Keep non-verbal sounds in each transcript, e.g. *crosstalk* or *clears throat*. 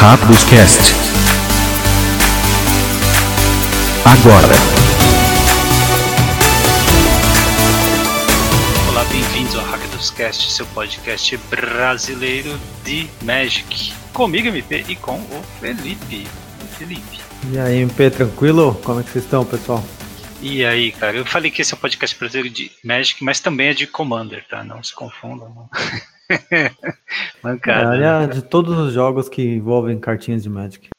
Rápidos Cast. Agora. Olá, bem-vindos ao Rápidos Cast, seu podcast brasileiro de Magic. Comigo, MP, e com o Felipe. Felipe. E aí, MP, tranquilo? Como é que vocês estão, pessoal? E aí, cara, eu falei que esse é o podcast brasileiro de Magic, mas também é de Commander, tá? Não se confundam. Não. *laughs* *laughs* Mancada. É, né? de todos os jogos que envolvem cartinhas de Magic. *laughs*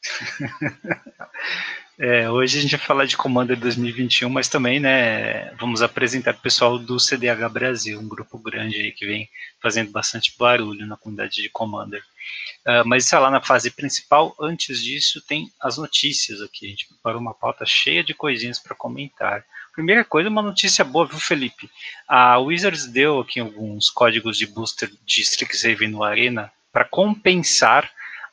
É, hoje a gente vai falar de Commander 2021, mas também, né, vamos apresentar o pessoal do CDH Brasil, um grupo grande aí que vem fazendo bastante barulho na comunidade de Commander. Uh, mas isso é lá na fase principal. Antes disso, tem as notícias aqui. A gente preparou uma pauta cheia de coisinhas para comentar. Primeira coisa, uma notícia boa, viu, Felipe? A Wizards deu aqui alguns códigos de booster de Strixhaven no Arena para compensar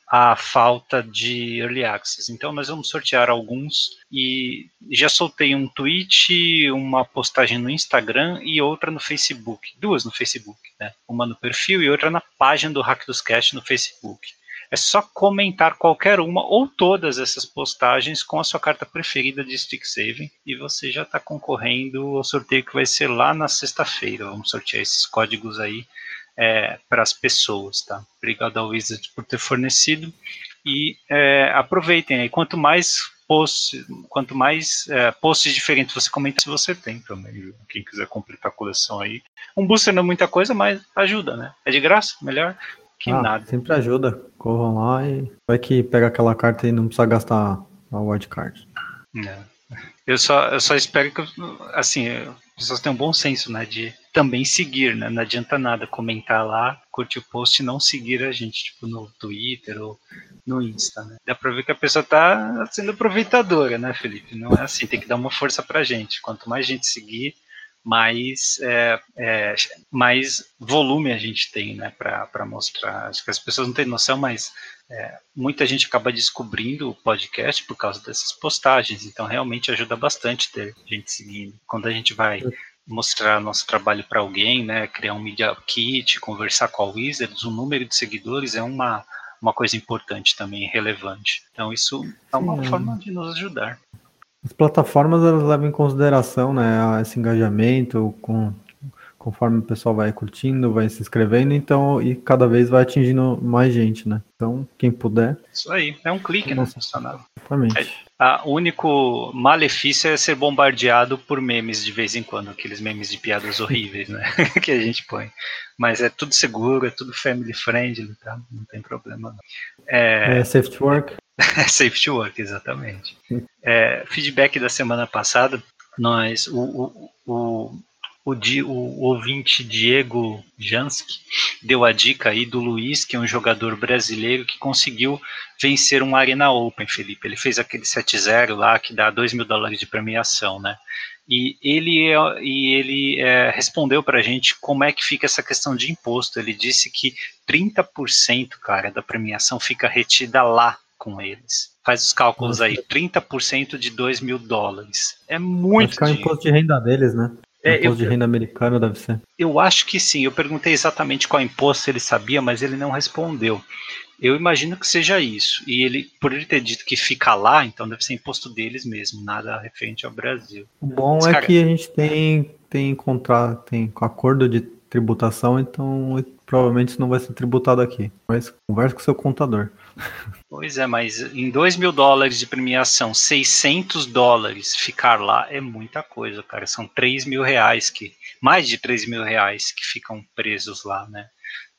a falta de early access. Então nós vamos sortear alguns e já soltei um tweet, uma postagem no Instagram e outra no Facebook, duas no Facebook, né? Uma no perfil e outra na página do Hack dos Cast no Facebook. É só comentar qualquer uma ou todas essas postagens com a sua carta preferida de Strixhaven e você já está concorrendo ao sorteio que vai ser lá na sexta-feira. Vamos sortear esses códigos aí é, para as pessoas, tá? Obrigado ao Wizard por ter fornecido e é, aproveitem aí. Quanto mais posts, quanto mais é, posts diferentes você comenta, se você tem também. Quem quiser completar a coleção aí, um booster não é muita coisa, mas ajuda, né? É de graça, melhor que ah, nada. Sempre ajuda. Corram lá e vai que pega aquela carta e não precisa gastar a wildcard. É. Eu só, eu só espero que, assim, pessoas tenham um bom senso, né, de também seguir, né, não adianta nada comentar lá, curtir o post e não seguir a gente, tipo, no Twitter ou no Insta, né. Dá pra ver que a pessoa tá sendo aproveitadora, né, Felipe? Não é assim, tem que dar uma força pra gente. Quanto mais gente seguir, mais, é, é, mais volume a gente tem né, para mostrar. Acho que as pessoas não têm noção, mas é, muita gente acaba descobrindo o podcast por causa dessas postagens, então realmente ajuda bastante ter gente seguindo. Quando a gente vai mostrar nosso trabalho para alguém, né, criar um media kit, conversar com a Wizards, o número de seguidores é uma, uma coisa importante também, relevante. Então isso é uma Sim. forma de nos ajudar. As plataformas elas levam em consideração né, esse engajamento com, conforme o pessoal vai curtindo, vai se inscrevendo, então e cada vez vai atingindo mais gente, né? Então, quem puder. Isso aí, é um clique, né? Funcionável. Exatamente. É, o único malefício é ser bombardeado por memes de vez em quando, aqueles memes de piadas horríveis, né? *laughs* que a gente põe. Mas é tudo seguro, é tudo family friendly, tá? Não tem problema. Não. É, é safety work. *laughs* Safety work, exatamente. É, feedback da semana passada, nós, o, o, o, o, o ouvinte Diego Jansky deu a dica aí do Luiz, que é um jogador brasileiro que conseguiu vencer um Arena Open, Felipe. Ele fez aquele 7-0 lá que dá 2 mil dólares de premiação, né? E ele, e ele é, respondeu para a gente como é que fica essa questão de imposto. Ele disse que 30%, cara, da premiação fica retida lá com eles. Faz os cálculos aí, 30% de 2 mil dólares. É muito Acho que é o imposto de renda deles, né? É, imposto eu, de renda americano deve ser. Eu acho que sim. Eu perguntei exatamente qual imposto ele sabia, mas ele não respondeu. Eu imagino que seja isso. E ele, por ele ter dito que fica lá, então deve ser imposto deles mesmo, nada referente ao Brasil. O bom é que a gente tem tem contrato, tem acordo de tributação, então provavelmente isso não vai ser tributado aqui. Mas converse com seu contador. *laughs* Pois é, mas em 2 mil dólares de premiação, 600 dólares ficar lá é muita coisa, cara. São 3 mil reais que, mais de 3 mil reais que ficam presos lá, né?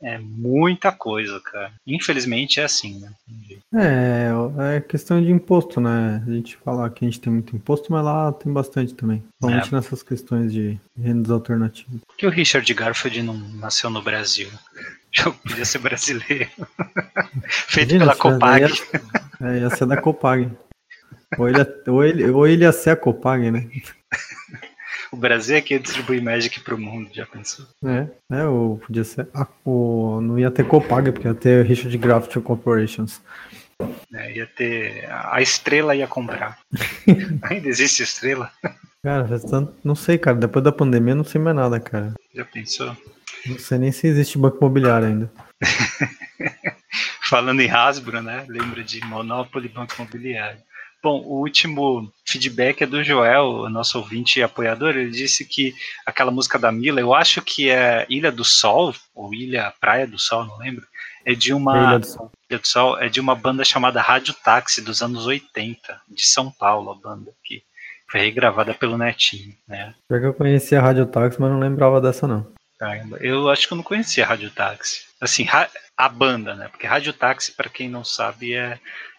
É muita coisa, cara. Infelizmente é assim, né? É, é questão de imposto, né? A gente fala que a gente tem muito imposto, mas lá tem bastante também. Principalmente é. nessas questões de rendas alternativas. Por que o Richard Garfield não nasceu no Brasil? *laughs* Já podia ser brasileiro. *laughs* Feito Imagina, pela Copag. Ia, *laughs* é, ia ser da Copag. Ou ele, ou, ele, ou ele ia ser a Copag, né? O Brasil é que distribui Magic pro mundo, já pensou? É, é ou podia ser. Ah, o, não ia ter Copag, porque ia ter Richard Graft Corporations. É, ia ter. A estrela ia comprar. *laughs* Ainda existe estrela? Cara, não sei, cara. Depois da pandemia não sei mais nada, cara. Já pensou? Não sei nem se existe banco imobiliário ainda. *laughs* Falando em Hasbro, né? Lembra de Monopoly Banco Imobiliário. Bom, o último feedback é do Joel, nosso ouvinte e apoiador. Ele disse que aquela música da Mila, eu acho que é Ilha do Sol, ou Ilha Praia do Sol, não lembro. É de uma. Ilha do Sol. Ilha do Sol é de uma banda chamada Rádio Táxi, dos anos 80, de São Paulo, a banda, que foi regravada pelo Netinho, né? Pior que eu conhecia a Rádio Táxi, mas não lembrava dessa, não. Caramba, eu acho que eu não conhecia a Rádio Táxi. Assim, a banda, né? Porque Rádio Táxi, para quem não sabe, é,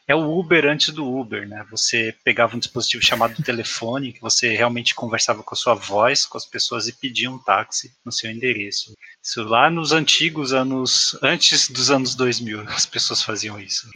é o Uber antes do Uber, né? Você pegava um dispositivo chamado telefone, que você realmente conversava com a sua voz, com as pessoas e pedia um táxi no seu endereço. Isso lá nos antigos anos, antes dos anos 2000, as pessoas faziam isso.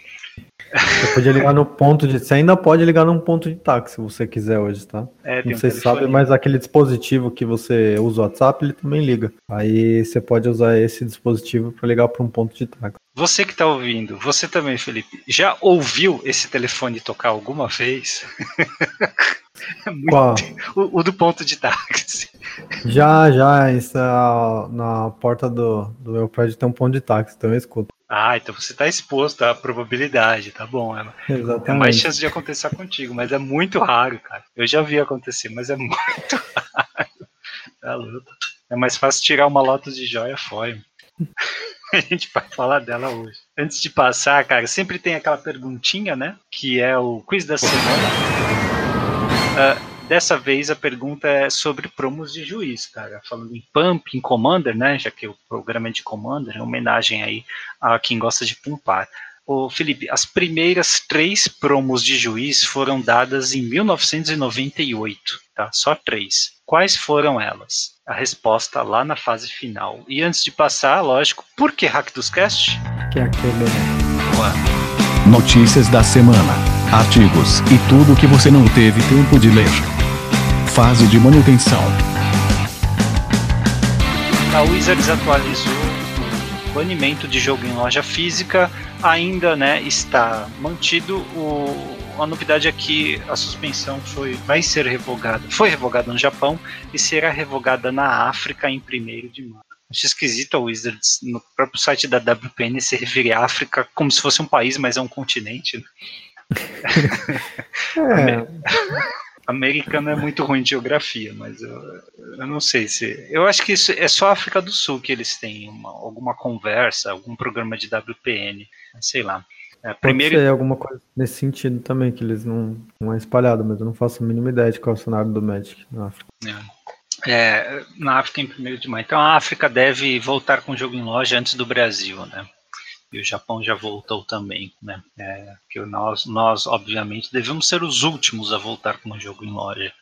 Você podia ligar no ponto de. Você ainda pode ligar num ponto de táxi se você quiser hoje, tá? É, não sei se sabe, mas aquele dispositivo que você usa o WhatsApp, ele também liga. Aí você pode usar esse dispositivo para ligar para um ponto de táxi. Você que está ouvindo, você também, Felipe, já ouviu esse telefone tocar alguma vez? *laughs* é muito... o, o, do ponto de táxi. Já, já, isso é na porta do, do meu prédio tem um ponto de táxi, então eu escuto. Ah, então você está exposto à probabilidade, tá bom. É, Exatamente. é mais chance de acontecer contigo, mas é muito raro, cara. Eu já vi acontecer, mas é *laughs* muito raro. Tá luta. É mais fácil tirar uma lotus de joia fora. *laughs* A gente vai falar dela hoje. Antes de passar, cara, sempre tem aquela perguntinha, né? Que é o quiz da semana. Uh, Dessa vez a pergunta é sobre promos de juiz, cara. Falando em Pump, em Commander, né? Já que o programa é de Commander, é homenagem aí a quem gosta de pumpar. Ô, Felipe, as primeiras três promos de juiz foram dadas em 1998, tá? Só três. Quais foram elas? A resposta lá na fase final. E antes de passar, lógico, por que Hack dos Cast? Que é aquele. Notícias da semana, artigos e tudo que você não teve tempo de ler fase de manutenção. A Wizards atualizou o banimento de jogo em loja física, ainda né, está mantido. O, a novidade é que a suspensão foi, vai ser revogada, foi revogada no Japão e será revogada na África em 1 de março. Acho esquisito a Wizards no próprio site da WPN se referir à África como se fosse um país, mas é um continente. Né? *laughs* é. *laughs* americano é muito ruim de geografia, mas eu, eu não sei se. Eu acho que isso é só a África do Sul que eles têm uma, alguma conversa, algum programa de WPN, sei lá. É, primeiro... Pode ser alguma coisa nesse sentido também, que eles não, não é espalhado, mas eu não faço a mínima ideia de qual é o cenário do Magic na África. É. é na África em primeiro de maio. Então a África deve voltar com o jogo em loja antes do Brasil, né? E o Japão já voltou também, né? É, que nós, nós, obviamente, devemos ser os últimos a voltar com o jogo em loja,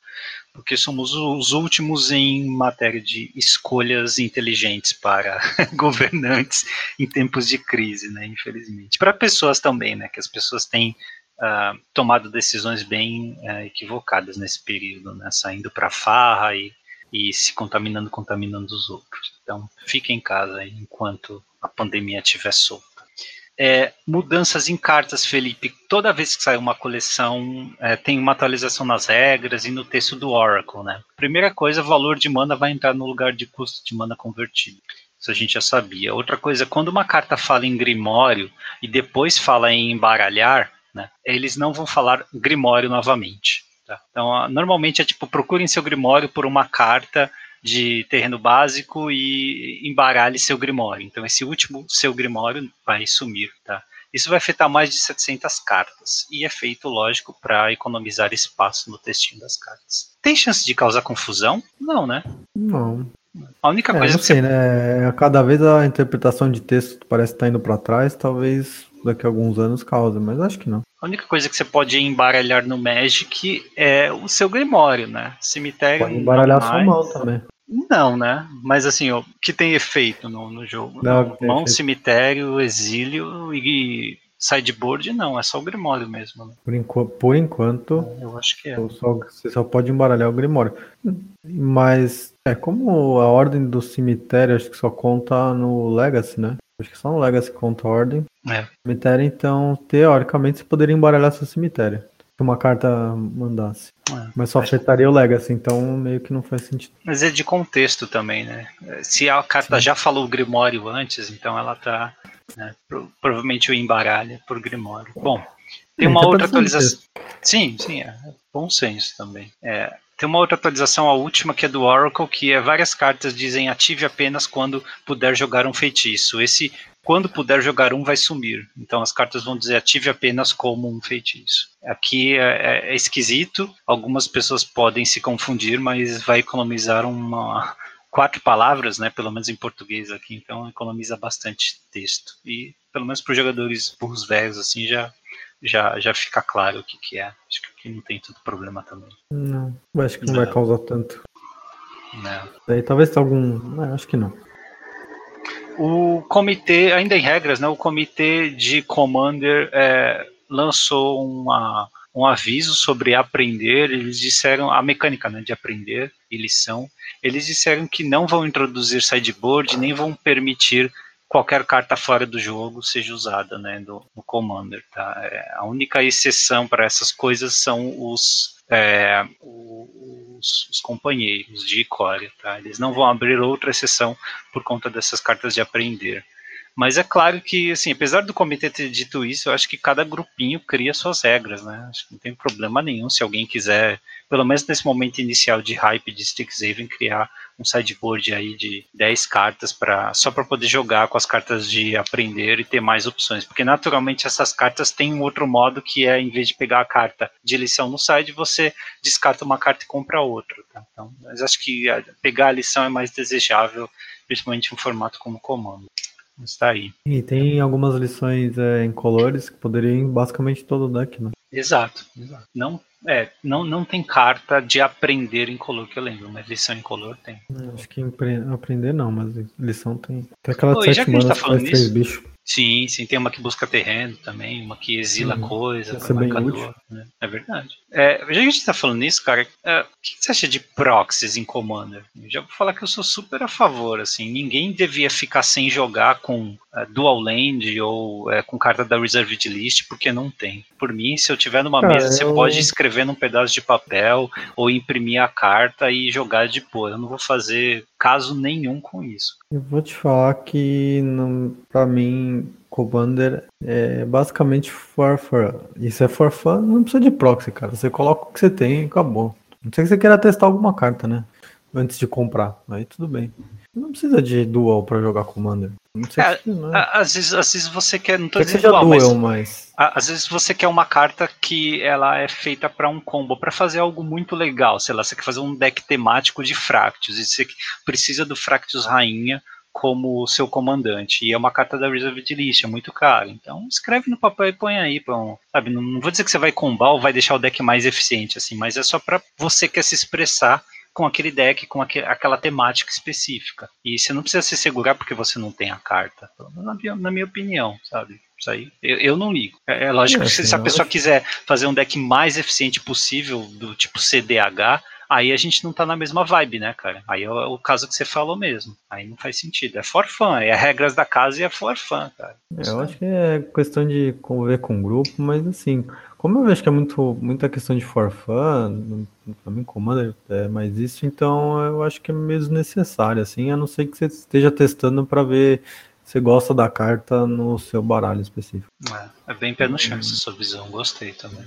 porque somos os últimos em matéria de escolhas inteligentes para *laughs* governantes em tempos de crise, né? Infelizmente, para pessoas também, né? Que as pessoas têm uh, tomado decisões bem uh, equivocadas nesse período, né? Saindo para farra e e se contaminando, contaminando os outros. Então, fique em casa enquanto a pandemia estiver solta. É, mudanças em cartas, Felipe. Toda vez que sai uma coleção, é, tem uma atualização nas regras e no texto do Oracle, né? Primeira coisa, valor de mana vai entrar no lugar de custo de mana convertido. Isso a gente já sabia. Outra coisa, quando uma carta fala em Grimório e depois fala em embaralhar, né, eles não vão falar Grimório novamente. Tá? Então, normalmente é tipo, procurem seu Grimório por uma carta de terreno básico e embaralhe seu Grimório. Então, esse último seu Grimório vai sumir, tá? Isso vai afetar mais de 700 cartas e é feito, lógico, para economizar espaço no textinho das cartas. Tem chance de causar confusão? Não, né? Não. A única é, coisa não sei, você... né? Cada vez a interpretação de texto parece estar tá indo para trás, talvez daqui a alguns anos cause, mas acho que não. A única coisa que você pode embaralhar no Magic é o seu Grimório, né? Cemitério. Pode embaralhar sua mão também. Não, né? Mas assim, o que tem efeito no, no jogo? Não, não mão, cemitério, exílio e sideboard, não, é só o Grimório mesmo. Né? Por, enqu por enquanto, eu acho que é. Só, você só pode embaralhar o Grimório. Mas é como a ordem do cemitério, acho que só conta no Legacy, né? Acho que só no Legacy conta a ordem. É. Cemitério, então, teoricamente, você poderia embaralhar seu cemitério uma carta mandasse. É, mas só afetaria o Legacy, então meio que não faz sentido. Mas é de contexto também, né? Se a carta Sim. já falou o Grimório antes, então ela tá Né? Pro, provavelmente o embaralha por Grimório. Bom, tem uma outra atualização. Sim, sim, é bom senso também. É, tem uma outra atualização, a última, que é do Oracle, que é várias cartas dizem ative apenas quando puder jogar um feitiço. Esse quando puder jogar um vai sumir. Então as cartas vão dizer ative apenas como um feitiço. Aqui é, é, é esquisito, algumas pessoas podem se confundir, mas vai economizar uma quatro palavras, né, pelo menos em português aqui, então economiza bastante texto. E pelo menos para os jogadores burros velhos assim já já, já fica claro o que, que é. Acho que aqui não tem tanto problema também. Não, acho que não, não. vai causar tanto. Não. Daí talvez algum. Não, acho que não. O comitê, ainda em regras, né, o comitê de Commander é, lançou uma, um aviso sobre aprender. Eles disseram a mecânica né, de aprender e lição. Eles disseram que não vão introduzir sideboard, nem vão permitir qualquer carta fora do jogo seja usada né, no Commander. Tá? É, a única exceção para essas coisas são os, é, os, os, companheiros de Icória. Tá? Eles não vão abrir outra exceção por conta dessas cartas de aprender. Mas é claro que, assim, apesar do comitê ter dito isso, eu acho que cada grupinho cria suas regras, né? Acho que não tem problema nenhum se alguém quiser, pelo menos nesse momento inicial de hype de Strixhaven, criar um sideboard aí de 10 cartas para só para poder jogar com as cartas de aprender e ter mais opções, porque naturalmente essas cartas têm um outro modo que é em vez de pegar a carta de lição no side, você descarta uma carta e compra outra, tá? Então, mas acho que pegar a lição é mais desejável, principalmente em um formato como comando está aí. E tem algumas lições é, em colores que poderiam ir basicamente todo o deck, né? Exato, exato. Não, é, não, não tem carta de aprender em color que eu lembro, mas lição em color tem. Acho que aprender não, mas lição tem. Tem aquela Oi, de sete manas tá que faz três bichos. Sim, sim, tem uma que busca terreno também, uma que exila uhum. coisa, é marcador, né? É verdade. É, já que a gente tá falando nisso, cara, é, o que você acha de proxies em Commander? Eu já vou falar que eu sou super a favor, assim, ninguém devia ficar sem jogar com uh, Dual Land ou uh, com carta da Reserved List, porque não tem. Por mim, se eu tiver numa cara, mesa, eu... você pode escrever num pedaço de papel ou imprimir a carta e jogar de boa. Eu não vou fazer caso nenhum com isso. Eu vou te falar que, para mim, Commander é basicamente for fun. Isso é for fun, não precisa de proxy, cara. Você coloca o que você tem e acabou. Não sei que você queira testar alguma carta, né? Antes de comprar. Aí tudo bem. Não precisa de dual para jogar Commander. Não sei é, se, né? às, vezes, às vezes você quer. Não tô quer dizendo dual, dual, mas, mas. Às vezes você quer uma carta que ela é feita para um combo, para fazer algo muito legal. Sei lá, você quer fazer um deck temático de Fractus. E você precisa do Fractus Rainha como seu comandante. E é uma carta da Reserved List, é muito caro. Então escreve no papel e põe aí. Pra um, sabe, não, não vou dizer que você vai combar ou vai deixar o deck mais eficiente, assim, mas é só para você que quer se expressar com aquele deck, com aquele, aquela temática específica. E você não precisa se segurar porque você não tem a carta. Na minha, na minha opinião, sabe? Isso aí, eu, eu não ligo. É, é lógico é, que se, se a pessoa quiser fazer um deck mais eficiente possível, do tipo CDH, aí a gente não tá na mesma vibe, né, cara? Aí é o caso que você falou mesmo. Aí não faz sentido. É for fun, é regras da casa e é for fun, cara. Eu acho que é questão de conviver com o grupo, mas assim, como eu vejo que é muito, muita questão de for fun, pra mim comanda é mais isso, então eu acho que é mesmo necessário, assim, a não ser que você esteja testando para ver se gosta da carta no seu baralho específico. É, é bem pé no chão essa sua visão, gostei também.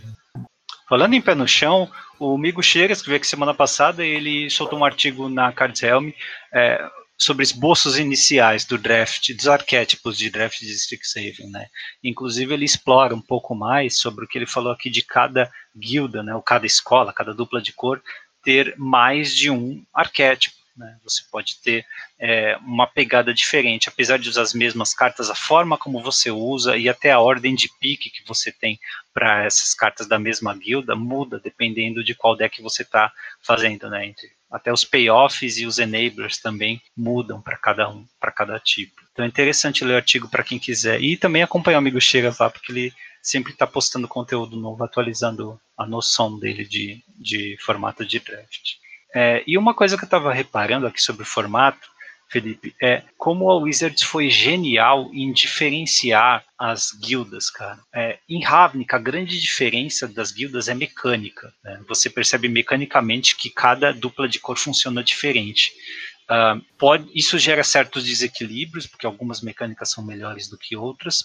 Falando em pé no chão, o Migo Cheiras, que veio aqui semana passada, ele soltou um artigo na Cards Helm é, sobre esboços iniciais do draft, dos arquétipos de draft de Strixhaven, né? Inclusive ele explora um pouco mais sobre o que ele falou aqui de cada guilda, né? Ou cada escola, cada dupla de cor ter mais de um arquétipo. Né? Você pode ter é, uma pegada diferente, apesar de usar as mesmas cartas, a forma como você usa e até a ordem de pique que você tem para essas cartas da mesma guilda muda dependendo de qual deck você está fazendo, né? Entre, até os payoffs e os enablers também mudam para cada um, para cada tipo. Então é interessante ler o artigo para quem quiser e também acompanhar o amigo Chega lá, porque ele sempre está postando conteúdo novo, atualizando a noção dele de, de formato de draft. É, e uma coisa que eu estava reparando aqui sobre o formato, Felipe, é como a Wizards foi genial em diferenciar as guildas, cara. É, em Ravnica, a grande diferença das guildas é mecânica. Né? Você percebe mecanicamente que cada dupla de cor funciona diferente. Uh, pode, isso gera certos desequilíbrios, porque algumas mecânicas são melhores do que outras.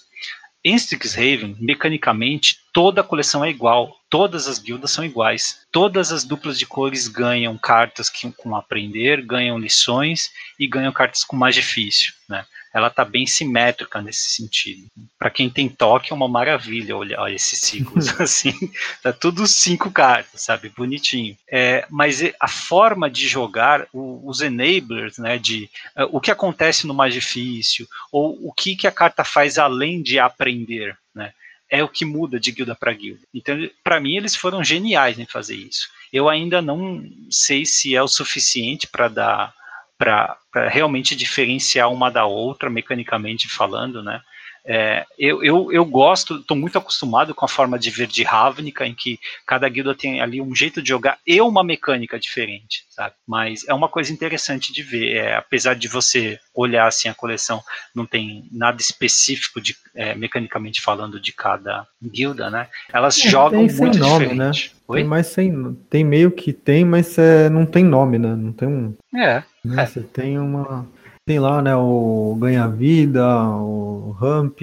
Em Strixhaven, mecanicamente, toda a coleção é igual, todas as guildas são iguais, todas as duplas de cores ganham cartas que, com aprender, ganham lições e ganham cartas com mais difícil, né? ela está bem simétrica nesse sentido. Para quem tem toque é uma maravilha olhar esses ciclos *laughs* assim, tá tudo cinco cartas, sabe, bonitinho. É, mas a forma de jogar, o, os enablers, né, de uh, o que acontece no mais difícil ou o que que a carta faz além de aprender, né, é o que muda de guilda para guilda. Então, para mim, eles foram geniais em fazer isso. Eu ainda não sei se é o suficiente para dar para realmente diferenciar uma da outra, mecanicamente falando, né? É, eu, eu, eu gosto, estou muito acostumado com a forma de ver de Ravnica, em que cada guilda tem ali um jeito de jogar e uma mecânica diferente, sabe? Mas é uma coisa interessante de ver, é, apesar de você olhar assim a coleção, não tem nada específico de é, mecanicamente falando de cada guilda, né? Elas é, jogam muito nome, diferente. Né? Tem mais sem, tem meio que tem, mas é, não tem nome, né? Não tem um. É. Né? Você tem uma tem lá, né, o Ganha-Vida, o Ramp.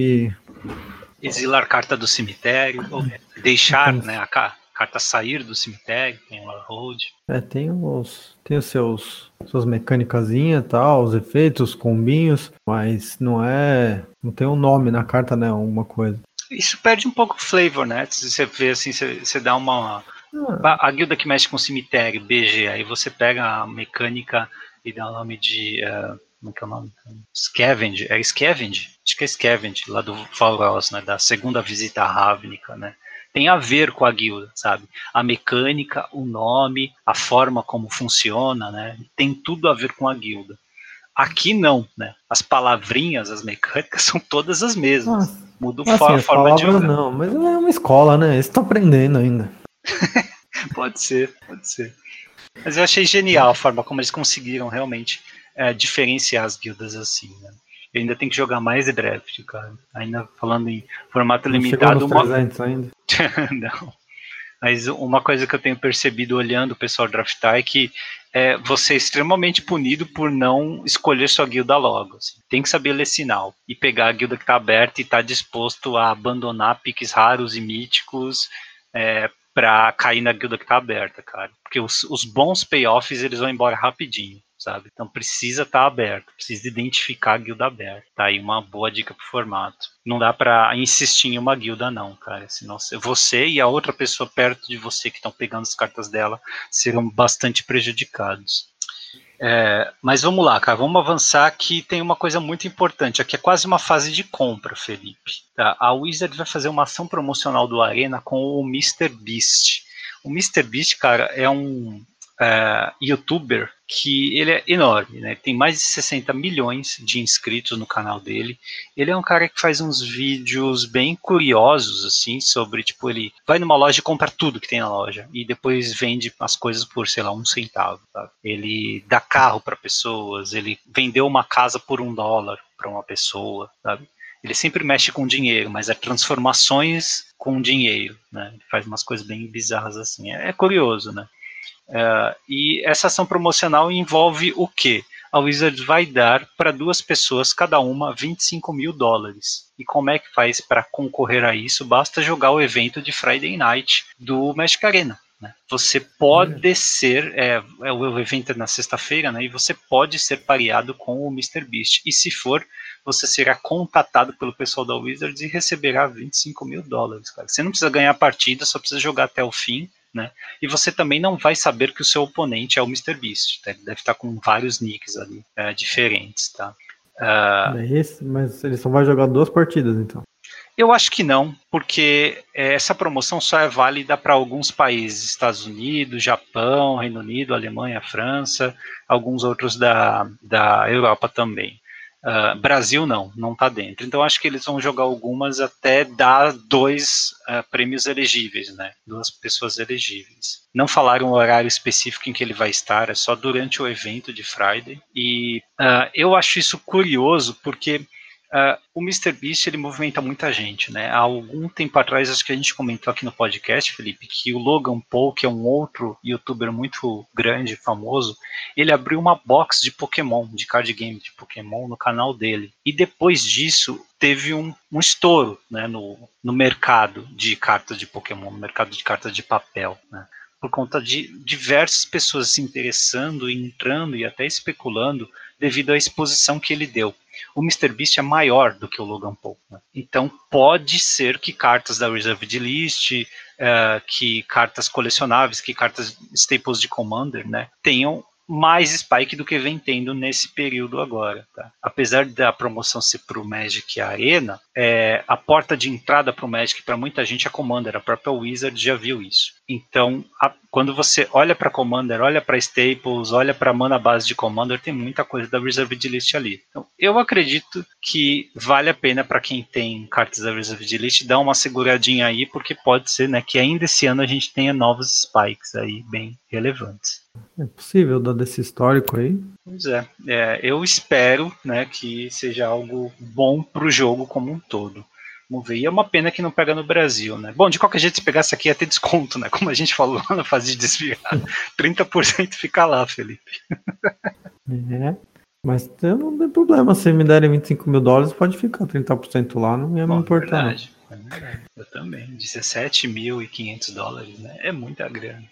Exilar carta do cemitério, deixar né, a carta sair do cemitério, tem o Hold. É, tem os, tem os seus suas mecânicas tal, os efeitos, os combinhos, mas não é, não tem um nome na carta, né, alguma coisa. Isso perde um pouco o flavor, né? Se você vê assim, você, você dá uma ah. a guilda que mexe com cemitério, BG, aí você pega a mecânica e dá o nome de uh, como é que é o nome? Scavenge, é Scavenge? Acho que é Scavenge, lá do Falros, né, da segunda visita à Ravnica, né? Tem a ver com a guilda, sabe? A mecânica, o nome, a forma como funciona, né? Tem tudo a ver com a guilda. Aqui não, né? As palavrinhas, as mecânicas *laughs* são todas as mesmas. Nossa. Muda assim, a forma de jogar. Não, mas é uma escola, né? Eles estão aprendendo ainda. *laughs* pode ser, pode ser. Mas eu achei genial a forma como eles conseguiram realmente é, diferenciar as guildas assim, né? Eu ainda tenho que jogar mais de draft, cara. Ainda falando em formato Não limitado. Chegou nos 300 uma... ainda. *laughs* Não. Mas uma coisa que eu tenho percebido olhando o pessoal draftar é que é, você é extremamente punido por não escolher sua guilda logo. Assim. Tem que saber ler sinal e pegar a guilda que está aberta e estar tá disposto a abandonar piques raros e míticos é, para cair na guilda que está aberta, cara. Porque os, os bons payoffs eles vão embora rapidinho sabe? Então precisa estar tá aberto, precisa identificar a guilda aberta. Tá aí uma boa dica pro formato. Não dá para insistir em uma guilda não, cara. Senão você e a outra pessoa perto de você que estão pegando as cartas dela serão bastante prejudicados. É, mas vamos lá, cara, vamos avançar que tem uma coisa muito importante. Aqui é quase uma fase de compra, Felipe. Tá? A Wizard vai fazer uma ação promocional do Arena com o Mr. Beast. O Mr. Beast, cara, é um, uh, youtuber que ele é enorme, né? Tem mais de 60 milhões de inscritos no canal dele. Ele é um cara que faz uns vídeos bem curiosos, assim, sobre, tipo, ele vai numa loja e compra tudo que tem na loja e depois vende as coisas por, sei lá, um centavo, sabe? Ele dá carro para pessoas, ele vendeu uma casa por um dólar para uma pessoa, sabe? Ele sempre mexe com dinheiro, mas é transformações com dinheiro, né? Ele faz umas coisas bem bizarras assim. É, é curioso, né? Uh, e essa ação promocional envolve o quê? A Wizards vai dar para duas pessoas, cada uma, 25 mil dólares. E como é que faz para concorrer a isso? Basta jogar o evento de Friday Night do Magic Arena. Né? Você pode ser, é, é, o evento é na sexta-feira, né? E você pode ser pareado com o Mr. Beast. E se for, você será contatado pelo pessoal da Wizards e receberá 25 mil dólares. Cara. Você não precisa ganhar a partida, só precisa jogar até o fim né? E você também não vai saber que o seu oponente é o Mr. Beast, tá? ele deve estar com vários nicks ali é, diferentes, tá? Uh, é esse, mas ele só vai jogar duas partidas, então. Eu acho que não, porque é, essa promoção só é válida para alguns países, Estados Unidos, Japão, Reino Unido, Alemanha, França, alguns outros da, da Europa também. Uh, Brasil não, não está dentro. Então acho que eles vão jogar algumas até dar dois uh, prêmios elegíveis, né? Duas pessoas elegíveis. Não falaram o horário específico em que ele vai estar, é só durante o evento de Friday. E uh, eu acho isso curioso porque Uh, o MrBeast ele movimenta muita gente, né? Há algum tempo atrás, acho que a gente comentou aqui no podcast, Felipe, que o Logan Paul, que é um outro youtuber muito grande, famoso, ele abriu uma box de Pokémon, de card game de Pokémon no canal dele. E depois disso, teve um, um estouro né, no, no mercado de cartas de Pokémon, no mercado de cartas de papel. Né? por conta de diversas pessoas se interessando, entrando e até especulando devido à exposição que ele deu. O Mr. Beast é maior do que o Logan Paul. Né? Então pode ser que cartas da Reserved List, uh, que cartas colecionáveis, que cartas staples de Commander, né, tenham mais spike do que vem tendo nesse período agora. Tá? Apesar da promoção ser para o Magic Arena, é, a porta de entrada para o Magic para muita gente é Commander, a própria Wizard já viu isso. Então, a, quando você olha para Commander, olha para Staples, olha para a mana base de Commander, tem muita coisa da Reserved List ali. Então, eu acredito que vale a pena para quem tem cartas da Reserved List dar uma seguradinha aí, porque pode ser né, que ainda esse ano a gente tenha novos spikes aí bem relevantes. É possível, dado esse histórico aí. Pois é, é eu espero né, que seja algo bom para o jogo como um todo. Vamos ver. E é uma pena que não pega no Brasil, né? Bom, de qualquer jeito, se pegasse aqui ia ter desconto, né? Como a gente falou na fase de desviar. *laughs* 30% fica lá, Felipe. É. Mas não tem problema. Se me derem 25 mil dólares, pode ficar 30% lá, não ia Bom, me importar. É verdade, é verdade. Eu também. 17.500 dólares, né? É muita grana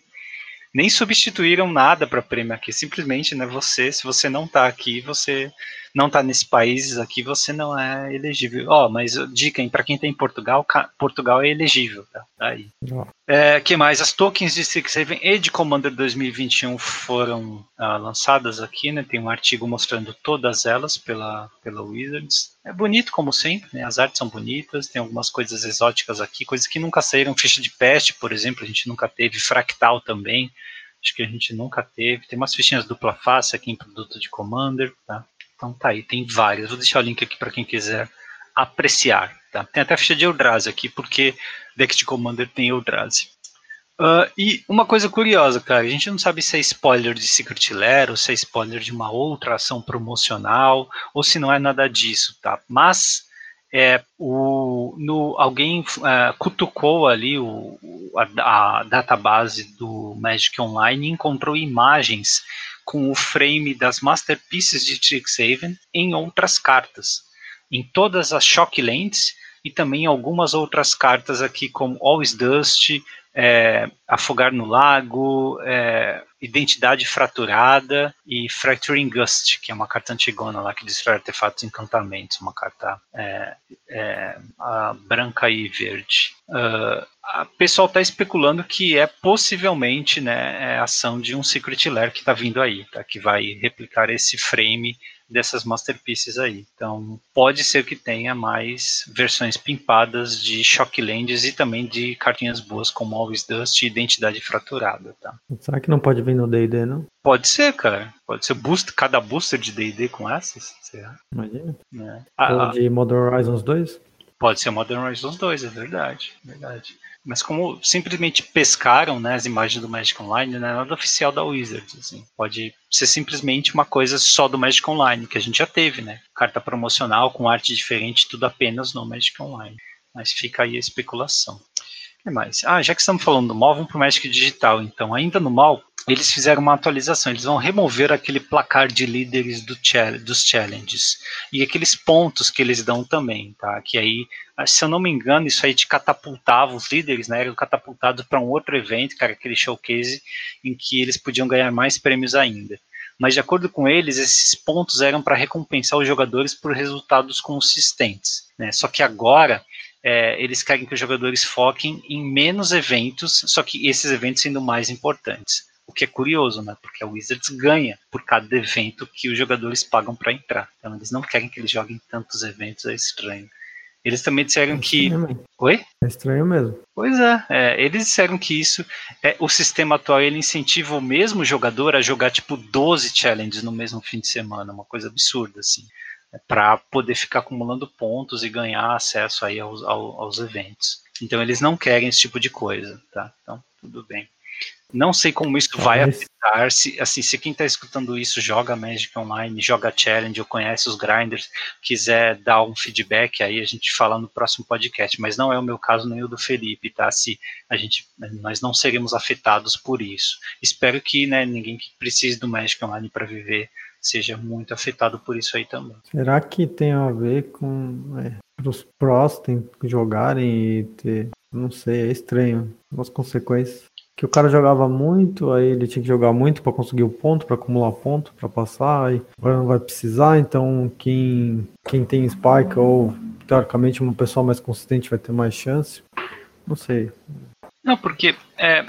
nem substituíram nada para prêmio aqui. Simplesmente, né, você, se você não está aqui, você não está nesses países aqui, você não é elegível. Ó, oh, mas dica, para quem tem tá Portugal, Portugal é elegível, tá? tá aí. Oh. É, que mais? As tokens de Strixhaven e de Commander 2021 foram ah, lançadas aqui, né? Tem um artigo mostrando todas elas pela, pela Wizards. É bonito, como sempre, né? As artes são bonitas, tem algumas coisas exóticas aqui, coisas que nunca saíram. Ficha de peste, por exemplo, a gente nunca teve. Fractal também, acho que a gente nunca teve. Tem umas fichinhas dupla face aqui em produto de Commander, tá? Então tá aí, tem várias. Vou deixar o link aqui para quem quiser apreciar. Tá? Tem até a ficha de Eldrazi aqui, porque deck de Commander tem Eldrazi. Uh, e uma coisa curiosa, cara, a gente não sabe se é spoiler de Secret Lair, ou se é spoiler de uma outra ação promocional, ou se não é nada disso, tá? Mas é, o, no, alguém uh, cutucou ali o, a, a database do Magic Online e encontrou imagens com o frame das Masterpieces de Strixhaven em outras cartas, em todas as Shocklands e também algumas outras cartas aqui como Always Dust, é, Afogar no Lago, é, Identidade Fraturada e Fracturing Gust, que é uma carta antigona lá que destrói artefatos e encantamentos, uma carta é, é branca e verde. Uh, o pessoal está especulando que é possivelmente né, é a ação de um Secret Lair que está vindo aí, tá? que vai replicar esse frame dessas masterpieces aí. Então, pode ser que tenha mais versões pimpadas de Shocklands e também de cartinhas boas como Always Dust e Identidade Fraturada, tá? Será que não pode vir no D&D, não? Pode ser, cara. Pode ser boost, cada booster de D&D com essas, será? Imagina. É. Ah, de Modern Horizons 2? Pode ser Modern Horizons 2, é verdade, verdade. Mas como simplesmente pescaram né, as imagens do Magic Online, não é nada oficial da Wizards. Assim. Pode ser simplesmente uma coisa só do Magic Online, que a gente já teve, né? Carta promocional com arte diferente, tudo apenas no Magic Online. Mas fica aí a especulação. O que mais? Ah, já que estamos falando do mal, vamos para o Magic Digital. Então, ainda no mal, eles fizeram uma atualização, eles vão remover aquele placar de líderes do dos challenges e aqueles pontos que eles dão também, tá? Que aí, se eu não me engano, isso aí te catapultava os líderes, né? Eram catapultados para um outro evento, cara, aquele showcase em que eles podiam ganhar mais prêmios ainda. Mas de acordo com eles, esses pontos eram para recompensar os jogadores por resultados consistentes, né? Só que agora é, eles querem que os jogadores foquem em menos eventos, só que esses eventos sendo mais importantes. O que é curioso, né? Porque a Wizards ganha por cada evento que os jogadores pagam para entrar. Então eles não querem que eles joguem tantos eventos, é estranho. Eles também disseram é que. Oi? É estranho mesmo. Pois é, é, eles disseram que isso. É, o sistema atual ele incentiva o mesmo jogador a jogar tipo 12 challenges no mesmo fim de semana, uma coisa absurda, assim. É, para poder ficar acumulando pontos e ganhar acesso aí aos, aos, aos eventos. Então eles não querem esse tipo de coisa, tá? Então, tudo bem. Não sei como isso vai afetar. Se, assim, se quem está escutando isso joga Magic Online, joga Challenge ou conhece os grinders, quiser dar um feedback, aí a gente fala no próximo podcast. Mas não é o meu caso nem o do Felipe, tá? Se a gente, nós não seremos afetados por isso. Espero que né, ninguém que precise do Magic Online para viver seja muito afetado por isso aí também. Será que tem a ver com é, os prós tem que jogarem e ter, não sei, é estranho, as consequências que o cara jogava muito, aí ele tinha que jogar muito para conseguir o ponto, para acumular ponto, para passar, aí agora não vai precisar, então quem, quem tem Spike ou teoricamente uma pessoa mais consistente vai ter mais chance. Não sei. Não, porque é,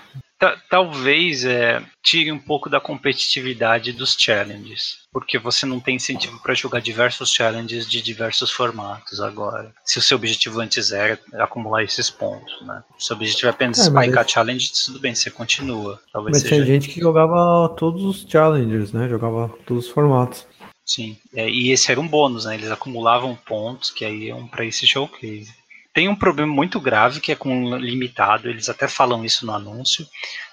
talvez é, tire um pouco da competitividade dos challenges, porque você não tem incentivo para jogar diversos challenges de diversos formatos agora. Se o seu objetivo antes era acumular esses pontos, né? Se o objetivo é apenas é, spikear challenge, tudo bem, você continua. Talvez mas seja... tem gente que jogava todos os challenges, né? Jogava todos os formatos. Sim, é, e esse era um bônus, né? Eles acumulavam pontos que aí iam para esse showcase. Tem um problema muito grave que é com limitado, eles até falam isso no anúncio.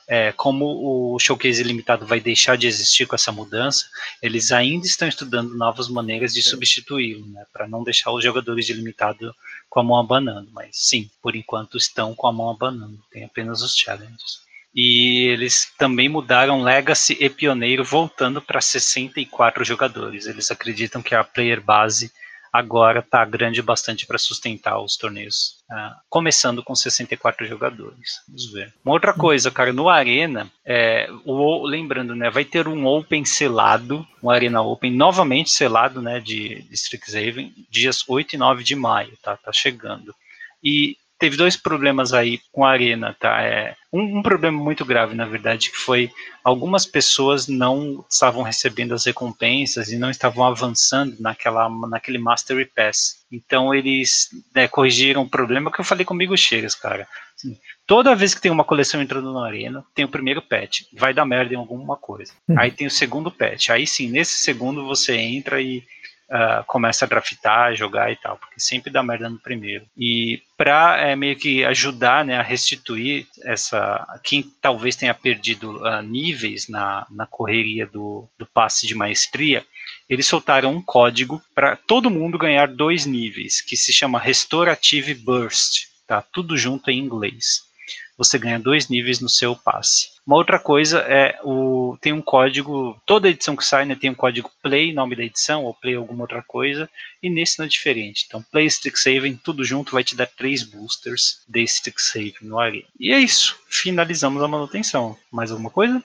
É, como o showcase limitado vai deixar de existir com essa mudança, eles ainda estão estudando novas maneiras de substituí-lo, né, para não deixar os jogadores de limitado com a mão abanando. Mas sim, por enquanto estão com a mão abanando, tem apenas os challenges. E eles também mudaram Legacy e Pioneiro, voltando para 64 jogadores. Eles acreditam que a player base agora está grande bastante para sustentar os torneios. Uh, começando com 64 jogadores. Vamos ver. Uma outra coisa, cara, no Arena, é, o, lembrando, né, vai ter um Open selado, um Arena Open novamente selado, né, de, de Strixhaven, dias 8 e 9 de maio, tá? Tá chegando. E teve dois problemas aí com a Arena, tá? É, um, um, problema muito grave, na verdade, que foi algumas pessoas não estavam recebendo as recompensas e não estavam avançando naquela, naquele Mastery Pass. Então eles né, corrigiram o problema que eu falei comigo Cheiras, cara. Assim, toda vez que tem uma coleção entrando na arena, tem o primeiro patch, vai dar merda em alguma coisa. Hum. Aí tem o segundo patch. Aí sim, nesse segundo você entra e uh, começa a draftar, jogar e tal, porque sempre dá merda no primeiro. E para é, meio que ajudar né, a restituir essa. Quem talvez tenha perdido uh, níveis na, na correria do, do passe de maestria, eles soltaram um código para todo mundo ganhar dois níveis, que se chama Restorative Burst, tá? Tudo junto em inglês você ganha dois níveis no seu passe. Uma outra coisa é o tem um código, toda edição que sai né, tem um código play, nome da edição, ou play alguma outra coisa, e nesse não é diferente. Então, play Strixhaven, tudo junto vai te dar três boosters de Strixhaven no Arena. E é isso, finalizamos a manutenção. Mais alguma coisa?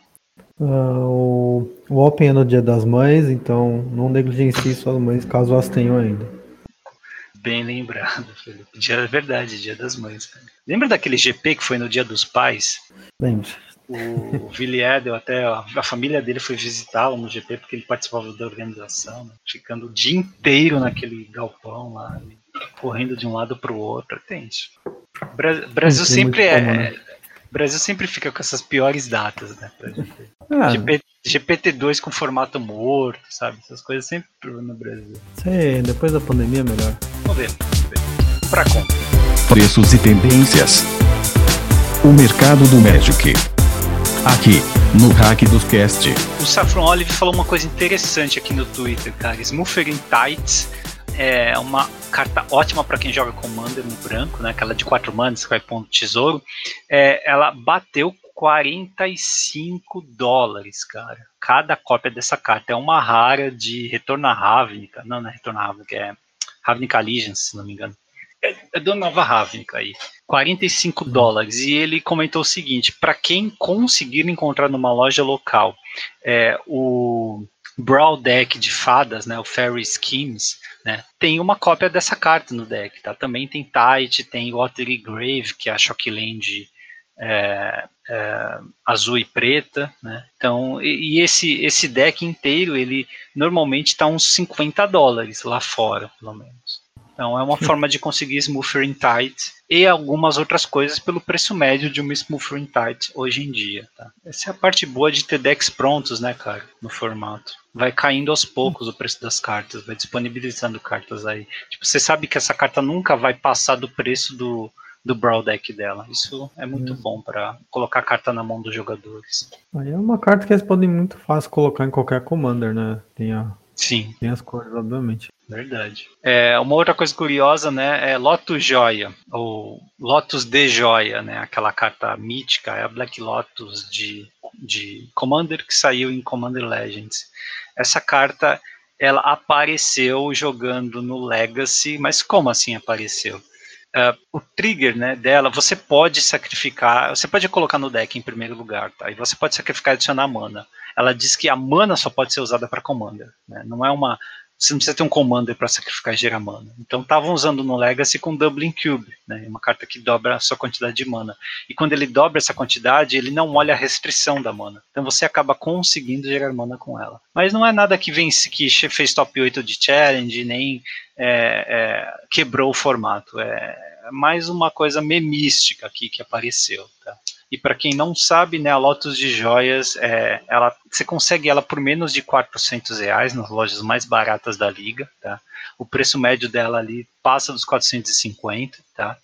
Uh, o, o Open é no dia das mães, então não negligencie suas mães caso as tenham ainda. Bem lembrado, Felipe. Dia, é verdade, dia das mães. Cara. Lembra daquele GP que foi no dia dos pais? Lembro. O, o Villiers até. A, a família dele foi visitá-lo no GP porque ele participava da organização, né? ficando o dia inteiro naquele galpão lá, correndo de um lado para o outro. Tem isso. Bra Brasil sempre é. Como, né? Brasil sempre fica com essas piores datas, né? Ah. GP, GPT-2 com formato morto, sabe? Essas coisas sempre no Brasil. Sei, depois da pandemia é melhor. Vamos ver, vamos ver. Pra conta. Preços e tendências. O mercado do Magic. Aqui, no Hack dos Cast. O Saffron Olive falou uma coisa interessante aqui no Twitter, cara. Smoothering Tights é uma carta ótima para quem joga Commander no branco, né? Aquela de quatro manas que vai pondo tesouro. É, ela bateu 45 dólares, cara. Cada cópia dessa carta é uma rara de Retorno à Ravnica. Não, não é Retorno Ravnica, é Ravnica Allegiance, se não me engano. É, é do Nova Ravnica aí. 45 uhum. dólares. E ele comentou o seguinte: para quem conseguir encontrar numa loja local é, o Brawl Deck de fadas, né, o Fairy Schemes, né, tem uma cópia dessa carta no deck, tá? Também tem Tide, tem Watery Grave, que é a Shockland é, é, azul e preta, né? Então, e, e, esse esse deck inteiro, ele normalmente está uns 50 dólares lá fora, pelo menos. Então, é uma forma de conseguir Smoothering Tight e algumas outras coisas pelo preço médio de uma Smoothering Tight hoje em dia, tá? Essa é a parte boa de ter decks prontos, né, cara, no formato. Vai caindo aos poucos o preço das cartas, vai disponibilizando cartas aí. Tipo, você sabe que essa carta nunca vai passar do preço do do Brawl Deck dela. Isso é muito hum. bom para colocar a carta na mão dos jogadores. Aí é uma carta que eles podem muito fácil colocar em qualquer Commander, né? Tem, a, Sim. tem as cores, obviamente. Verdade. É, uma outra coisa curiosa, né, é Lotus Joia, ou Lotus de Joia, né, aquela carta mítica, é a Black Lotus de, de Commander que saiu em Commander Legends. Essa carta, ela apareceu jogando no Legacy, mas como assim apareceu? Uh, o trigger né, dela, você pode sacrificar, você pode colocar no deck em primeiro lugar, tá? E você pode sacrificar e adicionar mana. Ela diz que a mana só pode ser usada para commander, né? Não é uma você não precisa ter um commander para sacrificar e gerar mana. Então estavam usando no Legacy com Dublin Cube, né, uma carta que dobra a sua quantidade de mana. E quando ele dobra essa quantidade, ele não olha a restrição da mana. Então você acaba conseguindo gerar mana com ela. Mas não é nada que vence, que fez top 8 de challenge, nem é, é, quebrou o formato. É mais uma coisa memística aqui que apareceu. Tá? E para quem não sabe, né, a Lotus de Joias, é, ela, você consegue ela por menos de 400 reais nas lojas mais baratas da liga, tá? O preço médio dela ali passa dos 450, tá?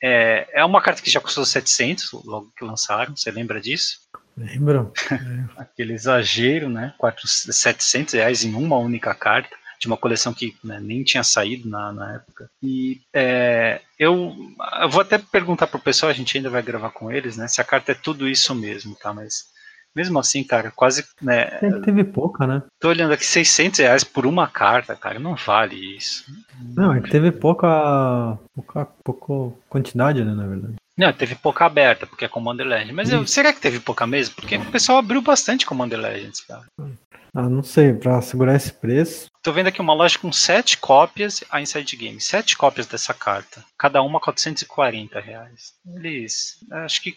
É, é uma carta que já custou 700 logo que lançaram, você lembra disso? Lembro. *laughs* Aquele exagero, né? 400, 700 reais em uma única carta de uma coleção que né, nem tinha saído na, na época. E é, eu, eu, vou até perguntar pro pessoal, a gente ainda vai gravar com eles, né? Se a carta é tudo isso mesmo, tá? Mas mesmo assim, cara, quase, né? teve pouca, né? Tô olhando aqui, 600 reais por uma carta, cara, não vale isso. Não, é que teve pouca, pouca, pouca quantidade, né, na verdade. Não, teve pouca aberta, porque é Commander Legends. Mas eu, será que teve pouca mesmo? Porque o pessoal abriu bastante Commander Legends, cara. Ah, não sei, pra segurar esse preço. Tô vendo aqui uma loja com sete cópias, a Inside Game, sete cópias dessa carta. Cada uma 440 reais. Eles. Acho que.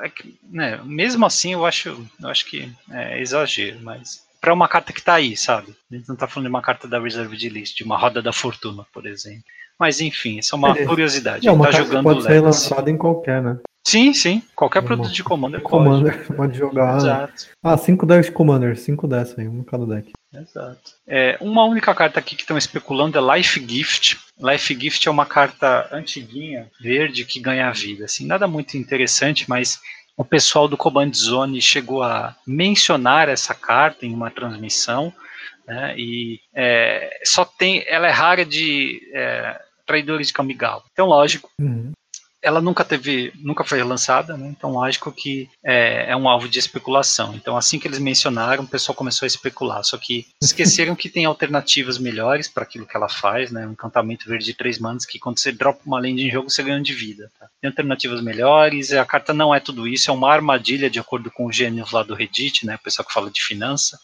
É que né, mesmo assim, eu acho, eu acho que é exagero, mas. Pra uma carta que tá aí, sabe? A gente não tá falando de uma carta da Reserved List, de uma roda da fortuna, por exemplo. Mas enfim, isso é uma é, curiosidade. É uma tá jogando pode ser lançada em qualquer, né? Sim, sim. Qualquer produto de Commander, Commander pode. *laughs* pode jogar. Exato. Ah, 5 decks de Commander, 5 dessa aí, um cada deck. Exato. É, uma única carta aqui que estão especulando é Life Gift. Life Gift é uma carta antiguinha, verde, que ganha vida. Assim, nada muito interessante, mas o pessoal do Command Zone chegou a mencionar essa carta em uma transmissão. Né, e é, só tem. Ela é rara de. É, traidores de Kamigawa. Então, lógico, uhum ela nunca teve, nunca foi lançada, né? então lógico que é, é, um alvo de especulação. Então assim que eles mencionaram, o pessoal começou a especular. Só que esqueceram que tem alternativas melhores para aquilo que ela faz, né? Um encantamento verde de três manas que quando você dropa uma lenda em jogo você ganha de vida. Tá? Tem alternativas melhores. A carta não é tudo isso, é uma armadilha de acordo com o gênio lá do Reddit, né? O pessoal que fala de finança.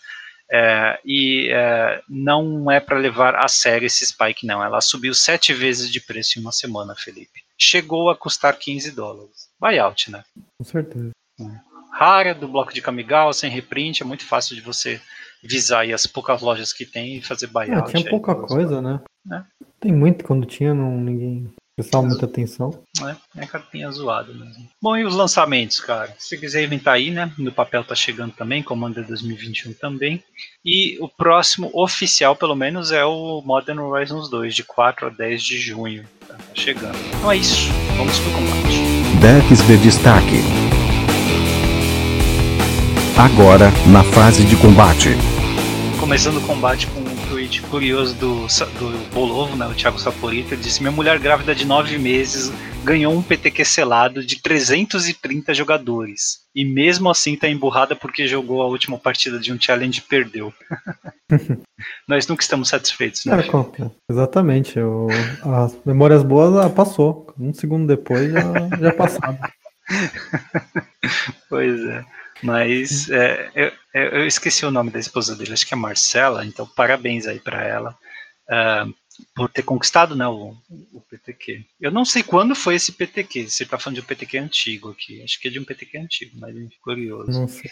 É, e é, não é para levar a sério esse spike, não. Ela subiu sete vezes de preço em uma semana, Felipe chegou a custar 15 dólares. Buyout, né? Com certeza. É. Rara, do bloco de Kamigawa, sem reprint, é muito fácil de você visar as poucas lojas que tem e fazer buyout. É, tinha pouca coisa, né? É. Tem muito, quando tinha, não, ninguém prestava muita atenção. É, é cartinha zoada mesmo. Bom, e os lançamentos, cara? Se quiser inventar aí, né? No papel tá chegando também, Commander 2021 também. E o próximo oficial, pelo menos, é o Modern Horizons 2, de 4 a 10 de junho chegando. Então é isso. Vamos pro combate. Decks de destaque. Agora, na fase de combate. Começando o combate com tweet curioso do, do Bolovo, né, o Thiago Saporito, ele disse: Minha mulher grávida de nove meses ganhou um PTQ selado de 330 jogadores. E mesmo assim tá emburrada porque jogou a última partida de um challenge e perdeu. *laughs* Nós nunca estamos satisfeitos, né? É, exatamente. O, as memórias boas ah, passou. Um segundo depois já, já passaram. *laughs* pois é. Mas é, eu, eu, esqueci o nome da esposa dele, acho que é Marcela, então parabéns aí para ela. Uh, por ter conquistado né, o, o, PTQ. Eu não sei quando foi esse PTQ. Você está falando de um PTQ antigo aqui. Acho que é de um PTQ antigo, mas é curioso. Não sei.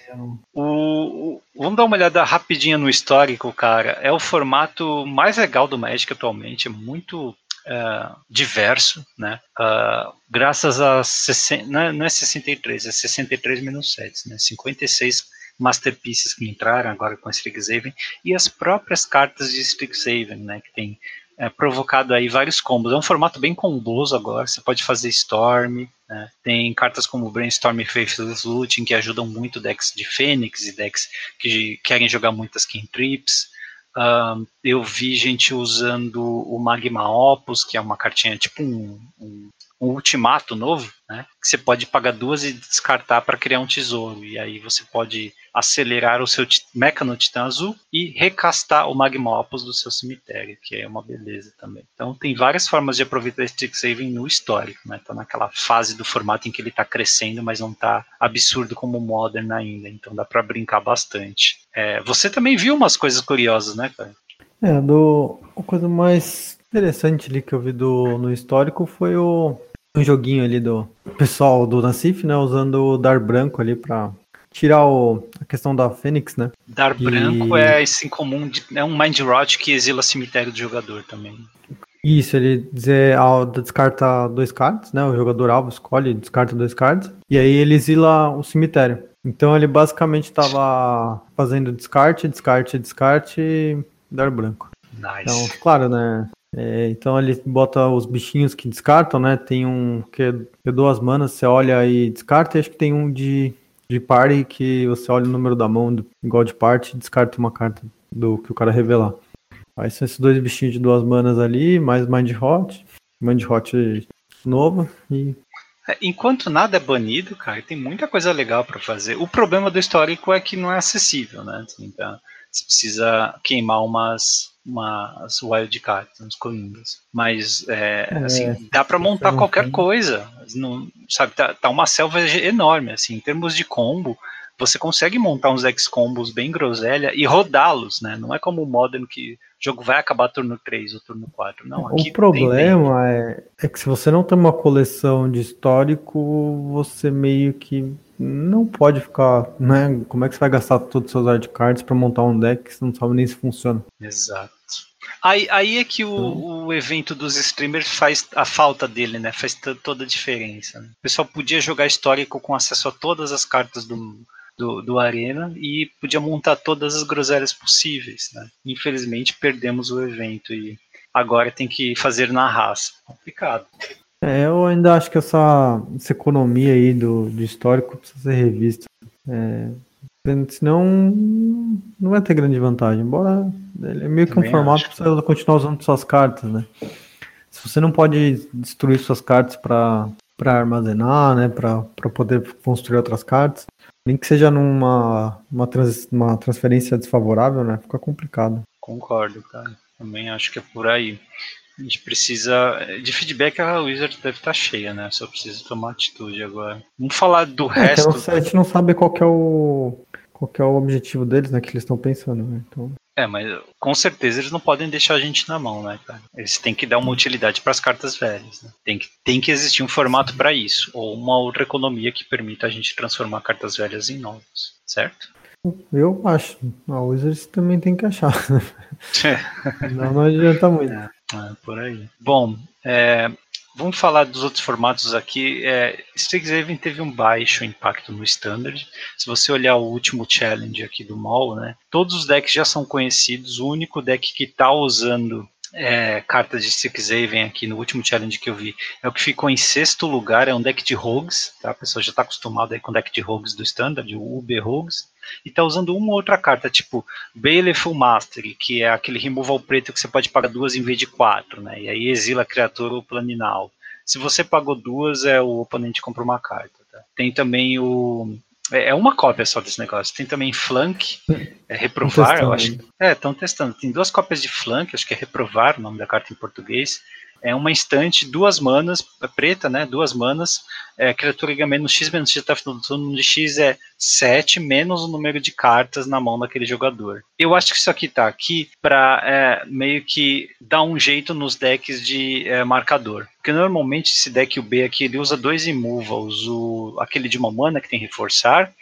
O, o, vamos dar uma olhada rapidinho no histórico, cara. É o formato mais legal do Magic atualmente. É muito uh, diverso, né? Uh, graças a 60, não, é, não é 63, é 63 menos 7, né? 56 masterpieces que entraram agora com Strixhaven e as próprias cartas de Strixhaven, né? Que tem é, provocado aí vários combos. É um formato bem comboso agora, você pode fazer Storm, né? tem cartas como Brainstorm e Faithless Looting que ajudam muito decks de Fênix e decks que querem jogar muitas cantrips. Uh, eu vi gente usando o Magma Opus, que é uma cartinha tipo um, um um ultimato novo, né? Que você pode pagar duas e descartar para criar um tesouro. E aí você pode acelerar o seu mecha no Titã Azul e recastar o Magmopus do seu cemitério, que é uma beleza também. Então tem várias formas de aproveitar esse Trick Saving no histórico, né? Tá naquela fase do formato em que ele está crescendo, mas não está absurdo como o Modern ainda. Então dá para brincar bastante. É, você também viu umas coisas curiosas, né, cara? É, do, a coisa mais interessante ali que eu vi do, no histórico foi o, um joguinho ali do pessoal do Nassif, né? Usando o Dar Branco ali pra tirar o, a questão da Fênix, né? Dar e... Branco é esse incomum, de, é um Mind Rot que exila cemitério do jogador também. Isso, ele dizer, descarta dois cards, né? O jogador alvo escolhe, descarta dois cards, e aí ele exila o cemitério. Então ele basicamente estava fazendo descarte, descarte, descarte e dar branco. Nice. Então, claro, né? É, então ele bota os bichinhos que descartam, né? Tem um que é, é duas manas, você olha e descarta, e acho que tem um de, de party que você olha o número da mão, igual de parte, e descarta uma carta do que o cara revelar. Aí são esses dois bichinhos de duas manas ali, mais Mind Hot, Mind Hot novo e. É, enquanto nada é banido, cara, tem muita coisa legal para fazer. O problema do histórico é que não é acessível, né? Então, você precisa queimar umas umas wildcards, uns coringas. Mas, é, é, assim, dá para montar qualquer coisa. Não, sabe, tá, tá, uma selva enorme, assim, em termos de combo, você consegue montar uns X combos bem groselha e rodá-los, né? Não é como o Modern que o jogo vai acabar turno 3 ou turno 4. Não, o problema é, é que se você não tem uma coleção de histórico, você meio que não pode ficar, né? Como é que você vai gastar todos os seus hard cards para montar um deck que você não sabe nem se funciona? Exato. Aí, aí é que o, o, evento dos streamers faz a falta dele, né? Faz toda a diferença. Né? O pessoal podia jogar histórico com acesso a todas as cartas do, do, do Arena e podia montar todas as groselhas possíveis, né? Infelizmente perdemos o evento e agora tem que fazer na raça. Complicado. É, eu ainda acho que essa, essa economia aí do, do histórico precisa ser revista. É, senão não vai ter grande vantagem. Embora ele é meio que um formato para você continuar usando suas cartas, né? Se você não pode destruir suas cartas para armazenar, né? Para poder construir outras cartas, nem que seja numa uma, trans, uma transferência desfavorável, né? Fica complicado. Concordo, cara. Também acho que é por aí. A gente precisa. De feedback, a Wizard deve estar tá cheia, né? Só precisa tomar atitude agora. Vamos falar do é, resto. a gente não sabe qual é o. Qual é o objetivo deles, né? Que eles estão pensando, né? Então... É, mas com certeza eles não podem deixar a gente na mão, né, cara? Eles têm que dar uma utilidade para as cartas velhas. Né? Tem, que, tem que existir um formato para isso, ou uma outra economia que permita a gente transformar cartas velhas em novas, certo? Eu acho. A Wizards também tem que achar. É. *laughs* não, não adianta muito. É. É, por aí. Bom, é, vamos falar dos outros formatos aqui. É, Strixhaven teve um baixo impacto no Standard. Se você olhar o último challenge aqui do MOL, né, todos os decks já são conhecidos. O único deck que está usando é, cartas de Strixhaven aqui no último challenge que eu vi é o que ficou em sexto lugar. É um deck de Rogues. Tá? A pessoa já está acostumada com o deck de Rogues do Standard, o UB Rogues e tá usando uma ou outra carta, tipo Baleful Mastery, que é aquele removal preto que você pode pagar duas em vez de quatro, né? E aí exila a criatura ou planinal. Se você pagou duas, é o oponente compra uma carta. Tá? Tem também o é, é uma cópia só desse negócio. Tem também Flank, é reprovar, eu acho. É, estão testando. Tem duas cópias de Flank, acho que é reprovar o nome da carta em português é uma instante, duas manas, é preta, né? Duas manas, é, criatura ganha menos X menos X, tá o turno de X é 7 menos o número de cartas na mão daquele jogador. Eu acho que isso aqui tá aqui para é, meio que dar um jeito nos decks de é, marcador. Porque normalmente esse deck o B aqui ele usa dois immovals, o, aquele de uma mana que tem reforçar,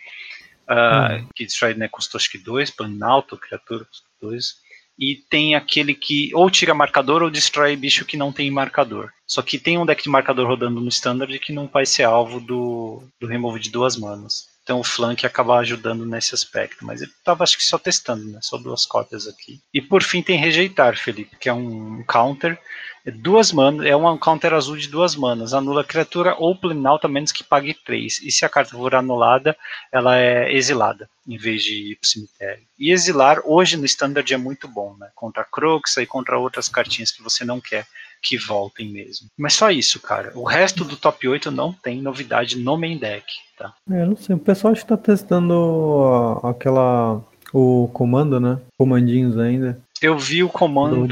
uh, hum. que destrói né, custo acho que 2, Planalto, criatura 2 e tem aquele que ou tira marcador ou destrói bicho que não tem marcador. Só que tem um deck de marcador rodando no standard que não vai ser alvo do, do remove de duas manas. Então o Flank acaba ajudando nesse aspecto. Mas ele estava acho que só testando, né? Só duas cópias aqui. E por fim tem Rejeitar, Felipe, que é um counter. É duas manas, é um counter azul de duas manas. Anula a criatura ou planalta menos que pague três. E se a carta for anulada, ela é exilada, em vez de ir pro cemitério. E exilar hoje no standard é muito bom, né? Contra Croxa e contra outras cartinhas que você não quer que voltem mesmo. Mas só isso, cara. O resto do top 8 não tem novidade no main deck, tá? É, não sei. O pessoal acho que tá testando aquela. o comando, né? Comandinhos ainda. Eu vi o comando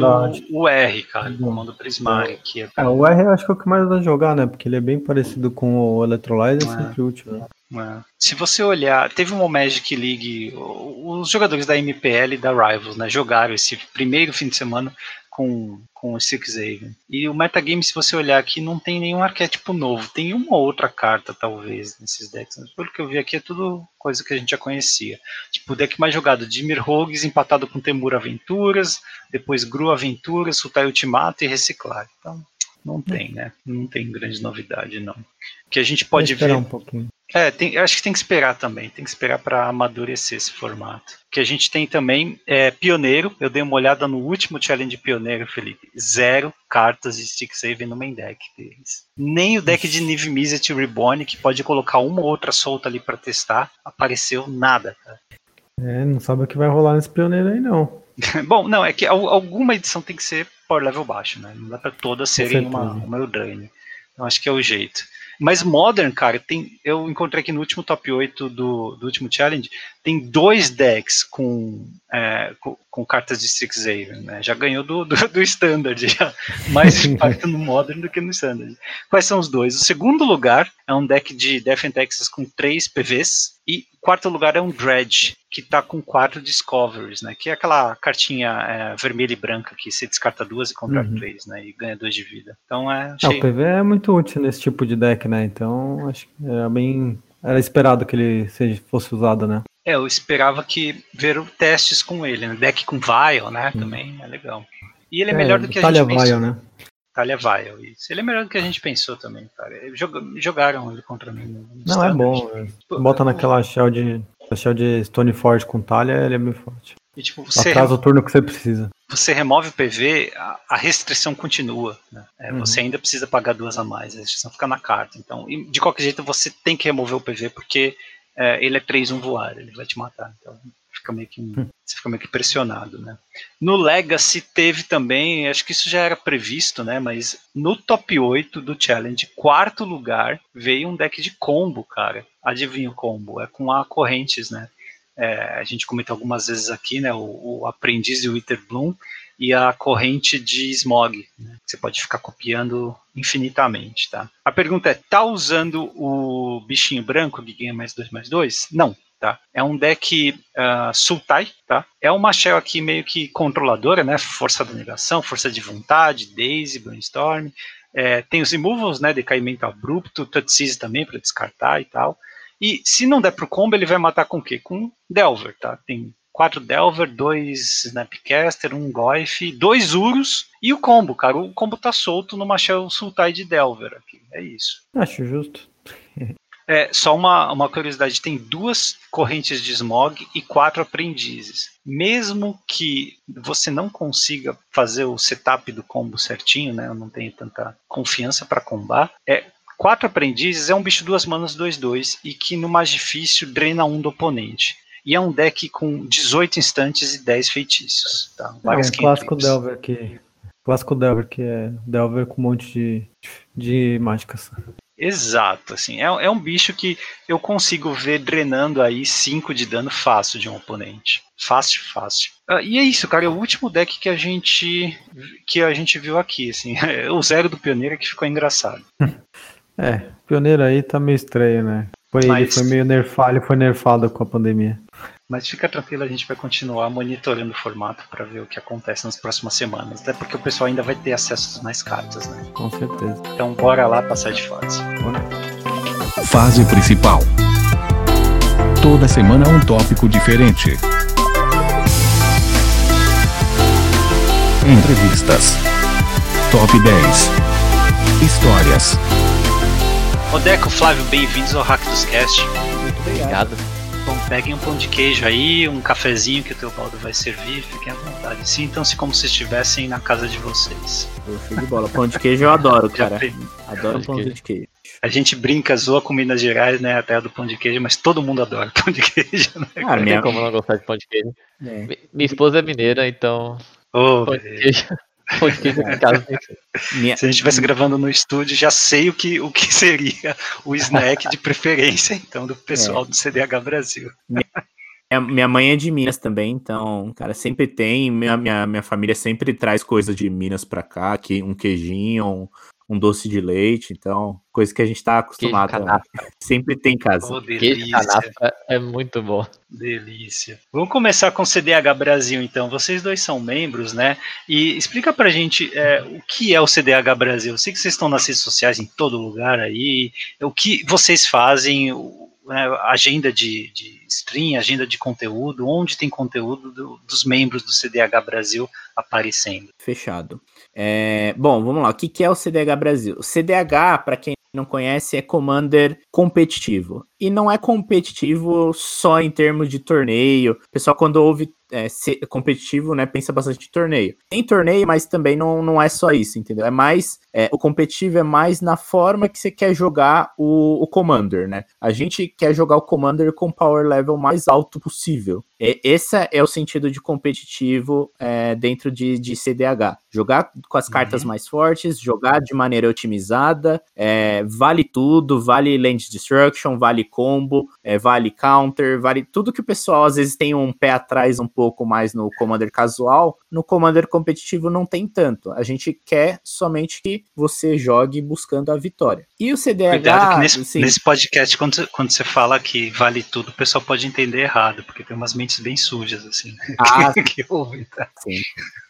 o R, cara, o comando Prismari. Que é... é, o R eu acho que é o que mais vai jogar, né? Porque ele é bem parecido com o Electrolyte, é sempre útil, né? É. Se você olhar, teve uma Magic League, os jogadores da MPL e da Rivals, né, jogaram esse primeiro fim de semana com, com o Six Haven. E o metagame, se você olhar aqui, não tem nenhum arquétipo novo. Tem uma outra carta, talvez, nesses decks. Mas pelo que eu vi aqui, é tudo coisa que a gente já conhecia. Tipo, o deck mais jogado, Dimir Rogues empatado com Temur Aventuras, depois Gru Aventuras, Sultai Ultimato e Reciclar. Então, não tem, né? Não tem grande novidade, não. O que a gente pode ver. Um pouquinho. É, tem, acho que tem que esperar também, tem que esperar para amadurecer esse formato. Que a gente tem também é, Pioneiro, eu dei uma olhada no último challenge Pioneiro, Felipe. Zero cartas de Stick Save no main deck deles. Nem o deck de Nive Mizzet Reborn, que pode colocar uma ou outra solta ali para testar, apareceu nada, cara. É, não sabe o que vai rolar nesse Pioneiro aí não. *laughs* Bom, não, é que alguma edição tem que ser por level baixo, né? Não dá pra todas serem uma, uma Eldraine. Eu acho que é o jeito. Mas Modern, cara, tem. Eu encontrei aqui no último top 8 do, do último challenge, tem dois decks com, é, com, com, cartas de Strixhaven, né? Já ganhou do, do, do Standard, *laughs* já mais *laughs* impacto no Modern do que no Standard. Quais são os dois? O segundo lugar é um deck de Death and Texas com 3 PVs, e quarto lugar é um Dredge, que tá com quatro Discoveries, né? Que é aquela cartinha é, vermelha e branca que você descarta duas e compra uhum. três, né? E ganha dois de vida. Então é. Achei... o PV é muito útil nesse tipo de deck, né? Então acho que era bem. Era esperado que ele seja, fosse usado, né? É, eu esperava que ver testes com ele, né? Deck com Vial, né? Uhum. Também é legal. E ele é, é melhor do que a gente pensou. né? Talia Vial, isso. Ele é melhor do que a gente pensou também, cara. Jogaram ele contra mim. Não, é bom. É. Bota naquela shell de, shell de Stoneforge com Talia, ele é bem forte. E, tipo, você Atrasa o turno que você precisa. Você remove o PV, a, a restrição continua. Né? É, uhum. Você ainda precisa pagar duas a mais, a restrição fica na carta. Então, de qualquer jeito, você tem que remover o PV, porque é, ele é 3-1 voar, ele vai te matar. Então, fica meio que, hum. você fica meio que pressionado, né? No Legacy teve também, acho que isso já era previsto, né? Mas no top 8 do Challenge, quarto lugar, veio um deck de combo, cara. Adivinha o combo? É com a Correntes, né? É, a gente comentou algumas vezes aqui, né? O, o Aprendiz de Witterbloom e a corrente de Smog. Né? Você pode ficar copiando infinitamente, tá? A pergunta é, tá usando o bichinho branco que ganha mais 2 mais 2? Não, Tá? É um deck uh, Sultai, tá? É uma shell aqui meio que controladora, né? Força da negação, força de vontade, Daisy, Brainstorm. É, tem os removals, né? Decaimento abrupto, Touch Seize também para descartar e tal. E se não der pro combo, ele vai matar com o quê? Com Delver, tá? Tem quatro Delver, dois Snapcaster, um Goif, dois Urus e o combo, cara. O combo tá solto numa Shell Sultai de Delver aqui. É isso. Acho justo. É, só uma, uma curiosidade: tem duas correntes de smog e quatro aprendizes. Mesmo que você não consiga fazer o setup do combo certinho, né? Eu não tenho tanta confiança para combar. É, quatro aprendizes é um bicho duas manas 2-2 e que no mais difícil drena um do oponente. E é um deck com 18 instantes e 10 feitiços. Tá? Várias é um clássico Delver que. Clássico Delver, que é Delver com um monte de, de mágicas. Exato, assim, é, é um bicho que eu consigo ver drenando aí 5 de dano fácil de um oponente. Fácil, fácil. Ah, e é isso, cara, é o último deck que a gente que a gente viu aqui, assim, *laughs* o zero do Pioneiro que ficou engraçado. *laughs* É, Pioneiro aí tá meio estranho, né? Foi, Mas... Foi meio nerfado, foi nerfado com a pandemia. Mas fica tranquilo, a gente vai continuar monitorando o formato para ver o que acontece nas próximas semanas. Até porque o pessoal ainda vai ter acesso a mais cartas, né? Com certeza. Então bora lá passar de fase. Fase principal. Toda semana um tópico diferente. Entrevistas. Top 10. Histórias. Odeco, Flávio, bem-vindos ao Hack dos Cast. Muito Obrigado. Bom, peguem um pão de queijo aí, um cafezinho que o Teobaldo vai servir, fiquem à vontade. Sintam-se como se estivessem na casa de vocês. Show de bola. Pão de queijo eu adoro, cara. Adoro pão de queijo. de queijo. A gente brinca, zoa com Minas Gerais, né? A terra do pão de queijo, mas todo mundo adora *laughs* pão de queijo, né? Ah, minha... como não gostar de pão de queijo. É. Minha esposa é mineira, então. Oh, pão de queijo. *laughs* Minha... Se a gente estivesse gravando no estúdio, já sei o que, o que *laughs* seria o snack de preferência, então, do pessoal é. do CDH Brasil. Minha, minha mãe é de Minas também, então, cara, sempre tem. Minha, minha, minha família sempre traz coisa de Minas pra cá, que, um queijinho, um, um doce de leite, então, coisa que a gente está acostumado. *laughs* Sempre tem em casa. Oh, delícia. é muito bom. Delícia. Vamos começar com o CDH Brasil, então. Vocês dois são membros, né? E explica pra gente é, o que é o CDH Brasil. Eu sei que vocês estão nas redes sociais em todo lugar aí. O que vocês fazem, né, agenda de, de stream, agenda de conteúdo, onde tem conteúdo do, dos membros do CDH Brasil aparecendo. Fechado. É, bom, vamos lá. O que é o CDH Brasil? O CDH, para quem não conhece, é Commander competitivo. E não é competitivo só em termos de torneio. O pessoal, quando ouve é, competitivo, né, pensa bastante em torneio. Tem torneio, mas também não, não é só isso, entendeu? É mais. É, o competitivo é mais na forma que você quer jogar o, o Commander, né? A gente quer jogar o Commander com power level mais alto possível. E, esse é o sentido de competitivo é, dentro de, de CDH. Jogar com as cartas uhum. mais fortes, jogar de maneira otimizada, é, vale tudo, vale Land Destruction, vale combo, é, vale counter, vale tudo que o pessoal às vezes tem um pé atrás um pouco mais no Commander casual, no Commander competitivo não tem tanto. A gente quer somente que você jogue buscando a vitória. E o CDH. Cuidado que nesse, assim, nesse podcast, quando, quando você fala que vale tudo, o pessoal pode entender errado, porque tem umas mentes bem sujas, assim. Ah, *laughs* que, tá? Sim.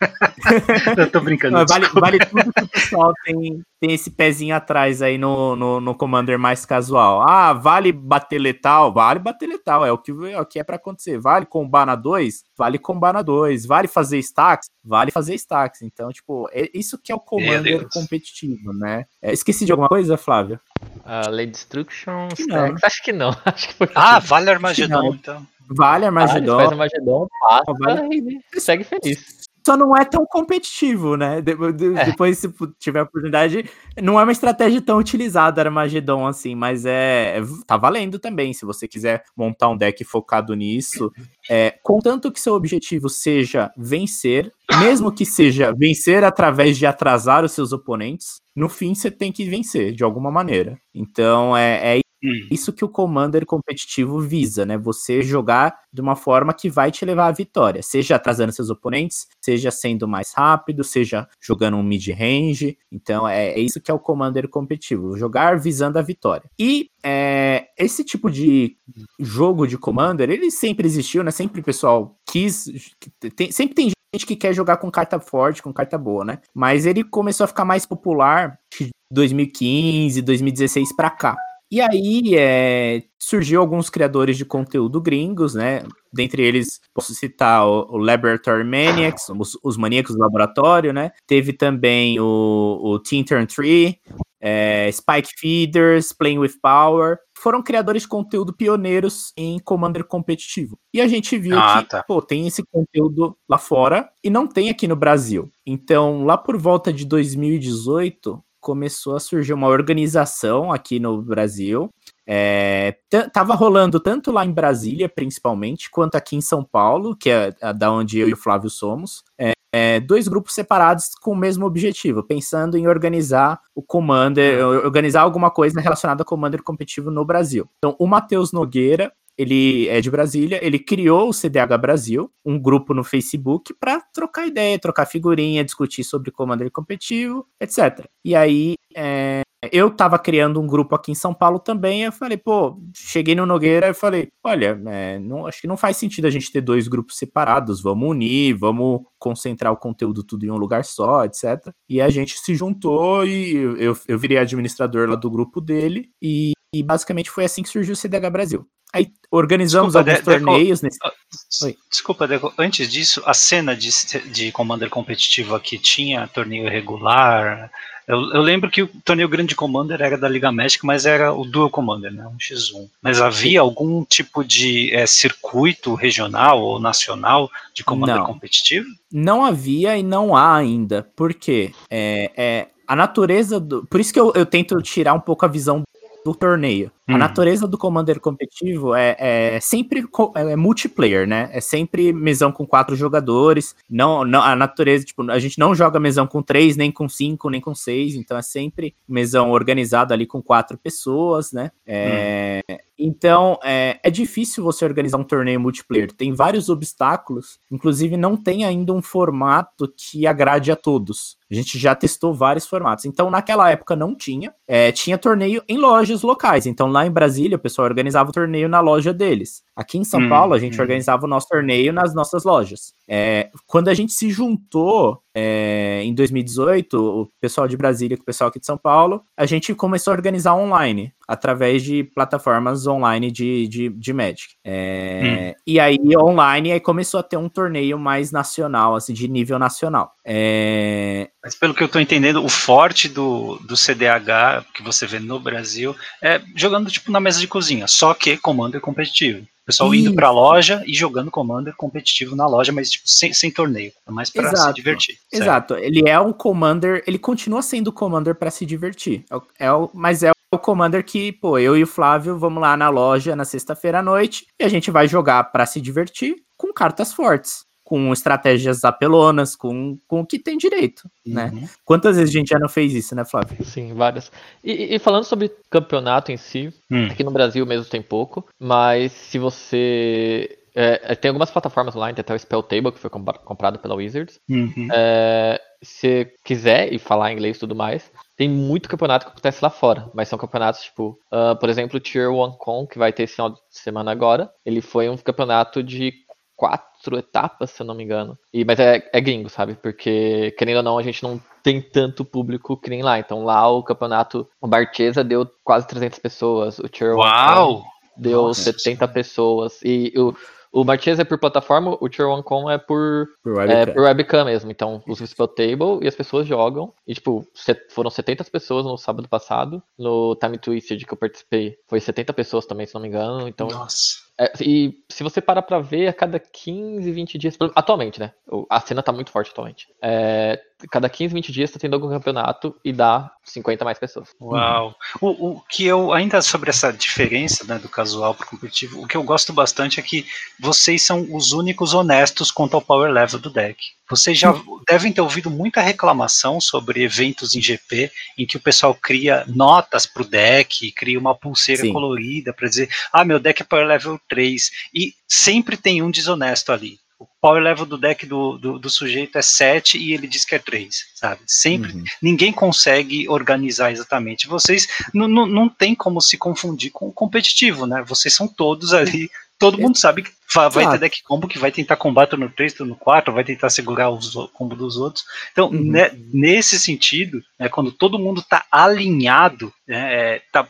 *laughs* Eu tô brincando. vale, vale tudo que o pessoal tem, tem esse pezinho atrás aí no, no, no, Commander mais casual. Ah, vale bater letal? Vale bater letal, é o que é, o que é para acontecer. Vale combar na 2? Vale combar na 2. Vale fazer stacks? Vale fazer stacks. Então, tipo, é isso que é o Commander competitivo, né? É, esqueci de alguma coisa, Flávio? Uh, Lay Destruction, stacks? Acho que não. *laughs* Acho que foi ah, vale Armagedon, então. Vale Armagedon. Vale, faz Armagedon, passa vale... e segue feliz só não é tão competitivo, né? De, de, é. Depois, se tiver a oportunidade, não é uma estratégia tão utilizada Armagedon assim, mas é, é tá valendo também. Se você quiser montar um deck focado nisso, é, contanto que seu objetivo seja vencer, mesmo que seja vencer através de atrasar os seus oponentes, no fim você tem que vencer de alguma maneira. Então é, é Hum. Isso que o Commander competitivo visa, né? Você jogar de uma forma que vai te levar à vitória, seja atrasando seus oponentes, seja sendo mais rápido, seja jogando um mid-range. Então é, é, isso que é o Commander competitivo, jogar visando a vitória. E é, esse tipo de jogo de Commander, ele sempre existiu, né? Sempre o pessoal quis. Tem, sempre tem gente que quer jogar com carta forte, com carta boa, né? Mas ele começou a ficar mais popular de 2015, 2016 para cá. E aí é, surgiu alguns criadores de conteúdo gringos, né? Dentre eles, posso citar o, o Laboratory Maniacs, os, os, maníacos do laboratório, né? Teve também o, o Teen Turn Tree, é, Spike Feeders, Playing with Power. Foram criadores de conteúdo pioneiros em Commander competitivo. E a gente viu ah, que, tá. pô, tem esse conteúdo lá fora e não tem aqui no Brasil. Então, lá por volta de 2018, começou a surgir uma organização aqui no Brasil. É, tava rolando tanto lá em Brasília, principalmente, quanto aqui em São Paulo, que é da onde eu e o Flávio somos. É, é, dois grupos separados com o mesmo objetivo, pensando em organizar o Commander, organizar alguma coisa relacionada ao Commander competitivo no Brasil. Então, o Matheus Nogueira ele é de Brasília, ele criou o CDH Brasil, um grupo no Facebook para trocar ideia, trocar figurinha, discutir sobre comando competitivo, etc. E aí é, eu tava criando um grupo aqui em São Paulo também, eu falei, pô, cheguei no Nogueira e falei, olha, é, não, acho que não faz sentido a gente ter dois grupos separados, vamos unir, vamos concentrar o conteúdo tudo em um lugar só, etc. E a gente se juntou e eu, eu virei administrador lá do grupo dele e E basicamente foi assim que surgiu o CDH Brasil. Aí organizamos Desculpa, alguns De- Deco, torneios nesse. Ah, Oi. Desculpa, Deco, antes disso, a cena de, de Commander competitivo aqui tinha torneio regular. Eu, eu lembro que o torneio grande de Commander era da Liga México, mas era o Dual Commander, né? Um X1. Mas havia algum tipo de é, circuito regional ou nacional de Commander Não. competitivo? Não havia e não há ainda. Por quê? É, é, a natureza do. Por isso que eu, eu tento tirar um pouco a visão do torneio. A Hum. natureza do Commander competitivo é, é sempre co- é multiplayer, né? É sempre mesão com quatro jogadores. Não, não, a natureza, tipo, a gente não joga mesão com três, nem com cinco, nem com seis. Então é sempre mesão organizado ali com quatro pessoas, né? É, Então é, é difícil você organizar um torneio multiplayer. Tem vários obstáculos. Inclusive, não tem ainda um formato que agrade a todos. A gente já testou vários formatos. Então, naquela época não tinha. É, tinha torneio em lojas locais. Então, lá em Brasília, o pessoal organizava o torneio na loja deles. Aqui em São Hum, Paulo, a gente hum. organizava o nosso torneio nas nossas lojas. É, quando a gente se juntou é, em 2018, o pessoal de Brasília com o pessoal aqui de São Paulo, a gente começou a organizar online, através de plataformas online de, de, de Magic. É, E aí, online, aí começou a ter um torneio mais nacional, assim, de nível nacional. É, Mas pelo que eu tô entendendo, o forte do, do CDH que você vê no Brasil é jogando tipo na mesa de cozinha, só que Commander competitivo. O pessoal indo Isso. pra loja e jogando Commander competitivo na loja, mas tipo sem, sem torneio. É mais pra se Exato. divertir. certo? Exato, ele é um commander, ele continua sendo commander pra se divertir. É o, é o- mas é o commander que, pô, eu e o Flávio vamos lá na loja na sexta-feira à noite e a gente vai jogar pra se divertir com cartas fortes, com estratégias apelonas, com, com o que tem direito, né? Uhum. Quantas vezes a gente já não fez isso, né, Flávio? Sim, várias. E, e- falando sobre campeonato em si, Hum. aqui no Brasil mesmo tem pouco, mas se você. é, é, tem algumas plataformas online, tem até o Spell Table, que foi compra- comprado pela Wizards. Uhum. É, se quiser e falar inglês e tudo mais, tem muito campeonato que acontece lá fora, mas são campeonatos tipo, ah, por exemplo, o Tier 1 Con, que vai ter esse final de semana agora, ele foi um campeonato de quatro etapas, se eu não me engano. E, mas é, é gringo, sabe? Porque, querendo ou não, a gente não tem tanto público que nem lá. Então lá o campeonato, o Barchesa deu quase 300 pessoas, o Tier 1 Con Uau! deu Nossa 70 pessoas. E o, o Marchesa é por plataforma, o Tier 1 Con é por Por é, webcam. por webcam mesmo. Então, usa o Spell Table e as pessoas jogam. E, tipo, foram 70 pessoas no sábado passado. No Time Twisted que eu participei, foi 70 pessoas também, se não me engano. Então, Nossa. é, e se você parar pra ver, a cada 15, 20 dias. Atualmente, né? o- A cena tá muito forte atualmente. É, cada 15, 20 dias tá tendo algum campeonato e dá 50 mais pessoas. Uau! O, o que eu, ainda sobre essa diferença né, do casual para o competitivo, o que eu gosto bastante é que vocês são os únicos honestos quanto ao power level do deck. Vocês já devem ter ouvido muita reclamação sobre eventos em GP em que o pessoal cria notas para o deck, cria uma pulseira Sim. colorida para dizer, ah, meu deck é power level 3, e sempre tem um desonesto ali. O power level do deck do, do, do sujeito é 7 e ele diz que é 3, sabe? Sempre Uhum. ninguém consegue organizar exatamente. Vocês não, tem como se confundir com o competitivo, né? Vocês são todos ali. Todo mundo sabe que vai, vai ter deck combo que vai tentar combater no 3, no 4, vai tentar segurar o- combo dos outros. Então, Uhum. né, nesse sentido, né, quando todo mundo está alinhado, né, é, tá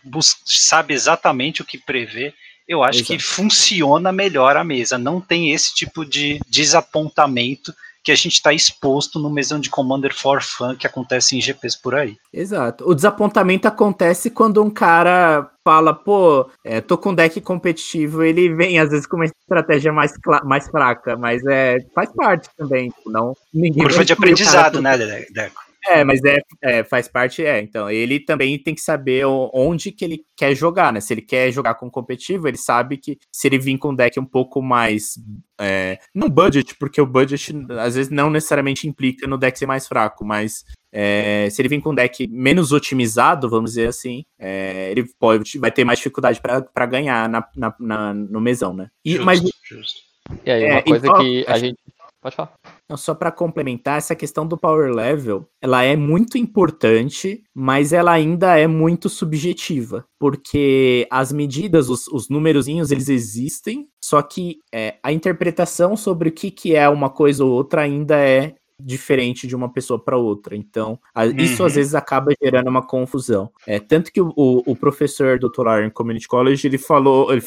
sabe exatamente o que prever, eu acho que Exato. funciona melhor a mesa. Não tem esse tipo de desapontamento que a gente está exposto no mesão de Commander for Fun que acontece em GPs por aí. Exato. O desapontamento acontece quando um cara fala, pô, é, tô com deck competitivo, ele vem às vezes com uma estratégia mais, mais fraca, mas é, faz parte também, não ninguém Curva de aprendizado, né, De- Deco? É, mas é, é, faz parte, é. Então, ele também tem que saber onde que ele quer jogar, né? Se ele quer jogar com competitivo, ele sabe que se ele vir com um deck um pouco mais. É, não budget, porque o budget às vezes não necessariamente implica no deck ser mais fraco, mas é, se ele vir com um deck menos otimizado, vamos dizer assim, é, ele pode, vai ter mais dificuldade para ganhar na, na- na- no mesão, né? E, Justo, mas justo. E aí, É, uma coisa então, que a gente. Pode falar. Não, só para complementar, essa questão do power level, ela é muito importante, mas ela ainda é muito subjetiva, porque as medidas, os, os numerozinhos, eles existem, só que é, a interpretação sobre o que, que é uma coisa ou outra ainda é diferente de uma pessoa para outra. Então, a, uhum. isso às vezes acaba gerando uma confusão. É, tanto que o, o, o professor do Tular em Community College, ele falou, ele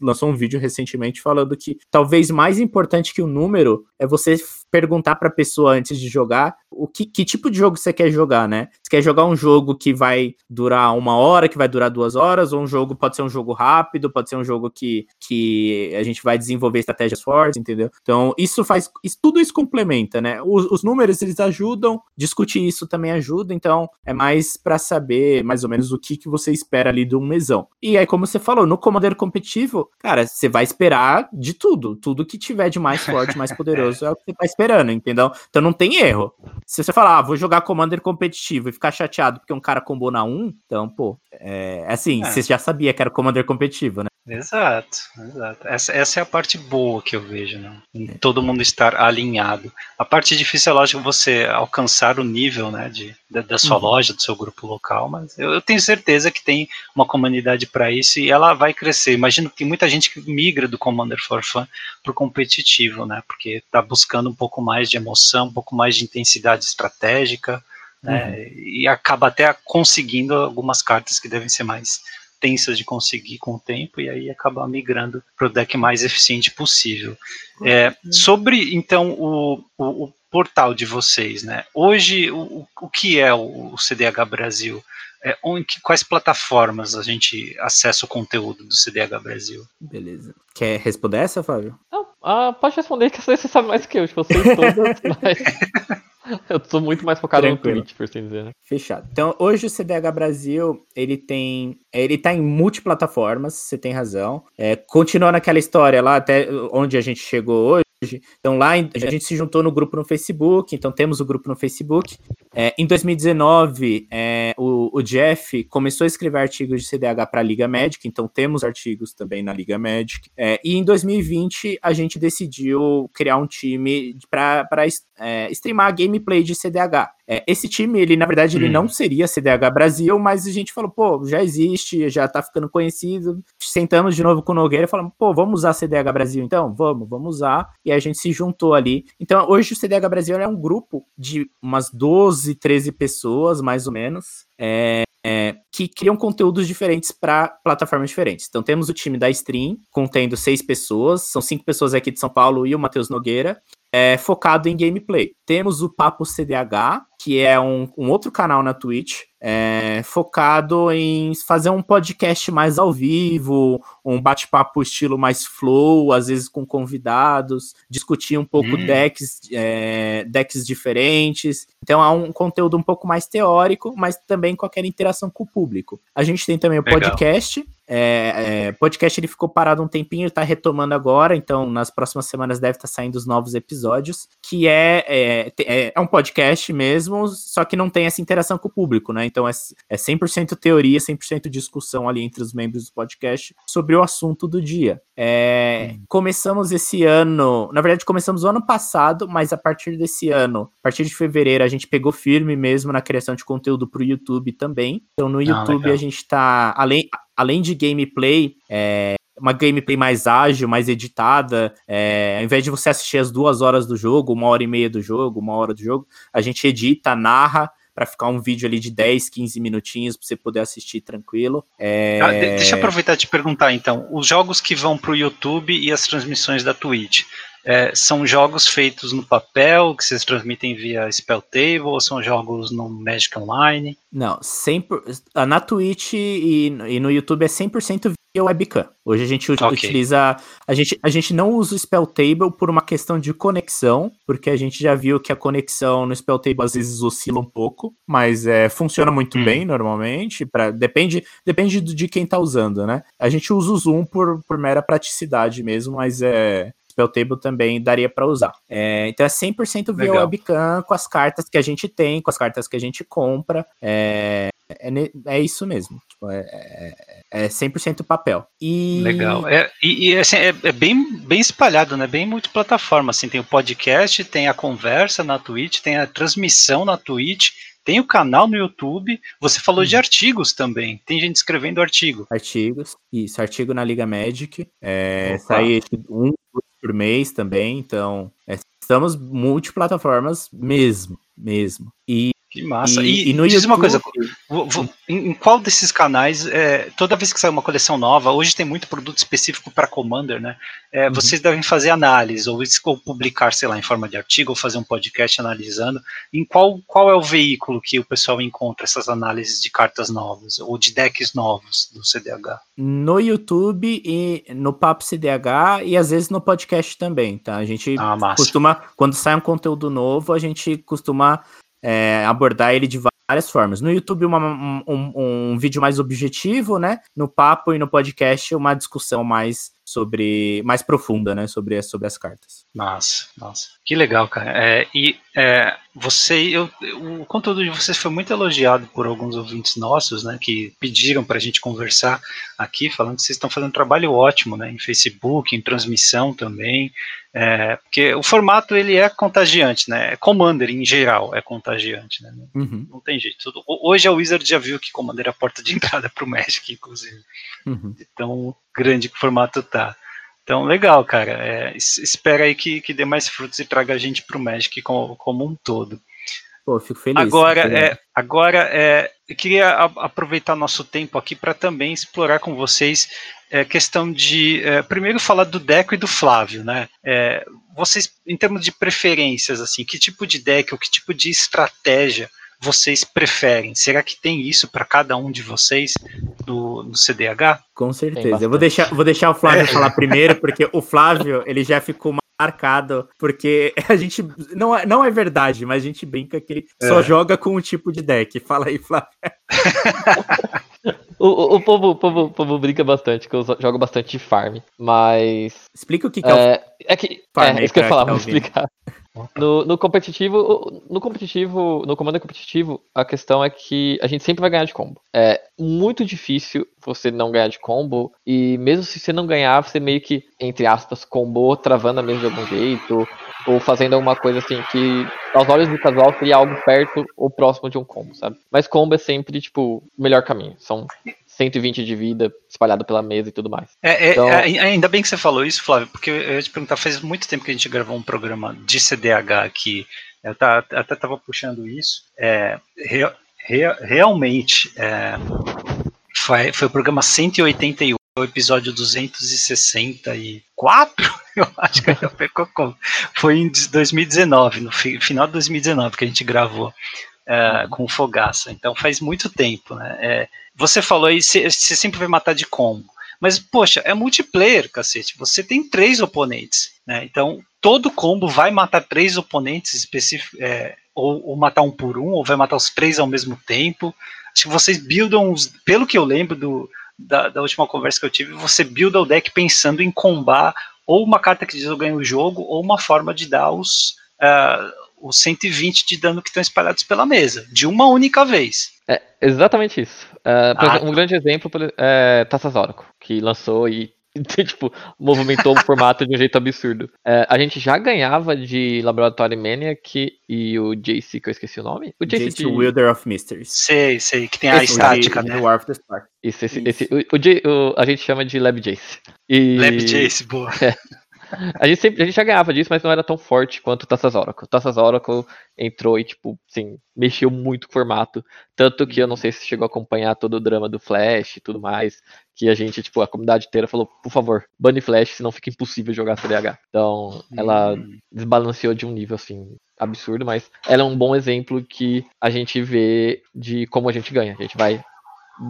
lançou um vídeo recentemente falando que talvez mais importante que o número é você perguntar para a pessoa antes de jogar o que, que, tipo de jogo você quer jogar, né? Você quer jogar um jogo que vai durar uma hora, que vai durar duas horas, ou um jogo pode ser um jogo rápido, pode ser um jogo que, que a gente vai desenvolver estratégias fortes, entendeu? Então, isso faz. Isso, tudo isso complementa, né? Os, os números eles ajudam, discutir isso também ajuda, então é mais para saber mais ou menos o que, que você espera ali de um mesão. E aí, como você falou, no Commander competitivo, cara, você vai esperar de tudo. Tudo que tiver de mais forte, mais *laughs* poderoso é o que você tá esperando, entendeu? Então não tem erro. Se você falar, ah, vou jogar Commander competitivo e ficar chateado porque um cara combou na 1, então, pô, é assim, é. você já sabia que era Commander competitivo, né? Exato, exato. Essa, essa é a parte boa que eu vejo, né? Em todo mundo estar alinhado. A parte difícil é lógico você alcançar o nível, né, de, da, da sua uhum. loja, do seu grupo local, mas eu, eu tenho certeza que tem uma comunidade para isso e ela vai crescer. Imagino que tem muita gente que migra do Commander for Fun pro competitivo, né? Porque está buscando um pouco mais de emoção, um pouco mais de intensidade estratégica, né? Uhum. E acaba até conseguindo algumas cartas que devem ser mais tensas de conseguir com o tempo e aí acaba migrando para o deck mais eficiente possível. É, sobre então o, o, o, portal de vocês, né? Hoje o, o que é o, CDH Brasil? É, onde, quais plataformas a gente acessa o conteúdo do CDH Brasil? Beleza. Quer responder essa, Fábio? Não, ah, pode responder que você sabe mais que eu, tipo, vocês *laughs* todas, mas... *laughs* Eu sou muito mais focado Tranquilo. no Twitch, por assim dizer. Né? Fechado. Então, hoje o CDH Brasil, ele tem. Ele tá em multiplataformas, você tem razão. É, continuando aquela história lá, até onde a gente chegou hoje. Então lá a gente se juntou no grupo no Facebook, então temos o grupo no Facebook. É, em 2019, é, o, o, Jeff começou a escrever artigos de CDH para a Liga Magic, então temos artigos também na Liga Magic. É, e em 2020 a gente decidiu criar um time para é, streamar gameplay de CDH. É, esse time, ele na verdade, ele hum. não seria CDH Brasil, mas a gente falou, pô, já existe, já tá ficando conhecido. Sentamos de novo com o Nogueira e falamos, pô, vamos usar CDH Brasil então? Vamos, vamos usar. E a gente se juntou ali. Então, hoje o CDH Brasil é um grupo de umas 12, 13 pessoas, mais ou menos. É, é, que criam conteúdos diferentes para plataformas diferentes. Então temos o time da Stream, contendo seis pessoas, são cinco pessoas aqui de São Paulo e o Matheus Nogueira, é, focado em gameplay. Temos o Papo CDH, que é um, um outro canal na Twitch, é, focado em fazer um podcast mais ao vivo, um bate-papo estilo mais flow, às vezes com convidados, discutir um pouco hum. decks, é, decks diferentes. Então é um conteúdo um pouco mais teórico, mas também com aquela interação com o público. A gente tem também o Legal. podcast, é, é, podcast ele ficou parado um tempinho, ele tá retomando agora, então nas próximas semanas deve estar tá saindo os novos episódios, que é, é, é, é, um podcast mesmo, só que não tem essa interação com o público, né? Então é, é 100% teoria, 100% discussão ali entre os membros do podcast sobre o assunto do dia. É, hum. Começamos esse ano, na verdade começamos o ano passado, mas a partir desse ano, a partir de fevereiro, a gente pegou firme mesmo na criação de conteúdo para o YouTube também. Então no ah, YouTube ah, a gente tá, além além de gameplay, é, uma gameplay mais ágil, mais editada. É, ao invés de você assistir as duas horas do jogo, uma hora e meia do jogo, uma hora do jogo, a gente edita, narra para ficar um vídeo ali de 10, 15 minutinhos para você poder assistir tranquilo. É... Ah, deixa eu aproveitar e te perguntar então, os jogos que vão para o YouTube e as transmissões da Twitch, é, são jogos feitos no papel, que vocês transmitem via Spell Table, ou são jogos no Magic Online? Não, 100%, na Twitch e, e no YouTube é 100% via webcam. Hoje a gente okay. utiliza. A gente, a gente não usa o Spell Table por uma questão de conexão, porque a gente já viu que a conexão no Spell Table às vezes oscila um pouco, mas é, funciona muito hum. bem normalmente. Pra, depende depende de quem tá usando, né? A gente usa o Zoom por, por mera praticidade mesmo, mas é. Spelltable também daria para usar. É, então é 100% via Legal. webcam com as cartas que a gente tem, com as cartas que a gente compra. É, é, é isso mesmo. Tipo, é, é, é 100% papel. E... Legal. É, e, e assim, é, é, bem, bem espalhado, né? Bem multiplataforma. Assim, tem o podcast, tem a conversa na Twitch, tem a transmissão na Twitch tem o canal no YouTube. Você falou de uhum. artigos também. Tem gente escrevendo artigo. Artigos. Isso, artigo na Liga Magic. É, sai um por mês também, então é, estamos multiplataformas mesmo, mesmo. E que massa. E, e, e diz YouTube... uma coisa, em, qual desses canais, é, toda vez que sai uma coleção nova, hoje tem muito produto específico para Commander, né? É, uhum. Vocês devem fazer análise, ou, ou, publicar, sei lá, em forma de artigo, ou fazer um podcast analisando. Em qual, qual é o veículo que o pessoal encontra essas análises de cartas novas, ou de decks novos do CDH? No YouTube e no Papo CDH, e às vezes no podcast também, tá? A gente ah, costuma, quando sai um conteúdo novo, a gente costuma é, abordar ele de várias formas. No YouTube, uma, um, um, um, vídeo mais objetivo, né? No papo e no podcast, uma discussão mais sobre mais profunda, né? Sobre, sobre as cartas. Nossa, nossa. Que legal, cara. É, e é, você, eu, o conteúdo de vocês foi muito elogiado por alguns ouvintes nossos, né? Que pediram para a gente conversar aqui, falando que vocês estão fazendo um trabalho ótimo, né? Em Facebook, em transmissão também. É, porque o formato ele é contagiante, né? Commander em geral é contagiante, né? Uhum. Não tem jeito. Hoje a Wizard já viu que Commander é a porta de entrada para o Magic, inclusive. Uhum. Então grande que o formato tá. Então, legal, cara. É, espera aí que, que dê mais frutos e traga a gente pro Magic como, como um todo. Pô, fico feliz. Agora, é, agora é, eu queria aproveitar nosso tempo aqui para também explorar com vocês é, questão de, é, primeiro falar do Deco e do Flávio, né? É, vocês, em termos de preferências, assim, que tipo de deck ou que tipo de estratégia vocês preferem? Será que tem isso para cada um de vocês no, no CDH? Com certeza. Eu vou deixar, vou deixar o Flávio é. *laughs* falar primeiro, porque o Flávio ele já ficou marcado, porque *laughs* a gente não é, não é verdade, mas a gente brinca que ele é. só joga com um tipo de deck. Fala aí, Flávio. *laughs* o, o, o, povo, o, povo, o povo brinca bastante, que eu jogo bastante de farm, mas. Explica o que, que é, é o. É que. Farm é, isso que eu ia falar, tá vou explicar. No, no, competitivo, no competitivo, no comando competitivo, a questão é que a gente sempre vai ganhar de combo. É muito difícil você não ganhar de combo, e mesmo se você não ganhar, você meio que, entre aspas, combo travando a mesa de algum jeito, ou fazendo alguma coisa assim que, aos olhos do casual, seria algo perto ou próximo de um combo, sabe? Mas combo é sempre, tipo, o melhor caminho. São 120 de vida espalhado pela mesa e tudo mais. É, é, então... é, ainda bem que você falou isso, Flávio, porque eu ia te perguntar, faz muito tempo que a gente gravou um programa de CDH aqui, eu tá, até estava puxando isso, é, re, re, realmente é, foi, foi o programa 188, o episódio 264, *laughs* eu acho que eu como. Foi em 2019, no final de 2019 que a gente gravou uh, com o Fogaça. Então faz muito tempo, né? É, você falou aí, você sempre vai matar de combo. Mas, poxa, é multiplayer, cacete. Você tem três oponentes, né? Então, todo combo vai matar três oponentes específicos, é, ou, ou, matar um por um, ou vai matar os três ao mesmo tempo. Acho que vocês buildam, pelo que eu lembro do, da, da, última conversa que eu tive, você builda o deck pensando em combar ou uma carta que diz eu ganho o jogo, ou uma forma de dar os, uh, os 120 de dano que estão espalhados pela mesa, de uma única vez. É exatamente isso. Uh, ah, exemplo, um grande exemplo é Taças Oracle, que lançou e *laughs* tipo, movimentou o formato de um jeito absurdo. É, a gente já ganhava de Laboratory Maniac e o JC, que eu esqueci o nome. O JC, JC Wilder of Mysteries. Sei, sei, que tem a esse, estática, né? War of the Spark. Isso, esse, esse, o, o, o, a gente chama de Lab Jace. E... Lab Jace, boa. *laughs* É. A gente, sempre, a gente já ganhava disso, mas não era tão forte quanto o Taças Oracle. O Taças Oracle entrou e, tipo, sim, mexeu muito o formato. Tanto que eu não sei se chegou a acompanhar todo o drama do Flash e tudo mais. Que a gente, tipo, a comunidade inteira falou, por favor, bane Flash, senão fica impossível jogar CDH. Então, ela hum. desbalanceou de um nível, assim, absurdo, mas ela é um bom exemplo que a gente vê de como a gente ganha. A gente vai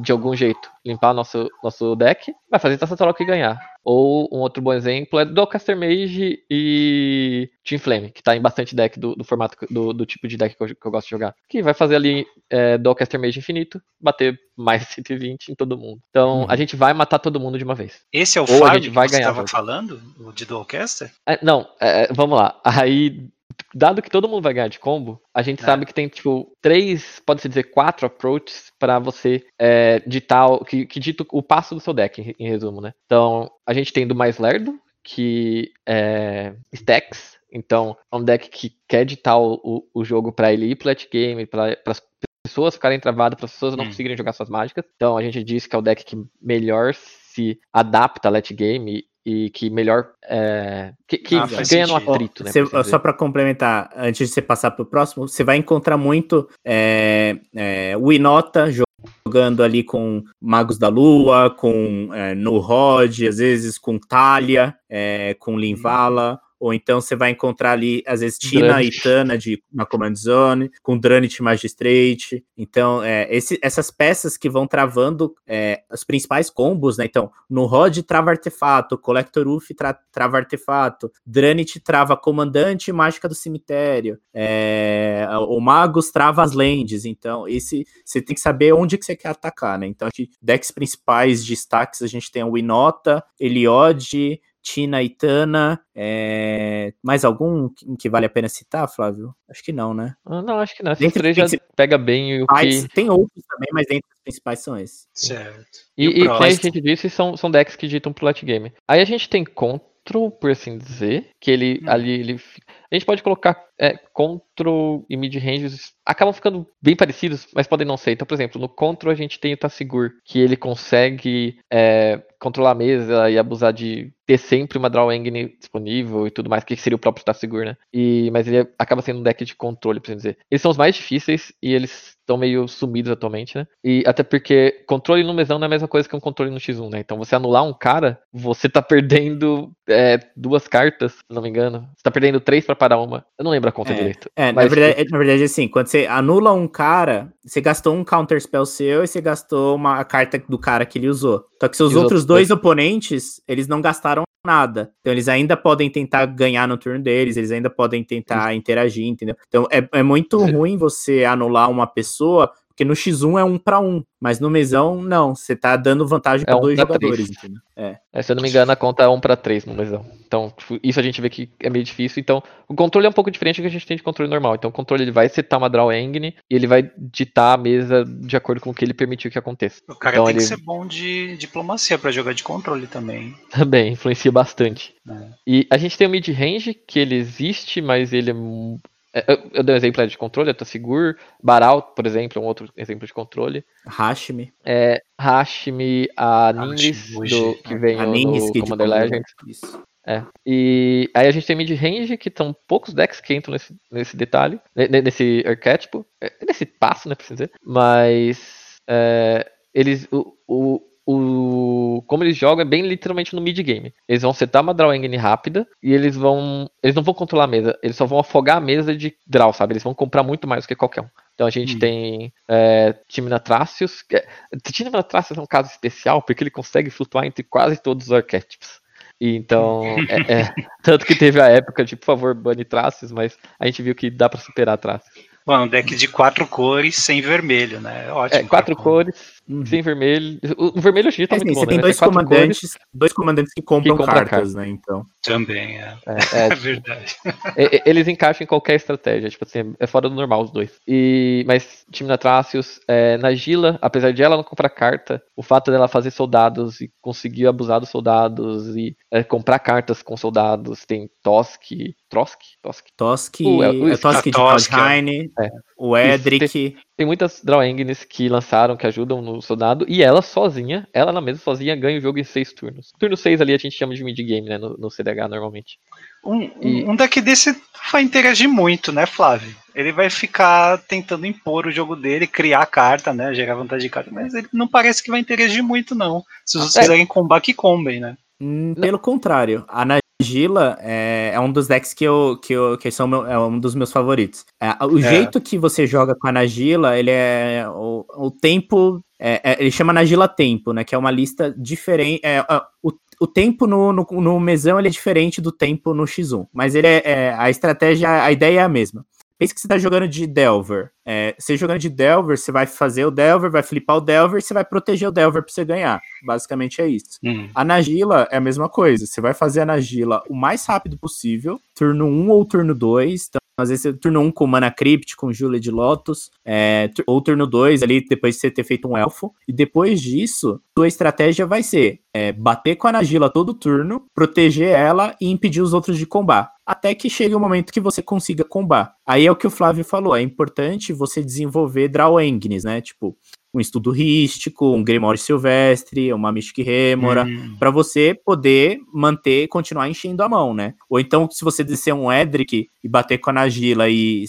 de algum jeito limpar nosso, nosso deck, vai fazer Taça Troca e ganhar. Ou um outro bom exemplo é Dualcaster Mage e Team Flame, que tá em bastante deck do, do formato do, do, tipo de deck que eu, que eu, gosto de jogar. Que vai fazer ali é, Dualcaster Mage infinito, bater mais *laughs* 120 em todo mundo. Então hum. a gente vai matar todo mundo de uma vez. Esse é o Ou a gente vai que ganhar você estava falando, o de Dualcaster? É, não, é, vamos lá. Aí dado que todo mundo vai ganhar de combo, a gente é. sabe que tem, tipo, três, pode-se dizer, quatro approaches para você é, ditar, que, que dita o passo do seu deck, em, em, resumo, né? Então, a gente tem do mais lerdo, que é Stacks, então é um deck que quer ditar o, o jogo para ele ir pro late game, para as pessoas ficarem travadas, para as pessoas não hum. conseguirem jogar suas mágicas. Então a gente diz que é o deck que melhor se adapta a late game e que melhor é, que, que Ah, ganha no atrito, né? Por assim só para complementar, antes de você passar para o próximo, você vai encontrar muito é, é, o Inota jogando ali com Magos da Lua, com é, No Rod, às vezes com Talia, é, com Linvala. Ou então você vai encontrar ali, às vezes, Tina Dranit. e Tana de uma Command Zone, com Dranit Magistrate. Então, é, esse- essas peças que vão travando é, os principais combos, né? Então, no Rod trava artefato, Collector Uff tra- trava artefato, Dranit trava comandante e mágica do cemitério, é, o Magus trava as lands. Então, esse você tem que saber onde que você quer atacar, né? Então, aqui, decks principais destaques a gente tem o Inota, Eliod, Tina e Tana. é, Mais algum que- que vale a pena citar, Flávio? Acho que não, né? Ah, Não, acho que não. Esses Dentre três já principais- pega bem o que. tem outros também, mas dentre os principais são esses. Certo. E, E e como a gente disse, são, são decks que ditam pro late game. Aí a gente tem Control, por assim dizer, que ele Hum. ali. Ele, a gente pode colocar é, Control e mid-ranges. Acabam ficando bem parecidos, mas podem não ser. Então, por exemplo, no Control a gente tem o Tassigur, que ele consegue é, controlar a mesa e abusar de ter sempre uma Draw Engine disponível e tudo mais, que seria o próprio Tassigur, né? E, mas ele acaba sendo um deck de controle, por assim dizer. Eles são os mais difíceis e eles estão meio sumidos atualmente, né? E até porque controle no mesão não é a mesma coisa que um controle no X1, né? Então você anular um cara, você tá perdendo é, duas cartas, se não me engano. Você tá perdendo três pra parar uma. Eu não lembro a conta É. direito. É, na Mas, verdade, na verdade, assim, quando você anula um cara, você gastou um counter spell seu e você gastou uma carta do cara que ele usou. Só que seus E os outros dois oponentes, eles não gastaram nada. Então eles ainda podem tentar ganhar no turno deles, eles ainda podem tentar interagir, entendeu? Então é, é muito Sim. ruim você anular uma pessoa, porque no X1 é um pra um, mas no mesão, não. Você tá dando vantagem É pra um dois pra jogadores, três. É. É, se eu não me engano, a conta é 1 pra 3 no mesão. Então, tipo, isso a gente vê que é meio difícil. Então, o controle é um pouco diferente do que a gente tem de controle normal. Então, o controle ele vai setar uma draw engine e ele vai ditar a mesa de acordo com o que ele permitiu que aconteça. O cara Então tem ele- que ser bom de diplomacia pra jogar de controle também. *laughs* Também influencia bastante. É. E a gente tem o mid-range, que ele existe, mas ele é. É, Eu, eu dei um exemplo aí de controle, é Tassigur, Baral, por exemplo, é um outro exemplo de controle. Hashime. É Hashimi, a Ningis, Hoje. do, que vem a no, Ningis no que de Commander. Legends. Isso. É. E aí a gente tem mid-range, que são poucos decks que entram nesse, nesse detalhe, ne- ne- nesse arquétipo, é, nesse passo, né, pra assim dizer. Mas é, eles. O, o, o- como eles jogam é bem literalmente no mid-game. Eles vão setar uma draw engine rápida e eles vão. Eles não vão controlar a mesa, eles só vão afogar a mesa de draw, sabe? Eles vão comprar muito mais do que qualquer um. Então a gente Hum. tem é, Timnatracius. que é- Timnatracius é um caso especial porque ele consegue flutuar entre quase todos os arquétipos. E então, é, é, *laughs* tanto que teve a época de, por favor, bane traços, mas a gente viu que dá pra superar traços. Bom, um deck de quatro cores sem vermelho, né? Ótimo. É, quatro cores, Uhum. sem vermelho. O o vermelho em dia tá É muito bom, você né? tem dois quatro comandantes, dois comandantes que compram compram cartas, né? Então. Também, é. É, *laughs* É é, verdade. E- e- Eles encaixam em qualquer estratégia, tipo assim, é fora do normal os dois. E, mas time na Tracius, é, na Gila, apesar de ela não comprar carta, o fato dela fazer soldados e conseguir abusar dos soldados e é, comprar cartas com soldados, tem Tosk, Trosk? Tosk. Tosk, O- o- é, Tosk de Tosk, é. Kaldheim, É. o Edric. Tem muitas draw engines que lançaram, que ajudam no soldado, e ela sozinha, ela na mesa sozinha, ganha o jogo em seis turnos. Turno 6 ali a gente chama de mid-game, né, no, no CDH normalmente. Um, E- um, um deck desse vai interagir muito, né, Flávio? Ele vai ficar tentando impor o jogo dele, criar carta, né? Gerar vantagem de carta, mas ele não parece que vai interagir muito, não. Se vocês É. quiserem combar, que combem, né? Hum, Pelo contrário, a Nagila é, é um dos decks que eu, que eu que são meu- é um dos meus favoritos. É, o É. jeito que você joga com a Nagila, ele é o, o tempo, é, é, ele chama Nagila Tempo, né? Que é uma lista diferente. é, o, o tempo no, no, no mesão ele é diferente do tempo no X1, mas ele é, é- a estratégia, a ideia é a mesma. Pensa que você tá jogando de Delver. É, você jogando de Delver, você vai fazer o Delver, vai flipar o Delver, você vai proteger o Delver pra você ganhar. Basicamente é isso. Hum. A Nagila é a mesma coisa. Você vai fazer a Nagila o mais rápido possível, turno 1 ou turno 2. Então, às vezes, turno 1 com Mana Crypt, com Julia de Lotus, é, ou turno 2 ali, depois de você ter feito um elfo. E depois disso, sua estratégia vai ser é, bater com a Nagila todo turno, proteger ela e impedir os outros de combar. Até que chegue o momento que você consiga combar. Aí é o que o Flávio falou, é importante você desenvolver draw engines, né? Tipo, um estudo rístico, um Grimório Silvestre, uma Mystic Remora, hum. para você poder manter, continuar enchendo a mão, né? Ou então, se você descer um Edric e bater com a Nagila e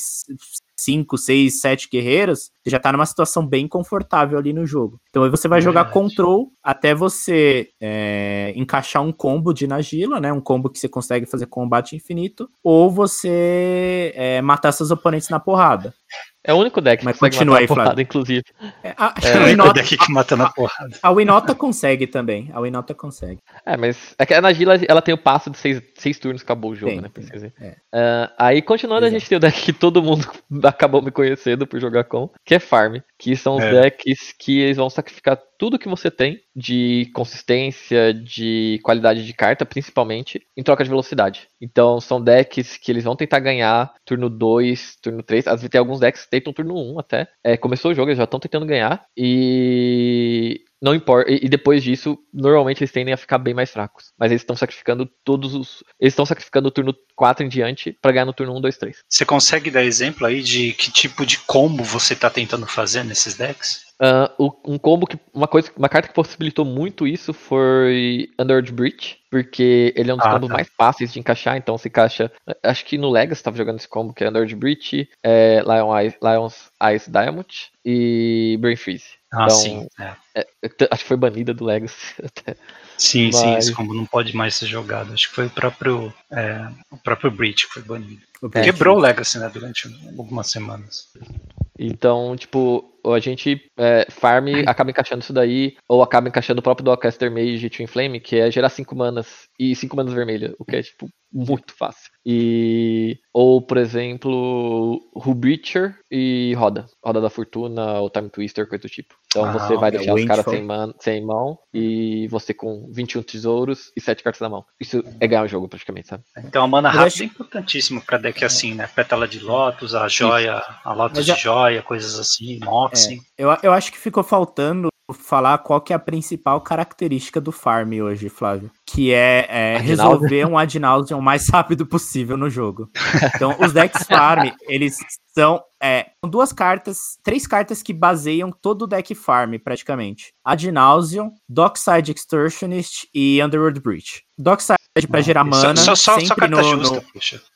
5, 6, 7 guerreiros, você já tá numa situação bem confortável ali no jogo. Então aí você vai jogar control até você é, encaixar um combo de Nagila, né? Um combo que você consegue fazer combate infinito, ou você é, matar seus oponentes na porrada. É o único deck Mas que continua aí, porrada, Flávio. inclusive. É, a, é, o único deck que mata na porrada. A Winota consegue também. A Winota consegue. É, mas é que a Nagila ela tem o passo de seis, seis turnos, acabou o jogo, tem, né? Tem, é. uh, aí, continuando, Exato. a gente tem o deck que todo mundo *laughs* acabou me conhecendo por jogar com, que é Farm. Que são os é. decks que eles vão sacrificar tudo que você tem de consistência, de qualidade de carta, principalmente, em troca de velocidade. Então são decks que eles vão tentar ganhar turno 2, turno 3. Às vezes tem alguns decks que tentam turno 1 até. É, começou o jogo, eles já estão tentando ganhar. E não importa. E, depois disso, normalmente eles tendem a ficar bem mais fracos. Mas eles estão sacrificando todos os. Eles estão sacrificando o turno 4 em diante para ganhar no turno 1, 2, 3. Você consegue dar exemplo aí de que tipo de combo você está tentando fazer nesses decks? Uh, um combo que. Uma coisa, uma carta que possibilitou muito isso foi Underworld Breach. Porque ele é um dos ah, combos tá. mais fáceis de encaixar, então se encaixa. Acho que no Legacy estava jogando esse combo, que é Underworld Breach, é, Lion Ice, Lion's Ice Diamond e Brain Freeze. Ah, então, sim. É. É, acho que foi banida do Legacy *laughs* até. Sim, Mas... sim, esse combo não pode mais ser jogado. Acho que foi o próprio, é, o próprio Breach que foi banido. O Quebrou o Legacy, né, durante algumas semanas. Então, tipo, a gente é, farm *clears throat* acaba encaixando isso daí, ou acaba encaixando o próprio Dockcaster Mage Twin Flame, que é gerar 5 manas e 5 manas vermelhas, o que é, tipo, muito fácil. E. Ou, por exemplo, Rubreacher e Roda. Roda da Fortuna, ou Time Twister, coisa do tipo. Então ah, você vai é deixar os caras sem, sem mão e você com 21 tesouros e 7 cartas na mão. Isso é ganhar o jogo, praticamente, sabe? Então a mana rápida acho... é importantíssimo pra deck assim, né? Pétala de Lotus, a joia, Isso. a Lotus já... de joia, coisas assim, Moxie. É, eu, eu acho que ficou faltando falar qual que é a principal característica do farm hoje, Flávio. Que é, é resolver um ad nauseam o mais *laughs* rápido possível no jogo. Então, os decks farm, eles são é, duas cartas, três cartas que baseiam todo o deck farm, praticamente. Ad nauseam, Dockside Extortionist e Underworld Breach. Dockside para gerar mana, só, só, sempre só no, no,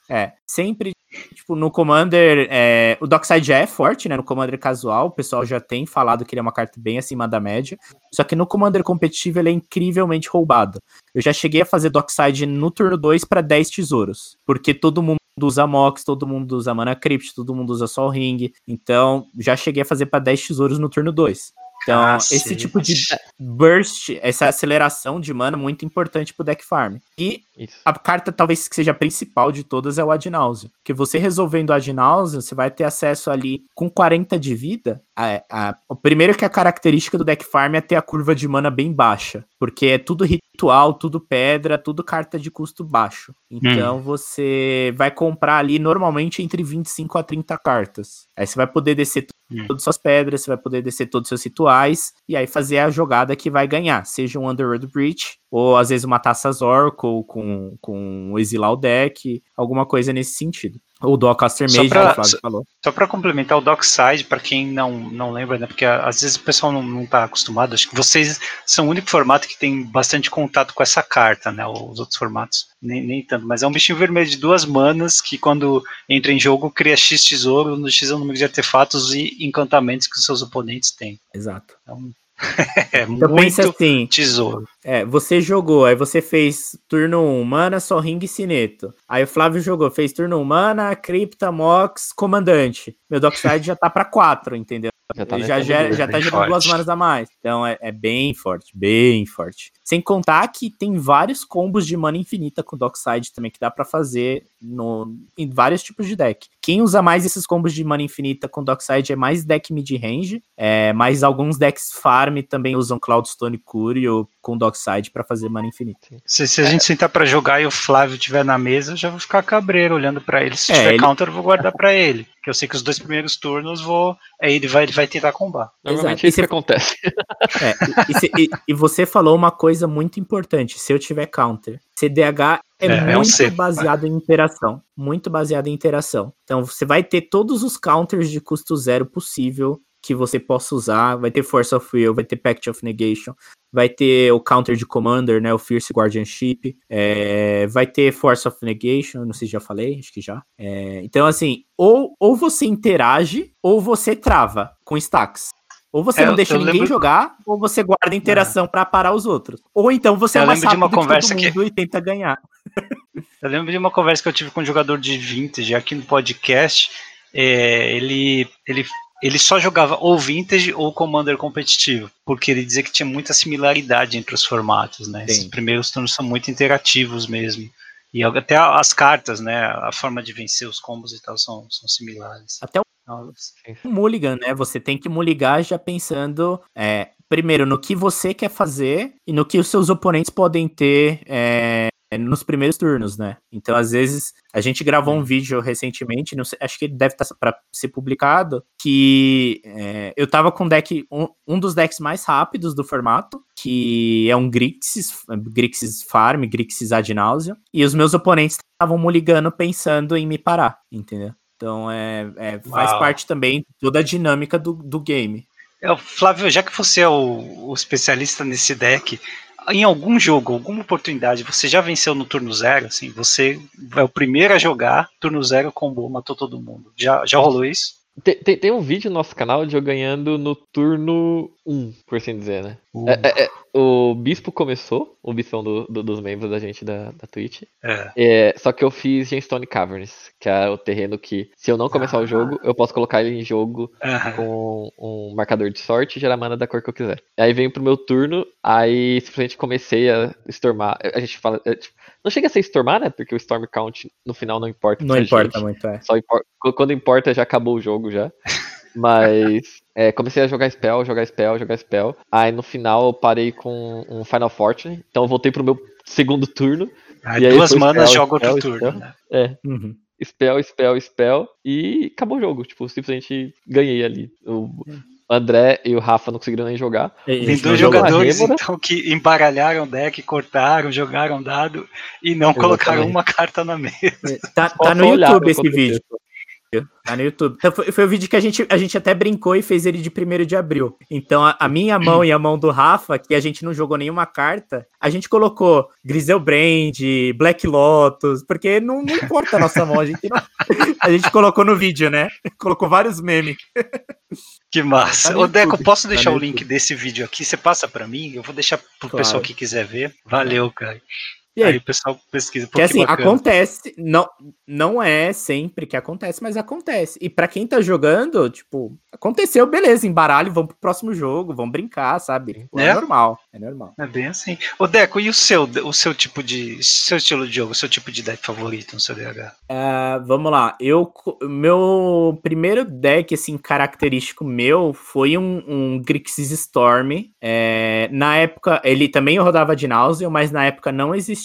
é, sempre tipo, no Commander, é, o Dockside já é forte, né? No Commander casual, o pessoal já tem falado que ele é uma carta bem acima da média. Só que no Commander competitivo ele é incrivelmente roubado. Eu já cheguei a fazer Dockside no turno 2 para 10 tesouros, porque todo mundo usa Mox, todo mundo usa Mana Crypt, todo mundo usa Sol Ring. Então, já cheguei a fazer para 10 tesouros no turno 2. Então, ah, esse tipo de *laughs* burst, essa aceleração de mana, muito importante pro deck farm. E Isso. a carta, talvez que seja a principal de todas, é o Ad Nauseam. Que você resolvendo o Ad Nauseam, você vai ter acesso ali com 40 de vida. A, a, o primeiro que a característica do deck farm é ter a curva de mana bem baixa. Porque é tudo ritual, tudo pedra, tudo carta de custo baixo. Então hum. você vai comprar ali normalmente entre 25 a 30 cartas. Aí você vai poder descer hum. todas as suas pedras, você vai poder descer todos os seus rituais e aí fazer a jogada que vai ganhar, seja um Underworld Breach ou às vezes uma Taça Zorco com, com exilar o deck, alguma coisa nesse sentido. O Dockcaster Mage, pra, o Flávio falou. Só para complementar o Dockside, para quem não, não lembra, né, porque às vezes o pessoal não, não tá acostumado, acho que vocês são o único formato que tem bastante contato com essa carta, né, os outros formatos nem, nem tanto, mas é um bichinho vermelho de duas manas que quando entra em jogo cria X tesouro, no X é o número de artefatos e encantamentos que os seus oponentes têm. Exato. Então, *laughs* é então muito assim, tesouro. É, você jogou, aí você fez turno 1, mana, só ring e sineto. Aí o Flávio jogou, fez turno 1, mana, cripta, mox, comandante. Meu dockside já tá pra 4, entendeu? Já tá, já, já, já tá gerando duas manas a mais. Então é, é, bem forte, bem forte. Sem contar que tem vários combos de mana infinita com Dockside também que dá para fazer no, em vários tipos de deck. Quem usa mais esses combos de mana infinita com Dockside é mais deck mid-range, é, mas alguns decks farm também usam Cloudstone Curio com Dockside para fazer mana infinita. Se, se a é. gente sentar para jogar e o Flávio estiver na mesa, eu já vou ficar cabreiro olhando para ele. Se é, tiver ele... counter, eu vou guardar para ele. Que eu sei que os dois primeiros turnos vou. Aí ele vai, ele vai tentar combar. Normalmente é isso que acontece. É, e, e, e, e, você falou uma coisa muito importante: se eu tiver counter. CDH é, é muito é um baseado em interação. Muito baseado em interação. Então você vai ter todos os counters de custo zero possível que você possa usar. Vai ter Force of Will, vai ter Pact of Negation, vai ter o Counter de Commander, né? O Fierce Guardianship, é, vai ter Force of Negation, não sei se já falei, acho que já. É, então, assim, ou, ou você interage, ou você trava com stacks. Ou você É, não deixa ninguém lembro- jogar, ou você guarda interação pra parar os outros. Ou então você Eu é mais lembro de uma rápido que conversa todo que- mundo e tenta ganhar. *laughs* Eu lembro de uma conversa que eu tive com um jogador de Vintage aqui no podcast. é, ele, ele, ele só jogava ou Vintage ou Commander competitivo, porque ele dizia que tinha muita similaridade entre os formatos, né? Esses Sim. primeiros turnos são muito interativos mesmo. E até as cartas, né? A forma de vencer os combos e tal são, são similares. Até Então, um mulligan, né? Você tem que mulligar já pensando, é, primeiro, no que você quer fazer e no que os seus oponentes podem ter é, nos primeiros turnos, né? Então, às vezes, a gente gravou um vídeo recentemente, não sei, acho que ele deve estar para ser publicado, que é, eu tava com um deck, um, um dos decks mais rápidos do formato, que é um Grixis, Grixis Farm, Grixis Ad Nauseam, e os meus oponentes estavam mulligando pensando em me parar, entendeu? Então é, é- faz Uau. parte também toda a dinâmica do, do game. É, Flávio, já que você é o, o especialista nesse deck, em algum jogo, alguma oportunidade, você já venceu no turno zero? Assim, você é o primeiro a jogar, turno zero, combou, matou todo mundo. Já, já rolou isso? Tem, tem, tem um vídeo no nosso canal de eu ganhando no turno 1, por assim dizer, né? É, é, é, o Bispo começou, o Bispo é um do- do- dos membros da gente da, da Twitch. É. É, só que eu fiz Gemstone Caverns, que é o terreno que, se eu não começar Ah. o jogo, eu posso colocar ele em jogo Aham. com um marcador de sorte e gerar mana da cor que eu quiser. Aí veio pro meu turno, aí simplesmente comecei a stormar. A gente fala. é, tipo, não chega a ser stormar, né? Porque o Storm Count no final não importa. Não importa gente. muito, é. Só impor- Quando importa, já acabou o jogo já. *laughs* Mas é, comecei a jogar spell, jogar spell, jogar spell. Aí no final eu parei com um Final Fortune. Então eu voltei pro meu segundo turno. Aí E aí duas manas spell, joga outro spell, turno. spell. né? É, Uhum. spell, spell, spell. E acabou o jogo. Tipo, simplesmente ganhei ali. O André e o Rafa não conseguiram nem jogar. Tem dois jogadores então que embaralharam o deck, cortaram, jogaram dado e não colocaram Exatamente. uma carta na mesa. Tá, Só- tá no YouTube esse vídeo. Tá no YouTube. Então, foi, foi o vídeo que a gente, a gente até brincou e fez ele de 1 de abril. Então, a, a minha mão e a mão do Rafa, que a gente não jogou nenhuma carta, a gente colocou Griselbrand, Black Lotus, porque não, não importa a nossa mão. A gente, não- a gente colocou no vídeo, né? Colocou vários memes. Que massa. Tá Ô, Deco, YouTube, posso tá deixar no o link desse vídeo aqui? Você passa pra mim? Eu vou deixar pro Claro. pessoal que quiser ver. Valeu, cara. E aí, Aí o pessoal pesquisa. Porque que assim, bacana. acontece, não, não é sempre que acontece, mas acontece. E pra quem tá jogando, tipo, aconteceu, beleza, embaralho, vamos pro próximo jogo, vamos brincar, sabe? É, É? normal, é normal. É bem assim. Ô, Deco, e o seu, o seu tipo de. seu estilo de jogo, o seu tipo de deck favorito no CDH? Ah, vamos lá, eu, meu primeiro deck, assim, característico meu foi um, um Grixis Storm. É, na época, ele também rodava de Náusea, mas na época não existia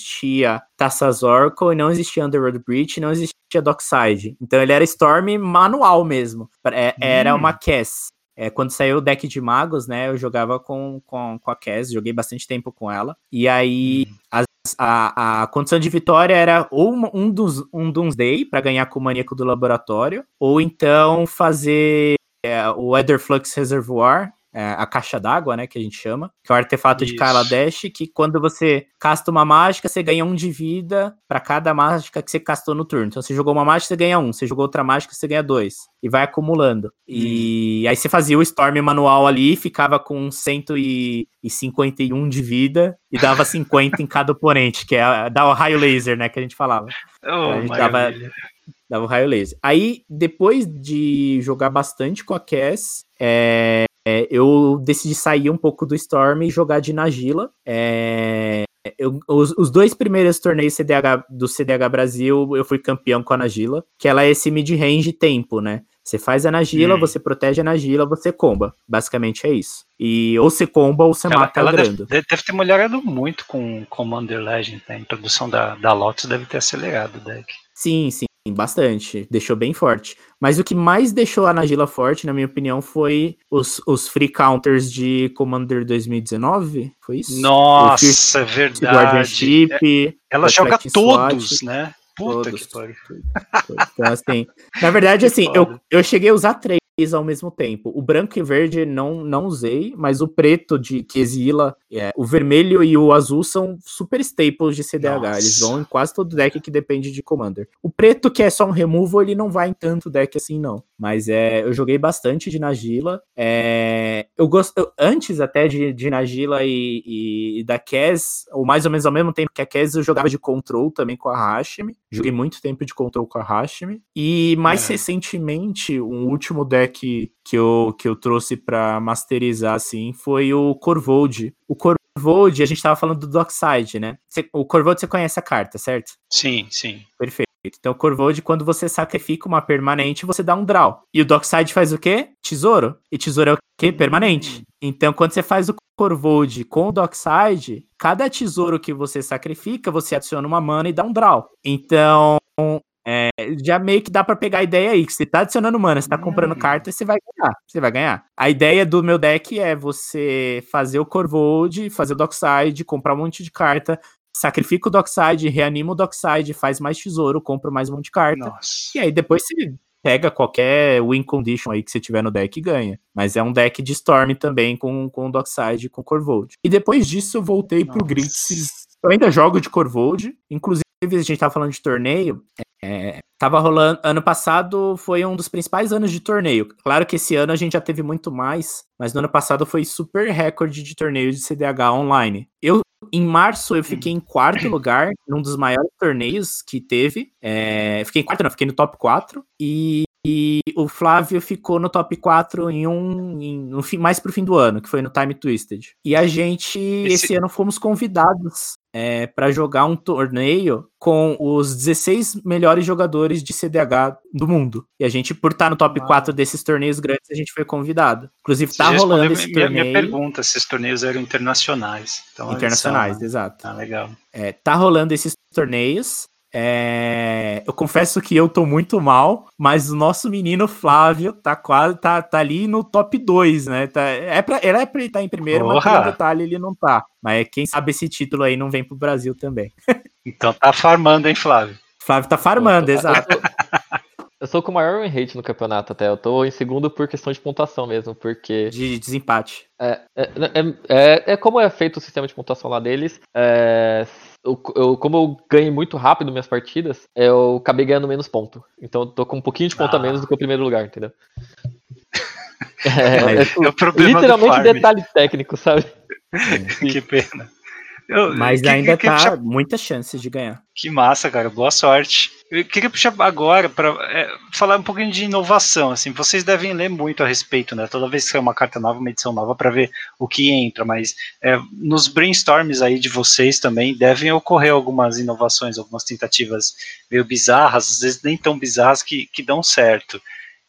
Taças Oracle, e não existia Underworld Breach, não existia Dockside. Então ele era Storm manual mesmo. É, Era Hum. uma Cass. É, quando saiu o deck de magos, né, eu jogava com, com, com a Cass, joguei bastante tempo com ela. E aí, as- a, a condição de vitória era ou um, dos, um Doomsday para ganhar com o maníaco do laboratório, ou então fazer é, o Etherflux Reservoir, é, a caixa d'água, né, que a gente chama, que é o artefato de Isso. Kaladesh, que quando você casta uma mágica, você ganha um de vida para cada mágica que você castou no turno. Então, você jogou uma mágica, você ganha um. Você jogou outra mágica, você ganha dois. E vai acumulando. E aí você fazia o Storm manual ali, ficava com 151 de vida e dava 50 em cada oponente, que é dá o raio laser, né, que a gente falava. Oh, a gente maravilha. Dava o raio laser. Aí, depois de jogar bastante com a Cass, é, é, eu decidi sair um pouco do Storm e jogar de Nagila. É, eu- os, os dois primeiros torneios CDH, do CDH Brasil, eu fui campeão com a Nagila, que ela é esse mid-range tempo, né? Você faz a Nagila, Hum. você protege a Nagila, você comba. Basicamente é isso. E ou você comba ou você Ela, mata ela o deve, Grando. deve- deve ter melhorado muito com Commander Legend, né? A introdução da, da Lotus deve ter acelerado o deck. Sim, sim, bastante. Deixou bem forte. Mas o que mais deixou a Nagila forte, na minha opinião, foi os, os free counters de Commander 2019. Foi isso? Nossa, é verdade. Guardianship. Ela joga todos, SWAT, né? Puta todos. que pariu. Então, assim, na *laughs* verdade, assim, eu, eu cheguei a usar três ao mesmo tempo. O branco e verde não, não usei, mas o preto de que exila, é, o vermelho e o azul são super staples de CDH. Nossa. Eles vão em quase todo deck que depende de Commander. O preto, que é só um removal, ele não vai em tanto deck assim, não. Mas é, eu joguei bastante de Nagila. É, eu gosto. Antes até de, de Nagila e, e, da Kes, ou mais ou menos ao mesmo tempo que a Kes, eu jogava de control também com a Hashimi. Joguei muito tempo de control com a Hashimi. E mais é. recentemente, um último deck que eu, que eu trouxe para masterizar assim foi o Corvold. O Corvold, a gente tava falando do Dockside, né? o Corvold você conhece a carta, certo? Sim, sim. Perfeito. Então, o Corvold, quando você sacrifica uma permanente, você dá um draw. E o Dockside faz o quê? Tesouro. E tesouro é o quê? Permanente. Então, quando você faz o Corvold com o Dockside, cada tesouro que você sacrifica, você adiciona uma mana e dá um draw. Então, já meio que dá para pegar a ideia aí, que você tá adicionando mana, você tá comprando hum. carta, você vai ganhar. Você vai ganhar. A ideia do meu deck é você fazer o Corvold, fazer o Dockside, comprar um monte de carta, sacrifica o Dockside, reanima o Dockside, faz mais tesouro, compra mais um monte de carta. Nossa. E aí depois você pega qualquer win condition aí que você tiver no deck e ganha. Mas é um deck de Storm também com, com o Dockside e com Corvold. E depois disso eu voltei Nossa. pro Grixis. Eu ainda jogo de Corvold, inclusive a gente tava falando de torneio, é, tava rolando. Ano passado foi um dos principais anos de torneio. Claro que esse ano a gente já teve muito mais, mas no ano passado foi super recorde de torneio de CDH online. Eu em março eu fiquei em quarto *clears throat* lugar num dos maiores torneios que teve. É, fiquei em quarto, não, fiquei no top 4. E, e o Flávio ficou no top 4 em um. Em, mais pro fim do ano, que foi no Time Twisted. E a gente, esse, esse ano, fomos convidados é, para jogar um torneio com os 16 melhores jogadores de CDH do mundo. E a gente, por estar no top ah. 4 desses torneios grandes, a gente foi convidado. Inclusive, tá rolando esse minha, torneio. Minha pergunta, se esses torneios eram internacionais. Então, internacionais, são... exato. Ah, legal. É, tá rolando esses torneios. É, eu confesso que eu tô muito mal, mas o nosso menino Flávio tá quase tá, tá ali no top 2, né? Tá, é pra, era pra ele estar tá em primeiro, Porra. mas por detalhe ele não tá. Mas quem sabe esse título aí não vem pro Brasil também. *laughs* então tá farmando, hein, Flávio? Flávio tá farmando, exato. *laughs* Eu sou com o maior win rate no campeonato até. Eu tô em segundo por questão de pontuação mesmo, porque. De desempate. É, é, é, é, é como é feito o sistema de pontuação lá deles. É, eu, eu, como eu ganhei muito rápido minhas partidas, eu acabei ganhando menos ponto. Então eu tô com um pouquinho de ponto ah. a menos do que o primeiro lugar, entendeu? *laughs* É, é, o problema literalmente detalhe técnico, sabe? *laughs* que pena. Eu, Mas que, ainda que, tá puxar... muitas chances de ganhar. Que massa, cara. Boa sorte. Eu queria puxar agora para é, falar um pouquinho de inovação. Assim, vocês devem ler muito a respeito, né? Toda vez que sai uma carta nova, uma edição nova, para ver o que entra. Mas é, nos brainstorms aí de vocês também devem ocorrer algumas inovações, algumas tentativas meio bizarras, às vezes nem tão bizarras que, que dão certo.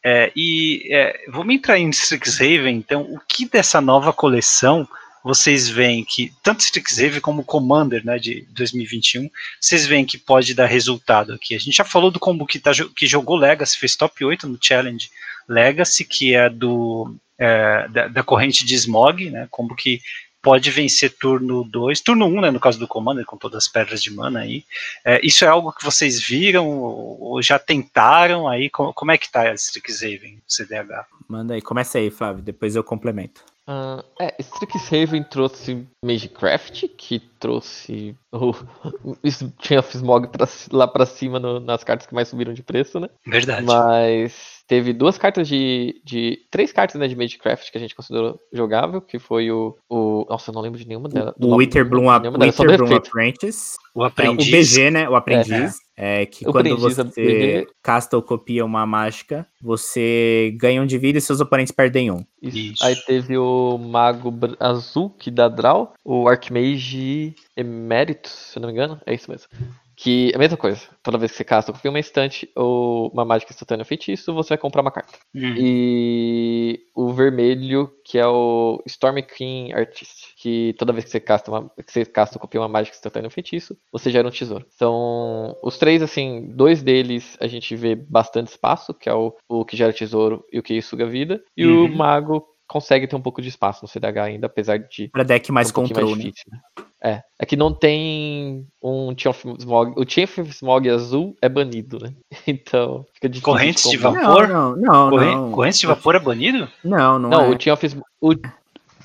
É, e é, vamos entrar em Strixhaven, então, o que dessa nova coleção vocês veem que, tanto Strixhaven como Commander né, de 2021, vocês veem que pode dar resultado aqui. A gente já falou do combo que, tá, que jogou Legacy, fez top 8 no Challenge Legacy, que é do é, da, da, corrente de Smog, né, combo que pode vencer turno 2, turno 1, um, né, no caso do Commander, com todas as pedras de mana aí. É, isso é algo que vocês viram ou, já tentaram aí? Como, como é que tá Strixhaven, CDH? Manda aí, começa aí, Flávio, depois eu complemento. Uh, é, Strixhaven trouxe Magecraft, que trouxe o, *laughs* tinha Fismog pra, lá pra cima no, nas cartas que mais subiram de preço, né? Verdade. Mas teve duas cartas de, de. Três cartas né, de Magecraft que a gente considerou jogável, que foi o. o nossa, eu não lembro de nenhuma delas. O Witherbloom Apprentice. O aprendiz. É, o BG, né? O aprendiz. É, é que eu quando você casta ou copia uma mágica, você ganha um de vida e seus oponentes perdem um. Isso. Aí teve o Mago Azul, que dá draw, o Archmage Emeritus, se eu não me engano, é isso mesmo. Que é a mesma coisa. Toda vez que você casta uma estante ou uma mágica instantânea feitiço, você vai comprar uma carta. Uhum. E o vermelho, que é o Storm Queen Artist. Que toda vez que você casta uma, que você casta ou copia uma mágica instantânea feitiço, você gera um tesouro. São os três, assim, dois deles a gente vê bastante espaço, que é o, o que gera tesouro e o que suga vida. E uhum. o mago consegue ter um pouco de espaço no CDH ainda, apesar de. Pra deck mais um controle. Mais difícil, né? É, é que não tem um Chain of Smog. O Chain of Smog azul é banido, né? *laughs* Então fica difícil. Correntes de vapor? Não, não, não. Corren- não. Correntes de vapor é banido? Não, não, Não, é. o Smog. o-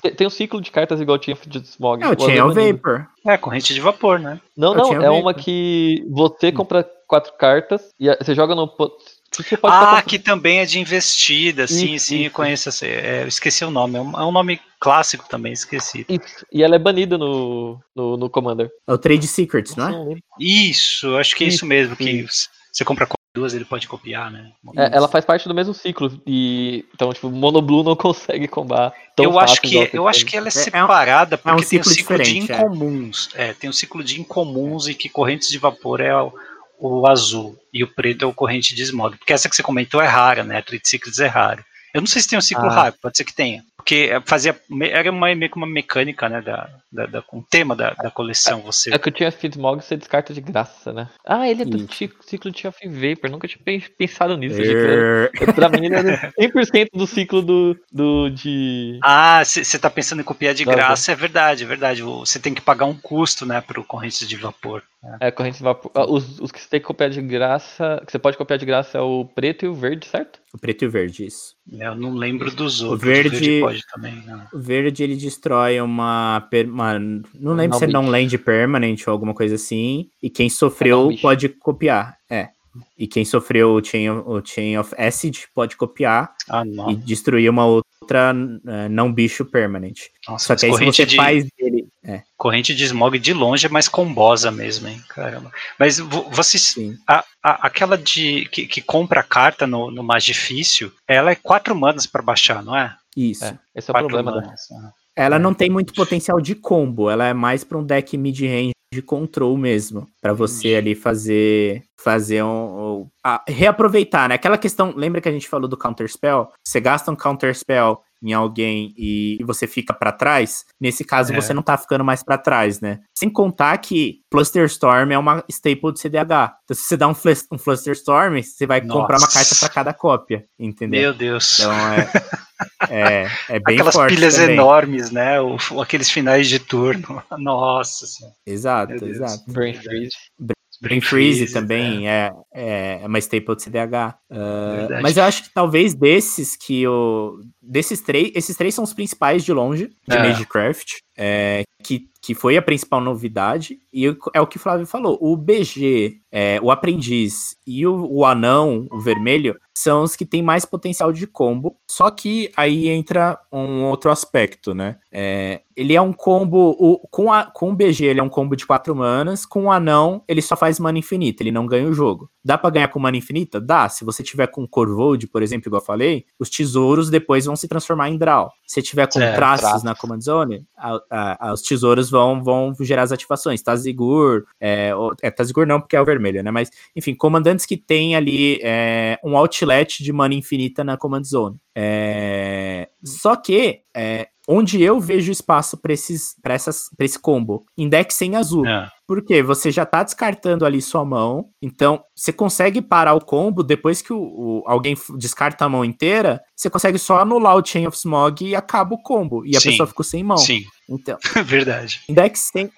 tem- um ciclo de cartas igual o of Smog. É o Chain é banido. Vapor. É, corrente de vapor, né? Não, Eu não, é uma que você compra quatro cartas e você joga no. po- Você pode Ah, que também é de investida. Sim, Isso, sim, isso. conheço essa. é, eu esqueci o nome. É um, é um nome clássico também, esqueci. Isso, E ela é banida no, no, no Commander. É o Trade Secrets, não é? Isso, acho que é isso Isso, mesmo. Que isso. você compra duas, ele pode copiar, né? É, ela faz parte do mesmo ciclo. E, então, tipo, Mono Blue não *laughs* consegue combar. Tão eu fácil acho que eu acho que ela é É- é um- separada porque é um tem o ciclo de é. incomuns. É. tem o ciclo de incomuns e que correntes de vapor é o, o azul e o preto é o corrente de smog. Porque essa que você comentou é rara, né? Trade Secrets é raro. Eu não sei se tem um ciclo Ah. raro, pode ser que tenha. Porque é, fazia, era uma, meio que uma mecânica, né? Da, da, da- um tema da, da coleção. Você É que o Chain of Smog você descarta de graça, né? Ah, ele é do Isso. ci- ciclo de Vapor. Nunca tinha pen- pensado nisso. Era- Pra mim, ele era 100% do ciclo do, do de. Ah, você tá pensando em copiar de graça, é verdade, é verdade. Você tem que pagar um custo, né, pro corrente de vapor. É, corrente de vapor. Ah, Os, os que você tem que copiar de graça. Que você pode copiar de graça é o preto e o verde, certo? O preto e o verde, isso. Eu não lembro dos O outros. verde- pode também, né? O verde ele destrói uma. uma- não lembro se é Não não land permanent ou alguma coisa assim. E quem sofreu não bicho. pode copiar. É. E quem sofreu o Chain of, o Chain of Acid pode copiar Ah, e destruir uma outra eh, não bicho permanent. Nossa, Só mas que aí se corrente você de, faz ele. É, corrente de smog de longe é mais combosa mesmo, hein? Caramba. Mas vo- vocês. sim. a- a- aquela de que, que compra a carta no, no mais difícil, ela é quatro manas pra baixar, não é? Isso. É, esse é o problema da. manas. ah. Ela não tem muito potencial de combo, ela é mais para um deck mid-range de control mesmo, Pra você ali fazer fazer um, um- a- reaproveitar, né? Aquela questão, lembra que a gente falou do counter spell? Você gasta um counter spell em alguém e, você fica pra trás, nesse caso É. você não tá ficando mais pra trás, né? Sem contar que Flusterstorm é uma staple de CDH. Então se você dá um, flus- um Flusterstorm, você vai comprar uma Nossa. carta pra cada cópia, entendeu? Meu Deus. Então é é, é bem Aquelas forte pilhas também. enormes, né? O- aqueles finais de turno. *laughs* Nossa senhora. Exato, exato. Brain Freeze. Brain Freeze também é, é, é uma staple de CDH. Uh, Verdade. mas eu acho que talvez desses que o. Desses três, esses três são os principais de longe, de É. Magecraft, é, que, que foi a principal novidade. E é o que o Flávio falou: o BG, é, o Aprendiz e o, o Anão, o Vermelho, são os que têm mais potencial de combo. Só que aí entra um outro aspecto, né? É, ele é um combo. O, com, a, com o BG, ele é um combo de 4 manas. Com o Anão, ele só faz mana infinita, ele não ganha o jogo. Dá pra ganhar com mana infinita? Dá. Se você tiver com Corvold, por exemplo, igual eu falei, os tesouros depois vão se transformar em Draw. Se tiver com Certo, traços traços. na Command Zone, a- a- a- os tesouros vão, vão gerar as ativações. Tazigur, é, é, Tazigur não, porque é o vermelho, né? Mas, enfim, comandantes que tem ali é, um outlet de mana infinita na Command Zone. É, só que, é, onde eu vejo espaço para esse combo? Em deck sem azul. É. Porque você já tá descartando ali sua mão, então você consegue parar o combo depois que o, o- alguém descarta a mão inteira, você consegue só anular o Chain of Smog e acaba o combo. E a Sim, pessoa ficou sem mão. Sim, Então, *laughs* verdade. em deck sem.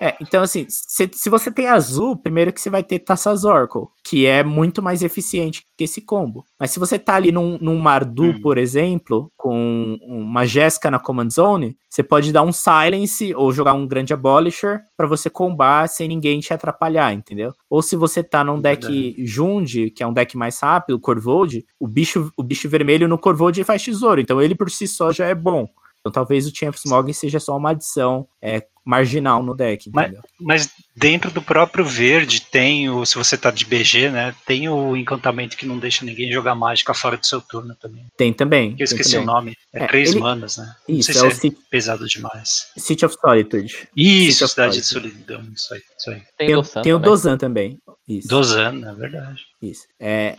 É, então assim, se, se você tem azul, primeiro que você vai ter Taças Oracle, que é muito mais eficiente que esse combo. Mas se você tá ali num, num Mardu, Hum. por exemplo, com uma Jéssica na Command Zone, você pode dar um Silence ou jogar um grande Abolisher pra você combar sem ninguém te atrapalhar, entendeu? Ou se você tá num deck Verdade. Jund, que é um deck mais rápido, Corvold, o bicho, o bicho vermelho no Corvold faz tesouro, então ele por si só já é bom. Então talvez o Champ Smog seja só uma adição é, marginal no deck, Mas-? Mas dentro do próprio verde tem o. Se você tá de BG, né? Tem o encantamento que não deixa ninguém jogar mágica fora do seu turno também. Tem também. Que eu esqueci também. o nome. É, É, três ele- manas, né? Não Isso, sei é o se é City, pesado demais. City of Solitude. Isso, City of Cidade de. Solidão. Isso aí. Isso aí. Tem, Tem, o tem o também. Dozan também. Isso. Dozan, é verdade. Isso. É,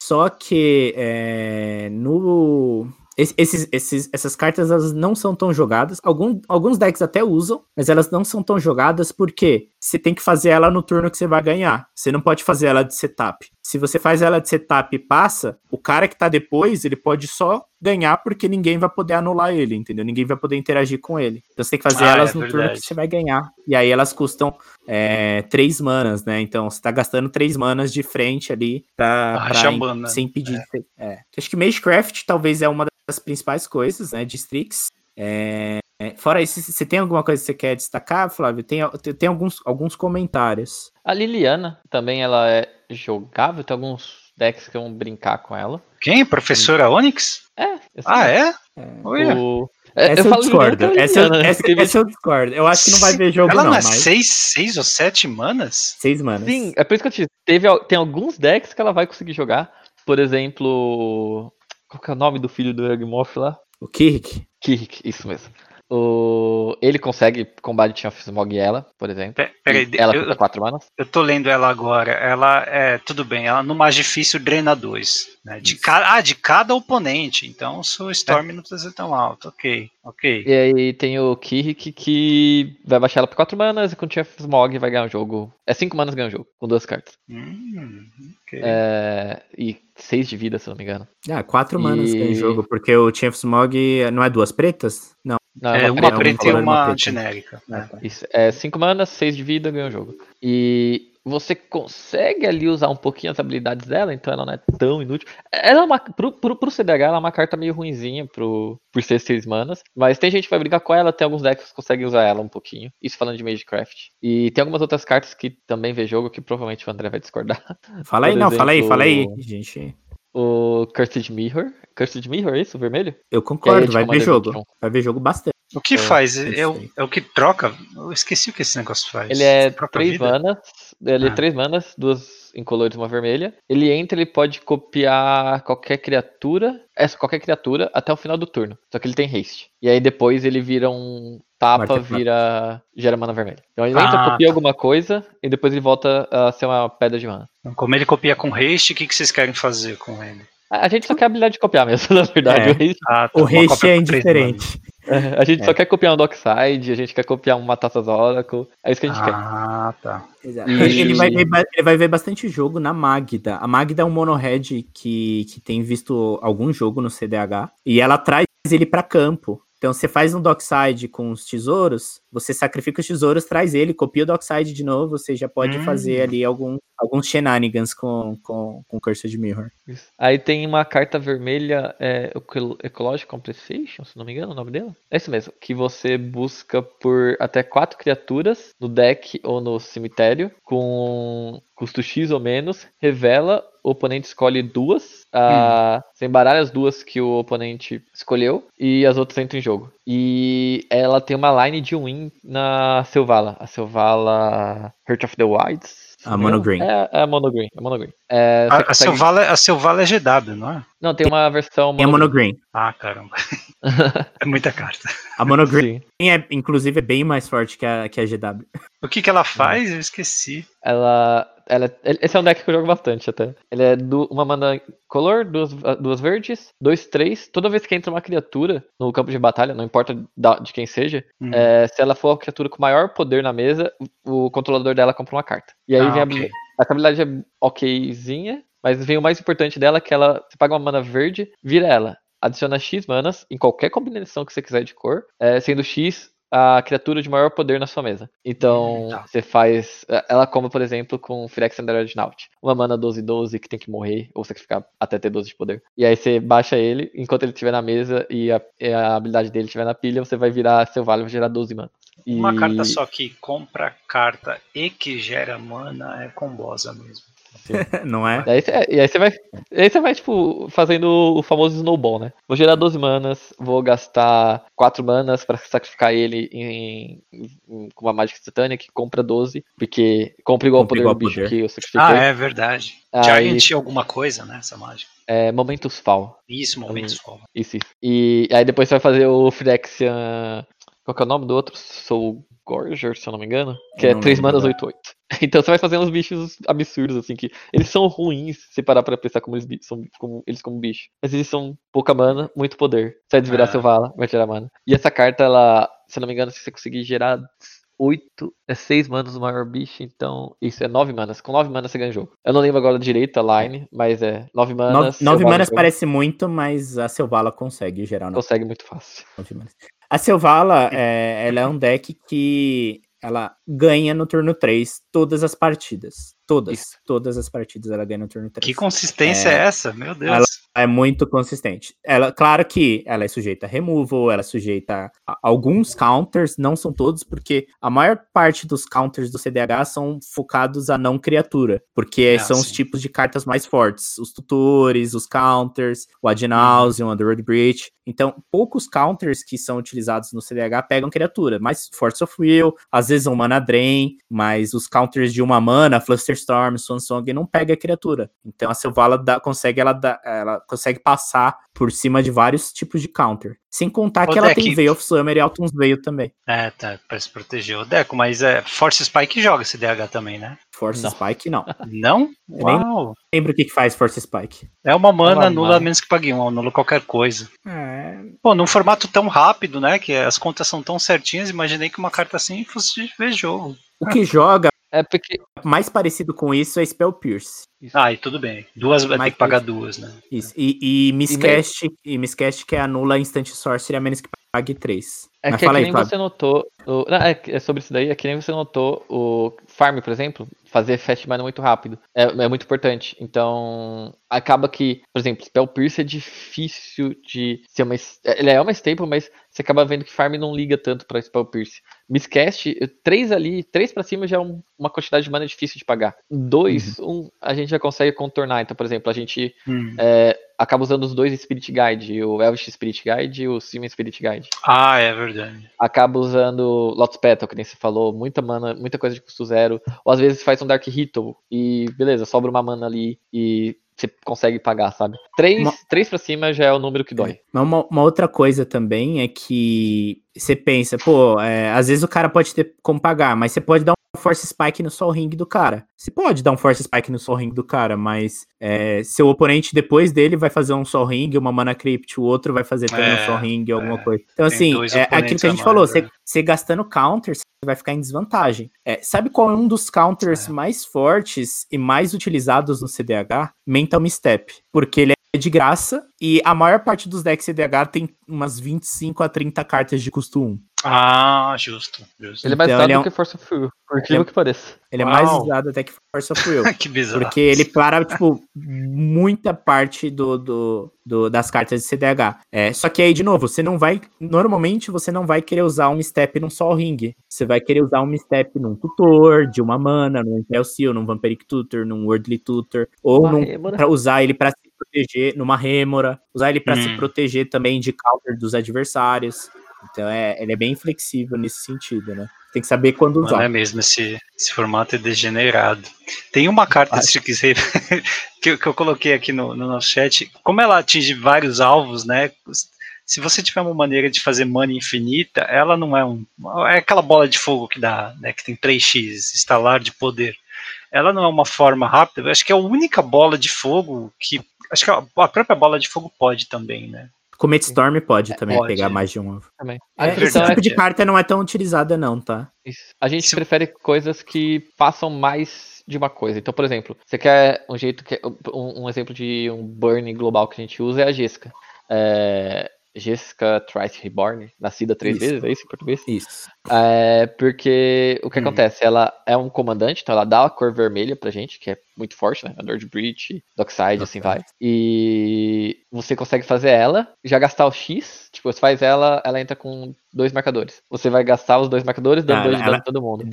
só que é, no. Es- Esses, esses, essas cartas elas não são tão jogadas. Algum, alguns decks até usam, mas elas não são tão jogadas porque você tem que fazer ela no turno que você vai ganhar. Você não pode fazer ela de setup. Se você faz ela de setup e passa, o cara que tá depois, ele pode só ganhar porque ninguém vai poder anular ele, entendeu? Ninguém vai poder interagir com ele. Então você tem que fazer Ah, elas é no turno verdade. que você vai ganhar. E aí elas custam é, três manas, né? Então você tá gastando três manas de frente ali pra, Ah, pra sem impedir. de- É. Acho que Magecraft talvez é uma das principais coisas, né? De Strix. É, é, fora isso, você tem alguma coisa que você quer destacar, Flávio? Tem, tem, alguns, alguns comentários. A Liliana também ela é jogável, tem alguns decks que vão brincar com ela. Quem? Professora Onyx? É, Ah, é? Olha. o- é, Essa eu, Liliana discordo. é Essa, eu- Liliana, essa, porque- essa eu discordo. Eu acho que não vai ver jogo, Ela não, não é mas. seis, seis ou sete manas? Seis manas. Sim, é por isso que eu te disse. Teve, tem alguns decks que ela vai conseguir jogar. Por exemplo. Qual que é o nome do filho do Yagmoth lá? O Kirk. Kirk, isso mesmo. O... Ele consegue combate of Smog e ela, por exemplo. Pe- Peraí, ela eu, 4 manas. eu tô lendo ela agora. Ela é. Tudo bem, ela no mais difícil drena dois. Né? De ca... Ah, de cada oponente. Então o seu Storm não precisa ser tão alto. Ok, ok. E aí tem o Kirk que vai baixar ela por 4 manas e com Chief Smog vai ganhar o jogo. É 5 manas ganha o jogo, com duas cartas. Hum, ok. É... E 6 de vida, se eu não me engano. Ah, quatro manas E- tem jogo, porque o Chief Smog não é duas pretas? Não. Não, É, uma uma preta, e uma uma preta. genérica. né? Isso, é 5 manas, 6 de vida, ganha o jogo. E você consegue ali usar um pouquinho as habilidades dela, então ela não é tão inútil. Ela é uma, pro, pro, pro CDH, ela é uma carta meio ruinzinha pro, por ser 6 manas, mas tem gente que vai brigar com ela, tem alguns decks que conseguem usar ela um pouquinho. Isso falando de Magecraft. E tem algumas outras cartas que também vê jogo, que provavelmente o André vai discordar. Fala aí, Por não, fala aí, exemplo, fala aí, gente. O Cursed Mirror. Cursed Mirror, é isso? O vermelho? Eu é concordo, vai ver jogo. 21. Vai ver jogo bastante. O que É, faz? eu É o, é o que troca? Eu esqueci o que esse negócio faz. Ele é 3 vida? manas, ele é Ah. 3 manas, duas incolores e uma vermelha. Ele entra, ele pode copiar qualquer criatura, essa qualquer criatura até o final do turno. Só que ele tem haste. E aí depois ele vira um tapa, vira gera mana vermelha. Então ele entra, Ah, copia tá. alguma coisa e depois ele volta a ser uma pedra de mana. Então, Como ele copia com haste, o que, que vocês querem fazer com ele? A gente só quer a habilidade de copiar mesmo, *laughs* na verdade. É. O haste- Ah, tá, O uma haste é indiferente. É, *laughs* a gente É. só quer copiar um Dockside, a gente quer copiar uma Taças Oracle. É isso que a gente quer. Ah, tá. Exato. E- Ele, vai ver, ele vai ver bastante jogo na Magda. A Magda é um monohead que, que tem visto algum jogo no CDH e ela traz ele pra campo. Então você faz um dockside com os tesouros, você sacrifica os tesouros, traz ele, copia o dockside de novo, você já pode Hum. fazer ali algum, alguns shenanigans com, com, com Cursed Mirror. Isso. Aí tem uma carta vermelha, é, Eco- Ecological Compensation, se não me engano, o nome dela? É isso mesmo, que você busca por até quatro criaturas no deck ou no cemitério, com custo X ou menos, revela, o oponente escolhe duas, a, você embaralha as duas que o oponente escolheu, e as outras entram em jogo. E ela tem uma line de win na Silvala, a Silvala Heart of the Wilds. A não me engano. Mono Green. É, é a Mono Green, é a Mono Green. É, A, a, consegue- Silvala, a Silvala é GW, não é? Não, tem uma versão Tem a Mono Green. Ah, caramba. *laughs* é muita carta. A Mono Green Sim. é, inclusive, é bem mais forte que a, que a GW. O que, que ela faz? Eu esqueci. Ela, ela. Esse é um deck que eu jogo bastante até. Ele é du- uma mana color, duas, duas verdes, dois, três. Toda vez que entra uma criatura no campo de batalha, não importa da- de quem seja, Hum. é, se ela for a criatura com maior poder na mesa, o controlador dela compra uma carta. E aí Ah, vem a, ok. habili- essa habilidade é okzinha, mas vem o mais importante dela, que ela. Você paga uma mana verde, vira ela. Adiciona X manas em qualquer combinação que você quiser de cor, é, sendo X a criatura de maior poder na sua mesa. Então, Hum, tá. você faz. Ela come, por exemplo, com Phyrex and Dreadnought. Uma mana 12-12 que tem que morrer, ou sacrificar até ter 12 de poder. E aí você baixa ele, enquanto ele estiver na mesa e a, e a habilidade dele estiver na pilha, você vai virar seu vale e vai gerar 12 manas. E... Uma carta só que compra carta e que gera mana é combosa mesmo. *laughs* Não é? E aí, você- e aí você vai, aí você vai, tipo, fazendo o famoso snowball, né? Vou gerar 12 manas, vou gastar 4 manas pra sacrificar ele em, em- com uma mágica instantânea que compra 12, porque compra igual o poder igual do bicho poder. que eu sacrifiquei. Ah, é verdade. Aí- Giant alguma coisa, né? Essa mágica. é Momentus Fall. Isso, momentos forma. Isso, isso. E aí depois você vai fazer o Phyrexian. Qual que é o nome do outro? Soul Gorger, se eu não me engano. Que Eu é não 3 lembro manas agora. *laughs* 8-8. Então você vai fazendo uns bichos absurdos, assim, que eles são ruins se parar pra pensar como eles são como, eles como bicho. Mas eles são pouca mana, muito poder. Você vai desvirar É. seu vala, vai tirar mana. E essa carta, ela, se eu não me engano, se você conseguir gerar 8, é 6 manas o maior bicho, então isso é 9 manas. Com 9 manas você ganha o jogo. Eu não lembro agora direito a line, mas é 9 manas. 9 manas parece muito, mas a Selvala consegue gerar. Consegue muito fácil. A Selvala, é, ela é um deck que ela ganha no turno 3 todas as partidas. Todas. Isso. Todas as partidas ela ganha no turno 3. Que consistência é, é essa? Meu Deus. Ela é muito consistente. Ela, claro que ela é sujeita a removal, ela é sujeita a alguns counters, não são todos, porque a maior parte dos counters do CDH são focados a não criatura, porque ah, são sim. os tipos de cartas mais fortes, os tutores, os counters, o Ad Nauseam, o Underworld Breach. Então, poucos counters que são utilizados no CDH pegam criatura, mais Force of Will, às vezes um Mana Drain, mas os counters de uma mana, Flusterstorm, Swansong, não pega criatura. Então a Silvala dá, consegue ela, dá, ela consegue passar por cima de vários tipos de counter. Sem contar o que ela tem Veil of Summer e Alton's Veil também. É, tá, pra se proteger o Deco, mas é Force Spike joga esse DH também, né? Force não. Spike, não. *laughs* Não? Uau! Nem lembro o que, que faz Force Spike. É uma mana nula menos que pague um, nula qualquer coisa. É. Pô, num formato tão rápido, né? Que as contas são tão certinhas, imaginei que uma carta assim fosse ver jogo. O que joga é porque. Mais parecido com isso é Spell Pierce. Ah, e tudo bem. Duas vai ter que pagar duas, né? Isso. E, e Miscast, e, e Miscast que é anula Instant Sorcery a menos que pague três. É Mas que, é que aí, nem Fábio. você notou. O, não, é, é, sobre isso daí, é que nem você notou o Farm, por exemplo, fazer fast mana muito rápido. É, é, muito importante. Então, acaba que, por exemplo, Spell Pierce é difícil de ser uma. Ele é uma staple, mas você acaba vendo que Farm não liga tanto pra Spell Pierce. Miscast, três ali, três para cima já é um, uma quantidade de mana difícil de pagar. Dois, uhum. um, a gente já consegue contornar. Então, por exemplo, a gente uhum. é, acaba usando os dois Spirit Guide, o Elvish Spirit Guide e o Simon Spirit Guide. Ah, é verdade. Acaba usando Lotus Petal, que nem você falou, muita mana, muita coisa de custo zero. Ou às vezes faz um Dark Ritual e beleza, sobra uma mana ali e você consegue pagar, sabe? Três, uma... três pra cima já é o número que dói. Uma, uma outra coisa também é que você pensa, pô, é, às vezes o cara pode ter como pagar, mas você pode dar um Force Spike no Soul Ring do cara. Você pode dar um Force Spike no Soul Ring do cara, mas é, seu oponente depois dele vai fazer um Soul Ring, uma Mana Crypt, o outro vai fazer também é, um Soul Ring, alguma é. coisa. Então, assim, é aquilo que a gente falou, você, né? você gastando counters, você vai ficar em desvantagem. É, sabe qual é um dos counters é. mais fortes e mais utilizados no CDH? Mental Misstep. Porque ele é de graça e a maior parte dos decks CDH tem umas 25 a 30 cartas de custo 1. Ah, justo. justo. Ele é mais então, usado é um... que Force of Will, por incrível que pareça. Ele é mais usado até que Force of Will. *laughs* que bizarro. Porque ele para, tipo, muita parte do, do, do, das cartas de CDH. É, só que aí, de novo, você não vai. Normalmente você não vai querer usar um step num Sol Ring. Você vai querer usar um step num tutor, de uma mana, num Impel Seal, num Vampiric Tutor, num Worldly Tutor. Ou num, pra usar ele para proteger numa Rêmora. Usar ele para hum. se proteger também de counter dos adversários. Então é, ele é bem flexível nesse sentido, né? Tem que saber quando usar. Não é mesmo, esse, esse formato é degenerado. Tem uma carta, se quiser, *laughs* que, eu, que eu coloquei aqui no, no nosso chat. Como ela atinge vários alvos, né? Se você tiver uma maneira de fazer mana infinita, ela não é um. É aquela bola de fogo que dá, né? Que tem 3x, instalar de poder. Ela não é uma forma rápida. Eu acho que é a única bola de fogo que. Acho que a própria bola de fogo pode também, né? Comet Storm pode é, também pode. pegar mais de um. Também. É, esse tipo de carta não é tão utilizada, não, tá? Isso. A gente prefere coisas que passam mais de uma coisa. Então, por exemplo, você quer um jeito que. Um, um exemplo de um burn global que a gente usa é a Jesca. É, Jessica Trice Reborn, nascida três isso. vezes, é isso em português? Isso. É, porque o que hum. acontece? Ela é um comandante, então ela dá a cor vermelha pra gente, que é muito forte, né? A Lord Breach, Dockside, assim vai. E você consegue fazer ela, já gastar o X, tipo, você faz ela, ela entra com dois marcadores. Você vai gastar os dois marcadores, dando dois de dano todo mundo.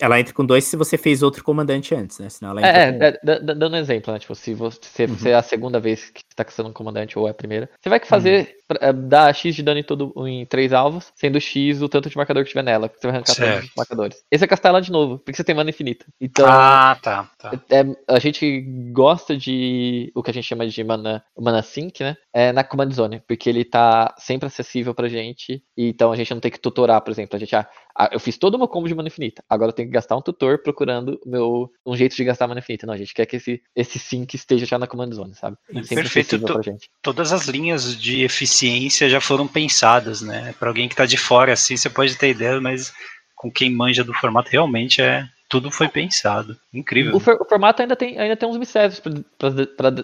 Ela entra com dois se você fez outro comandante antes, né? Senão ela entra é, com... é, dando um exemplo, né? Tipo, se você, se uhum. você é a segunda vez que está caçando um comandante ou é a primeira, você vai que fazer, uhum. pra, dar X de dano em, todo, em três alvos, sendo X o tanto de marcador que tiver nela, que você vai arrancar todos os marcadores. Esse é castar ela de novo, porque você tem mana infinita. Então, ah, tá. tá. É, a gente gosta de o que a gente chama de mana, mana sync, né? É na command zone, porque ele tá sempre acessível pra gente, então a gente não tem que tutorar, por exemplo. A gente, ah, ah, eu fiz todo o meu combo de mana infinita, agora eu tenho que gastar um tutor procurando meu, um jeito de gastar mana infinita. Não, a gente quer que esse, esse sync esteja já na command zone, sabe? Sempre Perfeito. Pra gente. Todas as linhas de eficiência já foram pensadas, né? Para alguém que tá de fora, assim, você pode ter ideia, mas com quem manja do formato, realmente é tudo foi pensado. Incrível. O, for, o formato ainda tem, ainda tem uns mistérios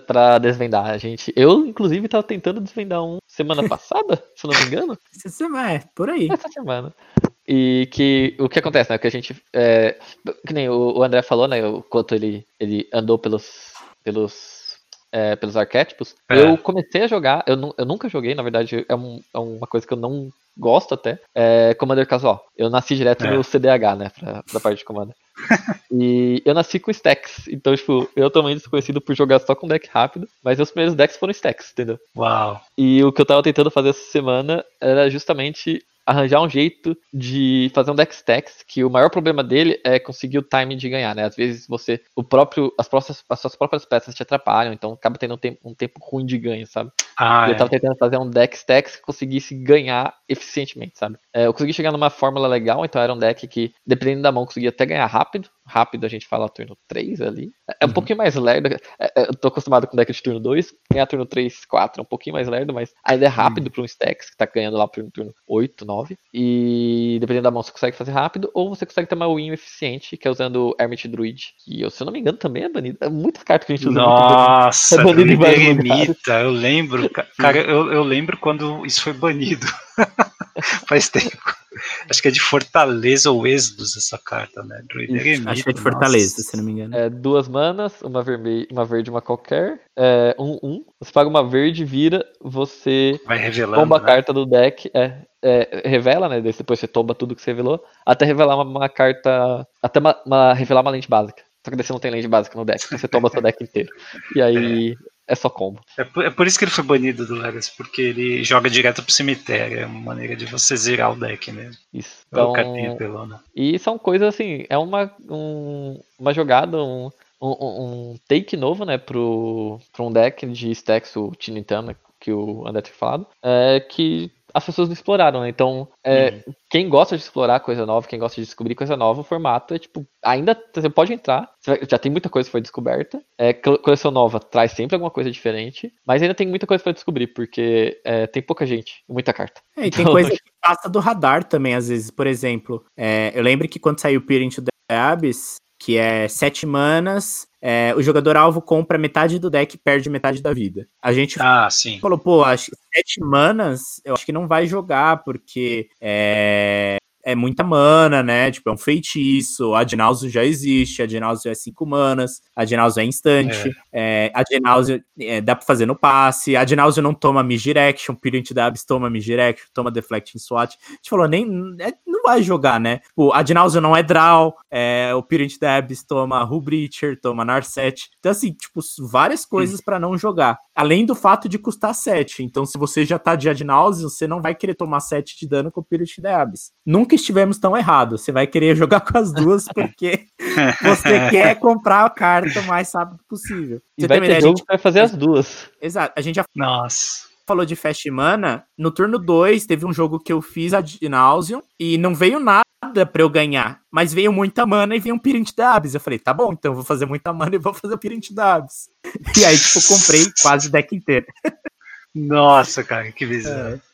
para desvendar, a gente. Eu, inclusive, tava tentando desvendar um semana *laughs* passada, se não me engano. Essa semana, é, por aí. Essa semana. E que o que acontece, né? Que a gente. É, que nem o, o André falou, né? O quanto ele, ele andou pelos. pelos é, pelos arquétipos, é. eu comecei a jogar, eu, eu nunca joguei, na verdade, é, um, é uma coisa que eu não gosto até, é Commander Casual. Eu nasci direto é. no CDH, né, pra, pra parte de Commander. *laughs* e eu nasci com stacks, então, tipo, eu também sou conhecido por jogar só com deck rápido, mas meus primeiros decks foram stacks, entendeu? Uau! E o que eu tava tentando fazer essa semana era justamente arranjar um jeito de fazer um deck stacks, que o maior problema dele é conseguir o time de ganhar, né? Às vezes você, o próprio, as, próprias, as suas próprias peças te atrapalham, então acaba tendo um tempo, um tempo ruim de ganho, sabe? Ah, eu é. tava tentando fazer um deck stacks que conseguisse ganhar eficientemente, sabe? É, eu consegui chegar numa fórmula legal, então era um deck que, dependendo da mão, conseguia até ganhar rápido, rápido, a gente fala turno 3 ali. É um uhum. pouquinho mais lerdo. É, é, eu tô acostumado com deck de turno 2. Ganhar turno 3, 4 é um pouquinho mais lerdo, mas ainda é rápido uhum. para um stacks, que tá ganhando lá pro turno 8, 9. E dependendo da mão, você consegue fazer rápido, ou você consegue ter uma win eficiente, que é usando Hermit Druid. Que eu, se eu não me engano, também é banido. É muitas cartas que a gente usa. Nossa, é banido eu lembro. Cara, eu, eu lembro quando isso foi banido. *laughs* *laughs* Faz tempo. Acho que é de Fortaleza ou Êxodos essa carta, né? Druida Acho que é de Fortaleza, nossa. se não me engano. É, duas manas, uma, vermelha, uma verde uma qualquer. É, um, um. Você paga uma verde, vira, você Vai revelando, tomba né? a carta do deck. É, é, revela, né? Depois você tomba tudo que você revelou. Até revelar uma, uma carta. Até uma, uma, revelar uma lente básica. Só que você não tem lente básica no deck, você toma seu deck inteiro. E aí *laughs* é só combo. É por, é por, isso que ele foi banido do Legacy, porque ele joga direto pro cemitério. É uma maneira de você zerar o deck mesmo. Isso. Então, e são coisas assim, é uma, um, uma jogada, um, um, um, take novo, né, pro, pro um deck de stacks, o Tinitana, que o André tinha falado, é, que as pessoas não exploraram, né? Então, é, uhum. quem gosta de explorar coisa nova, quem gosta de descobrir coisa nova, o formato é tipo, ainda você pode entrar, já tem muita coisa que foi descoberta. É, coleção nova traz sempre alguma coisa diferente, mas ainda tem muita coisa para descobrir, porque é, tem pouca gente, muita carta. É, e então, tem coisa *laughs* que passa do radar também, às vezes. Por exemplo, é, eu lembro que quando saiu o Peer into the Abyss, que é sete manas, é, o jogador alvo compra metade do deck e perde metade da vida. A gente ah, sim. falou, pô, acho que sete manas, eu acho que não vai jogar, porque é, é muita mana, né? Tipo, é um feitiço. A já existe, a é 5 manas, a é instante, é. É, a é, dá pra fazer no passe, a não toma Misdirection, Pirint Dabs toma Misdirection, toma Deflecting SWAT. A gente falou, nem, é, não vai jogar, né? O Adnáuseo não é Draw, é, o Pirint Dabs toma Rubreacher, toma Narset. Então, assim, tipo, várias coisas para não jogar. Além do fato de custar 7. Então, se você já tá de Adnáuseo, você não vai querer tomar 7 de dano com o Pirint Dabs. Nunca nunca estivemos tão errados. Você vai querer *laughs* jogar com as duas porque *laughs* você quer comprar a carta o mais rápido possível. Você e vai ter jogo gente... vai fazer as duas. Exato. A gente já Nossa. falou de Fast Mana. No turno 2, teve um jogo que eu fiz a Nauseum e não veio nada para eu ganhar, mas veio muita mana e veio um Pirint da Abs. Eu falei, tá bom, então eu vou fazer muita mana e vou fazer o Pirint da Abs. *laughs* E aí, tipo, comprei quase o deck inteiro. Nossa, cara, que bizarro. É.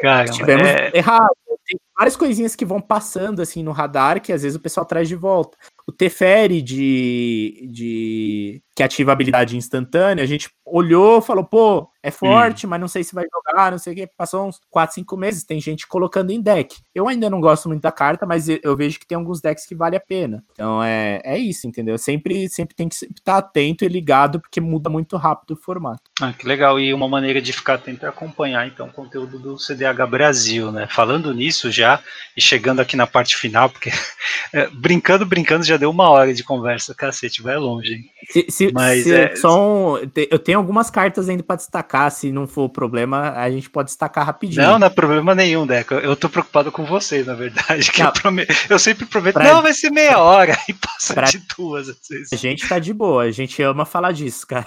Cara, Tivemos é... errado tem várias coisinhas que vão passando assim no radar que às vezes o pessoal traz de volta. O Teferi de, de que ativa a habilidade instantânea, a gente olhou, falou, pô, é forte, hum. mas não sei se vai jogar, não sei o que. Passou uns 4, 5 meses, tem gente colocando em deck. Eu ainda não gosto muito da carta, mas eu vejo que tem alguns decks que vale a pena. Então é, é isso, entendeu? Sempre, sempre tem que estar atento e ligado, porque muda muito rápido o formato. Ah, que legal. E uma maneira de ficar atento é acompanhar então o conteúdo do CDH Brasil, né? Falando nisso já, e chegando aqui na parte final, porque *laughs* é, brincando, brincando, já deu uma hora de conversa, cacete, vai longe, hein? Se, se, Mas se é... só um, eu tenho algumas cartas ainda para destacar, se não for problema, a gente pode destacar rapidinho. Não, não é problema nenhum, Deco. Eu tô preocupado com você, na verdade. Que eu, prometo, eu, sempre prometo, pra... não, vai ser meia hora, *laughs* e passa pra... de duas. A gente tá de boa, a gente ama falar disso, cara.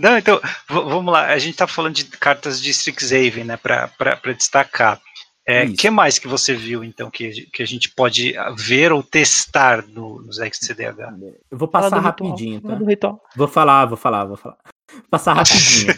Não, então, vamos lá. A gente tá falando de cartas de Strixhaven, né, para destacar. É, que mais que você viu, então, que, que a gente pode ver ou testar no, nos XCDH? Eu vou passar rapidinho, tá? Vou falar, vou falar, vou falar. Passar *laughs* rapidinho.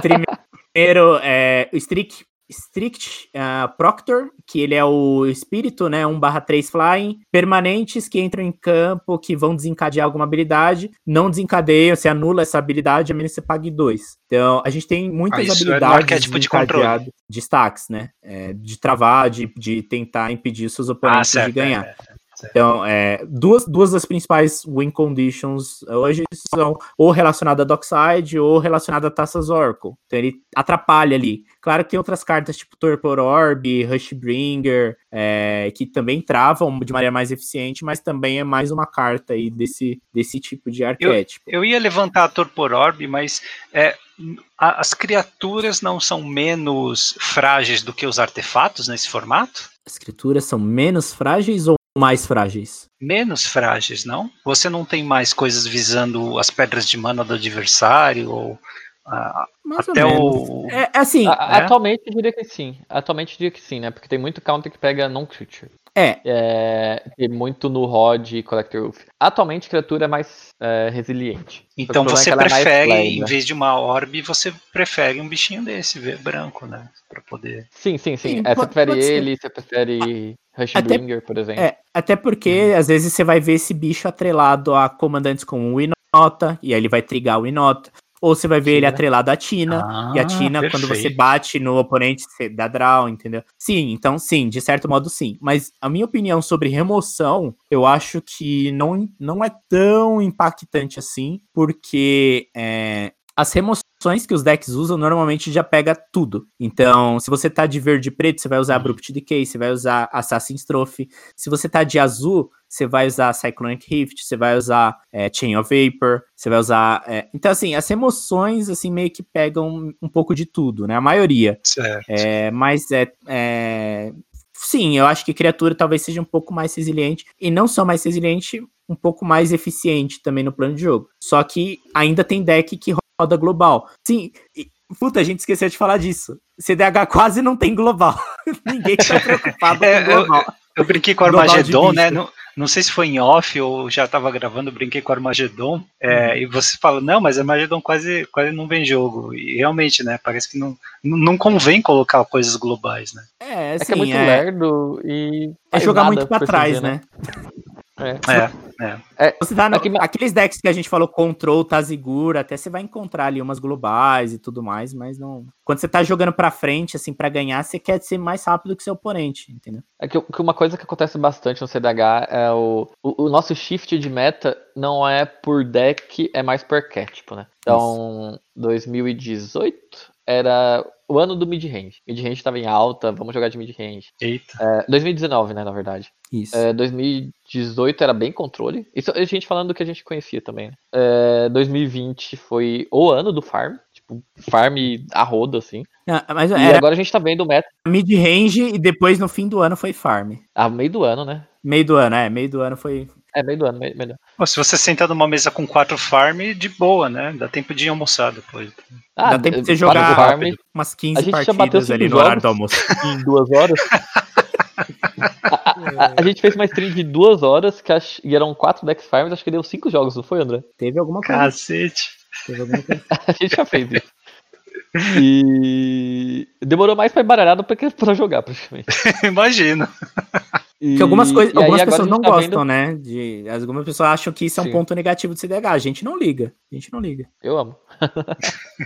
Primeiro, é, o Strict Strict uh, Proctor, que ele é o espírito, né? 1/3 flying. Permanentes que entram em campo, que vão desencadear alguma habilidade. Não desencadeiam, você anula essa habilidade, a menos que você pague 2. Então, a gente tem muitas Ah, isso é habilidades arquétipo de controle. desencadeadas de stacks, né? É, de travar, de, de tentar impedir seus oponentes de ganhar. é, é. Então, é, duas, duas das principais win conditions hoje são ou relacionada a Dockside ou relacionada a Taças Oracle. Então ele atrapalha ali. Claro que tem outras cartas tipo Torpor Orb, Rushbringer, é, que também travam de maneira mais eficiente, mas também é mais uma carta aí desse, desse tipo de arquétipo. Eu ia levantar a Torpor Orb, mas é, a- as criaturas não são menos frágeis do que os artefatos nesse formato? As criaturas são menos frágeis ou mais frágeis? Menos frágeis, não? Você não tem mais coisas visando as pedras de mana do adversário ou ah, até o É, é assim, A- É? Atualmente eu diria que sim. Atualmente eu diria que sim, né? Porque tem muito counter que pega non-creature. é, É, tem muito no Rod e Collector Wolf. Atualmente, criatura é mais é, resiliente. Então é você é prefere, em né? vez de uma orbe, você prefere um bichinho desse, branco, né? Pra poder. Sim, sim, sim. Sim, É, você pode- prefere pode ser. ele, você prefere Rushbringer, por exemplo. É, até porque às vezes você vai ver esse bicho atrelado a comandantes como o Inota, e aí ele vai trigar o Inota. Ou você vai ver ele Tina. atrelado à Tina, e a Ah, Tina, quando você bate no oponente, você dá draw, entendeu? Sim, então sim, de certo modo sim. Mas a minha opinião sobre remoção, eu acho que não, não é tão impactante assim, porque é, as remoções que os decks usam normalmente já pega tudo. Então, se você tá de verde e preto, você vai usar Abrupt Decay, você vai usar Assassin's Trophy. Se você tá de azul, você vai usar Cyclonic Rift, você vai usar é, Chain of Vapor, você vai usar. é, Então, assim, as remoções, assim, meio que pegam um pouco de tudo, né? A maioria. Certo. É, mas é, é, Sim, eu acho que criatura talvez seja um pouco mais resiliente. E não só mais resiliente, um pouco mais eficiente também no plano de jogo. Só que ainda tem deck que roda global. Sim, e- puta, a gente esqueceu de falar disso. CDH quase não tem global. *laughs* Ninguém tá preocupado É, com eu- global. Eu brinquei com o Armagedon, né? Não, não sei se foi em off ou já tava gravando, eu brinquei com o Armagedon. é, Uhum. E você fala, não, mas Armagedon quase, quase não vem jogo. E realmente, né? Parece que não, não convém colocar coisas globais, né? É, É assim, que é muito é, lerdo e. é jogar muito assim trás, dizer, né? É. Você tá no- Aqui- aqueles decks que a gente falou, Control, Tazigura, até você vai encontrar ali umas globais e tudo mais, mas não. Quando você tá jogando pra frente, assim, pra ganhar, você quer ser mais rápido que seu oponente, entendeu? É que, que uma coisa que acontece bastante no CDH é o, o, o nosso shift de meta não é por deck, é mais por arquétipo, né? Então, 2018 era o ano do mid-range. Mid-range tava em alta, vamos jogar de mid-range. Eita. É, 2019, né, na verdade. Isso. É, 2018 era bem controle. Isso a gente falando do que a gente conhecia também. Né? É, 2020 foi o ano do farm. Tipo, farm a roda, assim. Ah, mas E era agora a gente tá vendo o meta mid-range e depois no fim do ano foi farm. a meio do ano, né? Meio do ano, é. Meio do ano foi. É, meio do ano, meio, ano. Pô, se você sentar numa mesa com quatro farm, de boa, né? Dá tempo de almoçar depois. Dá tempo de você jogar farm, umas A 15 gente já bateu partidas ali no horário do almoço. *laughs* em duas horas. *laughs* a, a- a gente fez uma stream de duas horas que ach- e eram quatro deck farms, acho que deu cinco jogos, não foi, André? Teve alguma coisa. Cacete. Teve alguma coisa. *laughs* A gente já fez isso. E demorou mais pra embaralhar do que pra jogar, praticamente. Imagino. E, Que algumas, coisas, aí algumas agora pessoas não tá gostam, vendo- né? De, algumas pessoas acham que isso é um Sim. ponto negativo do CDH. A gente não liga. A gente não liga. Eu amo.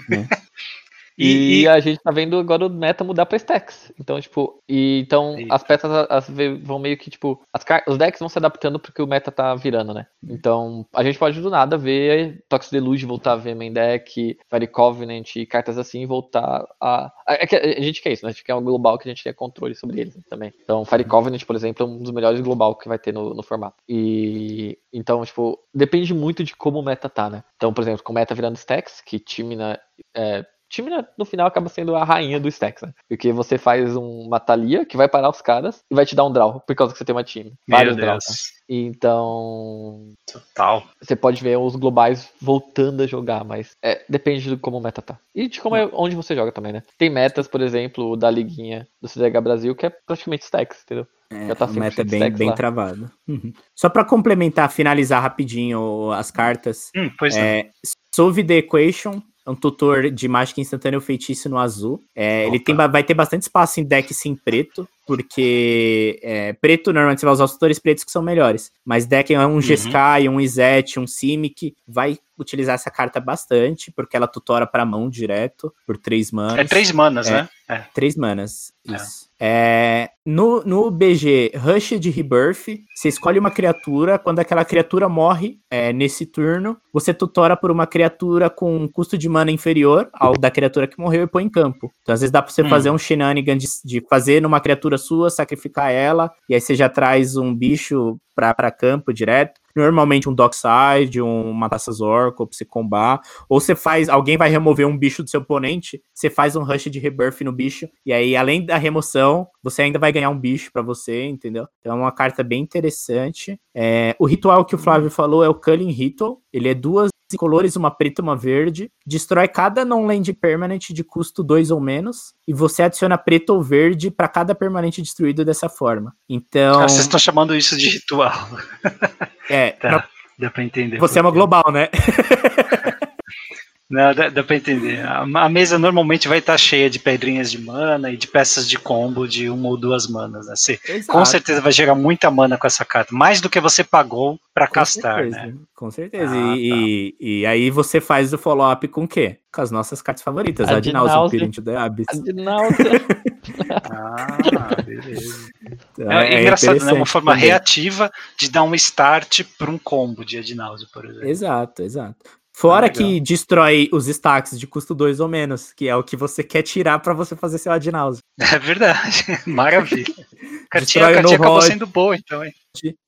E, *laughs* E, e- a gente tá vendo agora o meta mudar pra stacks. Então, tipo, e, então as peças as, vão meio que, tipo, as os decks vão se adaptando porque o meta tá virando, né? Então, a gente pode do nada ver Tox Deluge voltar a ver main deck, Fire Covenant e cartas assim voltar a. A, é que a gente quer isso, né? A gente quer um global que a gente tenha controle sobre eles também. Então, Fire Covenant, por exemplo, é um dos melhores global que vai ter no, no formato. E então, tipo, depende muito de como o meta tá, né? Então, por exemplo, com o meta virando stacks, que Timina. É, Timina, no final, acaba sendo a rainha do stacks, né? Porque você faz um- uma Thalia que vai parar os caras e vai te dar um draw, por causa que você tem uma time. Vários draws. né? Então, Total. você pode ver os globais voltando a jogar, mas é, depende de como o meta tá. E de como é onde você joga também, né? Tem metas, por exemplo, da liguinha do CDH Brasil, que é praticamente stacks, entendeu? É, Já tá o meta é 100% bem, bem travado. Uhum. Só pra complementar, finalizar rapidinho as cartas. Hum, pois é. É, Solve the Equation. É um tutor de mágica instantânea feitiço no azul. É, ele tem, vai ter bastante espaço em deck sim preto, porque é, preto normalmente você vai usar os tutores pretos que são melhores. Mas deck é um uhum. Jeskai, um Izet, um Simic, vai utilizar essa carta bastante, porque ela tutora para mão direto, por três manas. É três manas, é, né? É. Três manas, é. isso. É, no, no BG Rush de Rebirth, você escolhe uma criatura, quando aquela criatura morre é, nesse turno, você tutora por uma criatura com um custo de mana inferior ao da criatura que morreu e põe em campo. Então, às vezes dá pra você hum. fazer um shenanigan de, de, fazer numa criatura sua, sacrificar ela, e aí você já traz um bicho pra, pra campo direto normalmente um Dockside, um Matassas Orc, você combar, ou você faz, alguém vai remover um bicho do seu oponente, você faz um rush de rebirth no bicho, e aí além da remoção, você ainda vai ganhar um bicho para você, entendeu? Então é uma carta bem interessante. É, o ritual que o Flávio falou é o Culling Ritual, ele é duas colores, uma preta e uma verde. Destrói cada non-land permanent de custo 2 ou menos. E você adiciona preto ou verde para cada permanente destruído dessa forma. Então. Ah, vocês estão chamando isso de ritual. É. tá, pra... dá pra entender. Você é uma global, né? *laughs* Não, dá, dá pra entender. A, a, mesa normalmente vai estar tá cheia de pedrinhas de mana e de peças de combo de uma ou duas manas. Né? Você, com certeza vai gerar muita mana com essa carta, mais do que você pagou para castar, certeza, né? Com certeza. Ah, e, tá. e, e, aí você faz o follow-up com o quê? Com as nossas cartas favoritas. A Dinausa, Pirint the Abyss. *laughs* ah, beleza. Então, é, é, engraçado, né? Uma forma também. reativa de dar um start para um combo de Adinausa, por exemplo. Exato, exato. Fora ah, que destrói os stacks de custo 2 ou menos, que é o que você quer tirar para você fazer seu Adnause. *laughs* É verdade. *laughs* Maravilha. Cartinha, a cartinha acabou sendo boa, então, hein?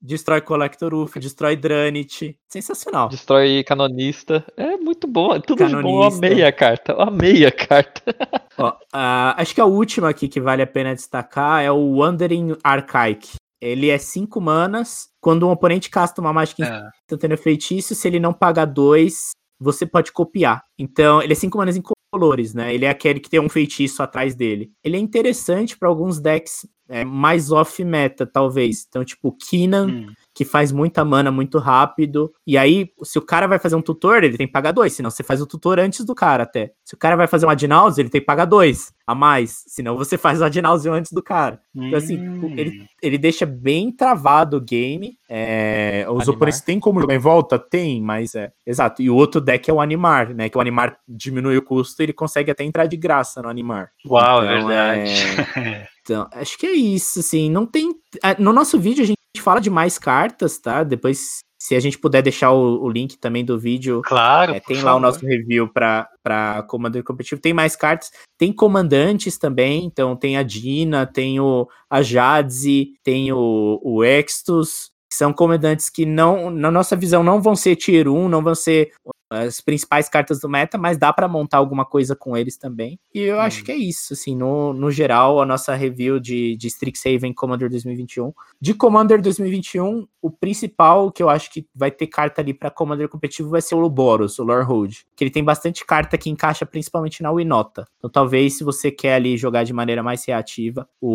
Destrói Collector Uff, destrói Dranit. Sensacional. Destrói Canonista. É muito bom. É tudo Canonista. de bom. Eu amei a carta. Eu amei a carta. *laughs* Ó, uh, acho que a última aqui que vale a pena destacar é o Wandering Archaic. Ele é 5 manas. Quando um oponente casta uma mágica é. instantânea feitiço, se ele não paga 2, você pode copiar. Então, ele é 5 manas incolores, né? Ele é aquele que tem um feitiço atrás dele. Ele é interessante para alguns decks é, mais off-meta, talvez. Então, tipo, Kinan, hum. Que faz muita mana muito rápido. E aí, se o cara vai fazer um tutor, ele tem que pagar dois. Senão você faz o tutor antes do cara até. Se o cara vai fazer um Adnause, ele tem que pagar dois a mais. Senão você faz o Adnause antes do cara. Então, assim, ele, hum. ele deixa bem travado o game. É, os Animar. oponentes têm como jogar em volta? Tem, mas é. Exato. E o outro deck é o Animar, né? Que o Animar diminui o custo e ele consegue até entrar de graça no Animar. Uau, é então, é verdade. É... Então, acho que é isso, assim, não tem... No nosso vídeo a gente fala de mais cartas, tá? Depois, se a gente puder deixar o, o link também do vídeo, claro, é, tem lá favor. o nosso review para Commander Competitivo. Tem mais cartas, tem comandantes também, então tem a Dina, tem o, a Jadze, tem o, o Extus, são comandantes que não, na nossa visão, não vão ser tier 1, não vão ser as principais cartas do meta, mas dá para montar alguma coisa com eles também. E eu hum. acho que é isso, assim, no, no geral, a nossa review de, de Strixhaven Commander 2021. De Commander 2021, o principal que eu acho que vai ter carta ali para Commander competitivo vai ser o Boros, o Lorehold, que ele tem bastante carta que encaixa principalmente na Winota. Então talvez se você quer ali jogar de maneira mais reativa, o,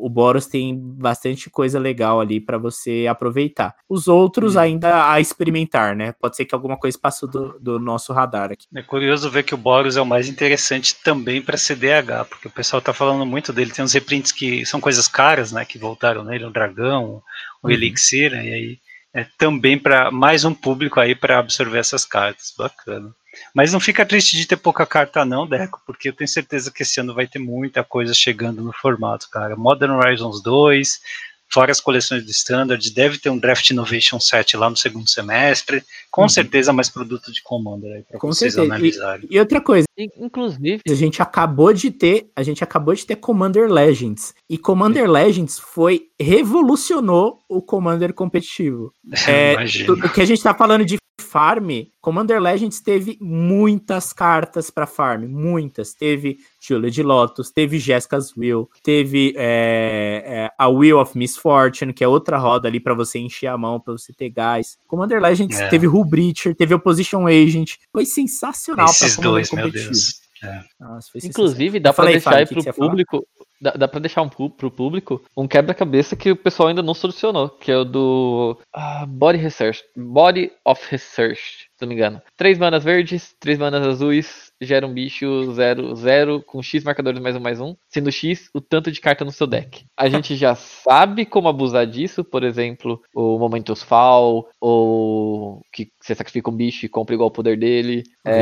o, o Boros tem bastante coisa legal ali para você aproveitar. Os outros hum. ainda a experimentar, né? Pode ser que alguma coisa passou do do, do nosso radar aqui. É curioso ver que o Boros é o mais interessante também para CDH, porque o pessoal está falando muito dele. Tem uns reprints que são coisas caras, né? Que voltaram nele, o Dragão, o uhum. Elixir, né, e aí é também para mais um público aí para absorver essas cartas. Bacana. Mas não fica triste de ter pouca carta não, Deco, porque eu tenho certeza que esse ano vai ter muita coisa chegando no formato, cara. Modern Horizons 2, fora as coleções do Standard, deve ter um Draft Innovation 7 lá no segundo semestre, com uhum. certeza mais produto de Commander aí para vocês certeza. analisarem. E, e, outra coisa, inclusive, a gente acabou de ter, a gente acabou de ter Commander Legends, e Commander Sim. Legends foi revolucionou o Commander competitivo. *laughs* É, o que a gente tá falando de farm, Commander Legends teve muitas cartas para farm, muitas. Teve Julia de Lotus, teve Jessica's Will, teve é, é, a Will of Misfortune, que é outra roda ali para você encher a mão, para você ter gás. Commander Legends é. teve Hull Breacher, teve Opposition Agent, foi sensacional para dois, meu Deus. É. Nossa, Inclusive, dá para deixar aí pro público, dá, dá pra deixar um, pro público um quebra-cabeça que o pessoal ainda não solucionou, que é o do uh, Body Research. Body of Research, se não me engano. Três manas verdes, três manas azuis, gera um bicho 0, 0 com X marcadores mais um mais um, sendo X o tanto de carta no seu deck. A *laughs* gente já sabe como abusar disso, por exemplo, o Momentos Fall, ou que você sacrifica um bicho e compra igual o poder dele. É,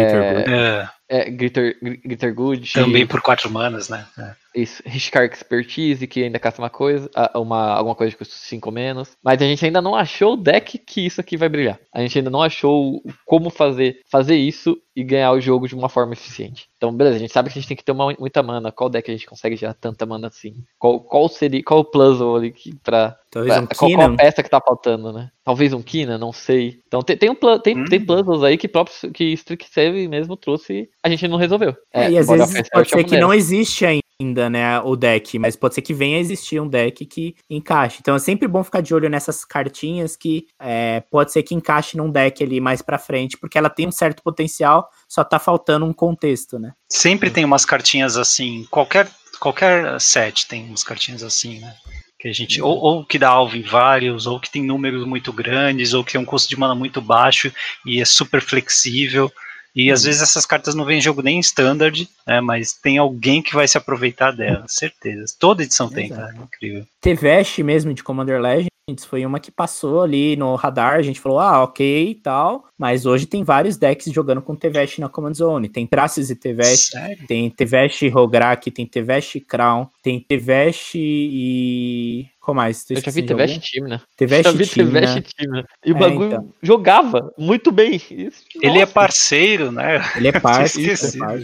É, é, Glitter, Good. também por quatro manas, né? É. Isso, Riscar Expertise, que ainda caça uma coisa, uma, alguma coisa que custa 5 ou menos. Mas a gente ainda não achou o deck que isso aqui vai brilhar. A gente ainda não achou como fazer, fazer isso e ganhar o jogo de uma forma eficiente. Então, beleza, a gente sabe que a gente tem que ter uma, muita mana. Qual deck a gente consegue gerar tanta mana assim? Qual, qual seria, qual o puzzle ali que pra. Talvez pra um qual, qual peça que tá faltando, né? Talvez um Kina, não sei. Então tem, tem, um, tem, Hum. tem puzzles aí que próprio que Strixhaven mesmo trouxe a gente não resolveu. É, e às vezes pode é ser que não existe ainda, né, o deck, mas pode ser que venha a existir um deck que encaixe. Então é sempre bom ficar de olho nessas cartinhas que é, pode ser que encaixe num deck ali mais pra frente, porque ela tem um certo potencial, só tá faltando um contexto, né? Sempre tem umas cartinhas assim, qualquer, qualquer set tem umas cartinhas assim, né? Que a gente, ou, ou que dá alvo em vários, ou que tem números muito grandes, ou que tem um custo de mana muito baixo e é super flexível. E às vezes essas cartas não vêm em jogo nem em standard, né? Mas tem alguém que vai se aproveitar delas, certeza. Toda edição tem, Exato. cara. Incrível. T-Vest mesmo de Commander Legends foi uma que passou ali no radar, a gente falou, ah, ok e tal, mas hoje tem vários decks jogando com T-Vest na Command Zone, tem Traces e Sério? tem T-Vest Rograk, tem T-Vest Crown, tem T-Vest e... Qual mais? Tô Eu já vi esquecendo de Tevest algum? time, né? T-Vest já vi Timna. Tevest time, né? E o É, bagulho então. jogava muito bem. Isso, Ele é parceiro, né? Ele é *laughs* parte, Tinha é.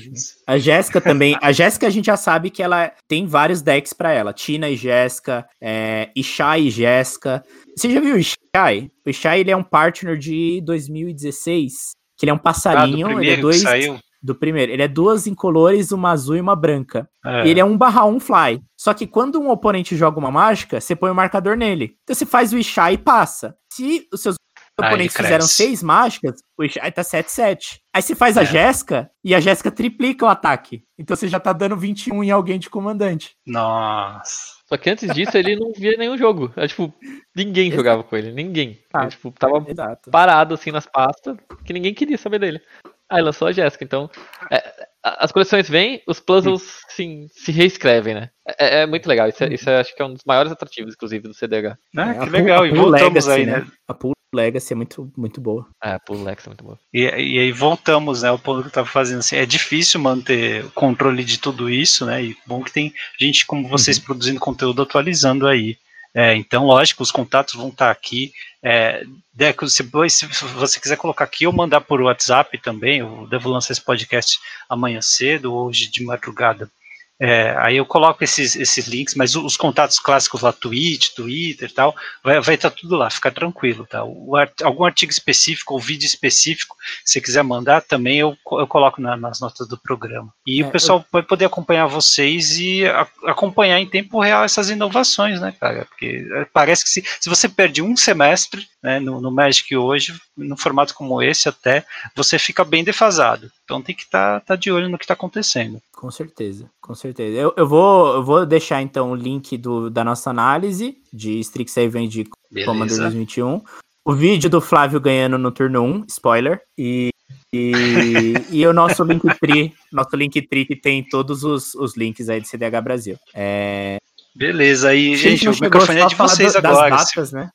A Jéssica também. A Jéssica a gente já sabe que ela tem vários decks pra ela. Tina e Jéssica, é, Ishai e Jéssica. Você já viu o Ishai? O Ishai ele é um partner de 2016. Que ele é um Ah, do passarinho. ele é dois. saiu. Do primeiro. Ele é duas incolores, uma azul e uma branca. É. E ele é um barra um fly. Só que quando um oponente joga uma mágica, você põe o marcador nele. Então você faz o Ishai e passa. Se os seus Ah, oponentes fizeram seis mágicas, o Ishai tá 7-7. Aí você faz a É. Jéssica e a Jéssica triplica o ataque. Então você já tá dando 21 em alguém de comandante. Nossa. Só que antes disso ele não via nenhum jogo. É, tipo, ninguém Exato. jogava com ele. Ninguém. Ah. Ele, tipo, tava Exato. parado assim nas pastas, que ninguém queria saber dele. Aí lançou a Jéssica, então. é, a- as coleções vêm, os puzzles sim, se reescrevem, né? É, é muito legal. Isso, é, isso é, acho que é um dos maiores atrativos, inclusive, do CDH. Ah, É, que a Pool- legal. a E Pool voltamos Legacy, aí, né? A Pool Legacy é muito, muito boa. É, pô, o Lex é muito bom. E, e aí voltamos, né? O ponto que eu tava fazendo assim. É difícil manter o controle de tudo isso, né? E bom que tem gente como vocês produzindo conteúdo atualizando aí. É, então, lógico, os contatos vão estar aqui. É, Deco, se, se você quiser colocar aqui ou mandar por WhatsApp também, eu devo lançar esse podcast amanhã cedo, hoje de madrugada. É, aí eu coloco esses, esses links, mas os contatos clássicos lá, Twitch, Twitter e tal, vai estar vai tá tudo lá, fica tranquilo, tá? O art- algum artigo específico ou vídeo específico, se quiser mandar, também eu, eu coloco na- nas notas do programa. E É, o pessoal vai poder acompanhar vocês e a- acompanhar em tempo real essas inovações, né, cara? Porque é, parece que se, se você perde um semestre né, no, no Magic hoje, num formato como esse até, você fica bem defasado. Então tem que estar tá, de olho no que está acontecendo. Com certeza, com certeza. Eu, eu, vou, eu vou deixar então o link do, da nossa análise de Strixhaven de Commander Beleza? 2021. O vídeo do Flávio ganhando no turno 1, spoiler. E, e, e o nosso Linktree, nosso Linktree que tem todos os, os links aí de CDH Brasil. É, Beleza, aí, gente, o microfone é de vocês do- agora. Datas, né?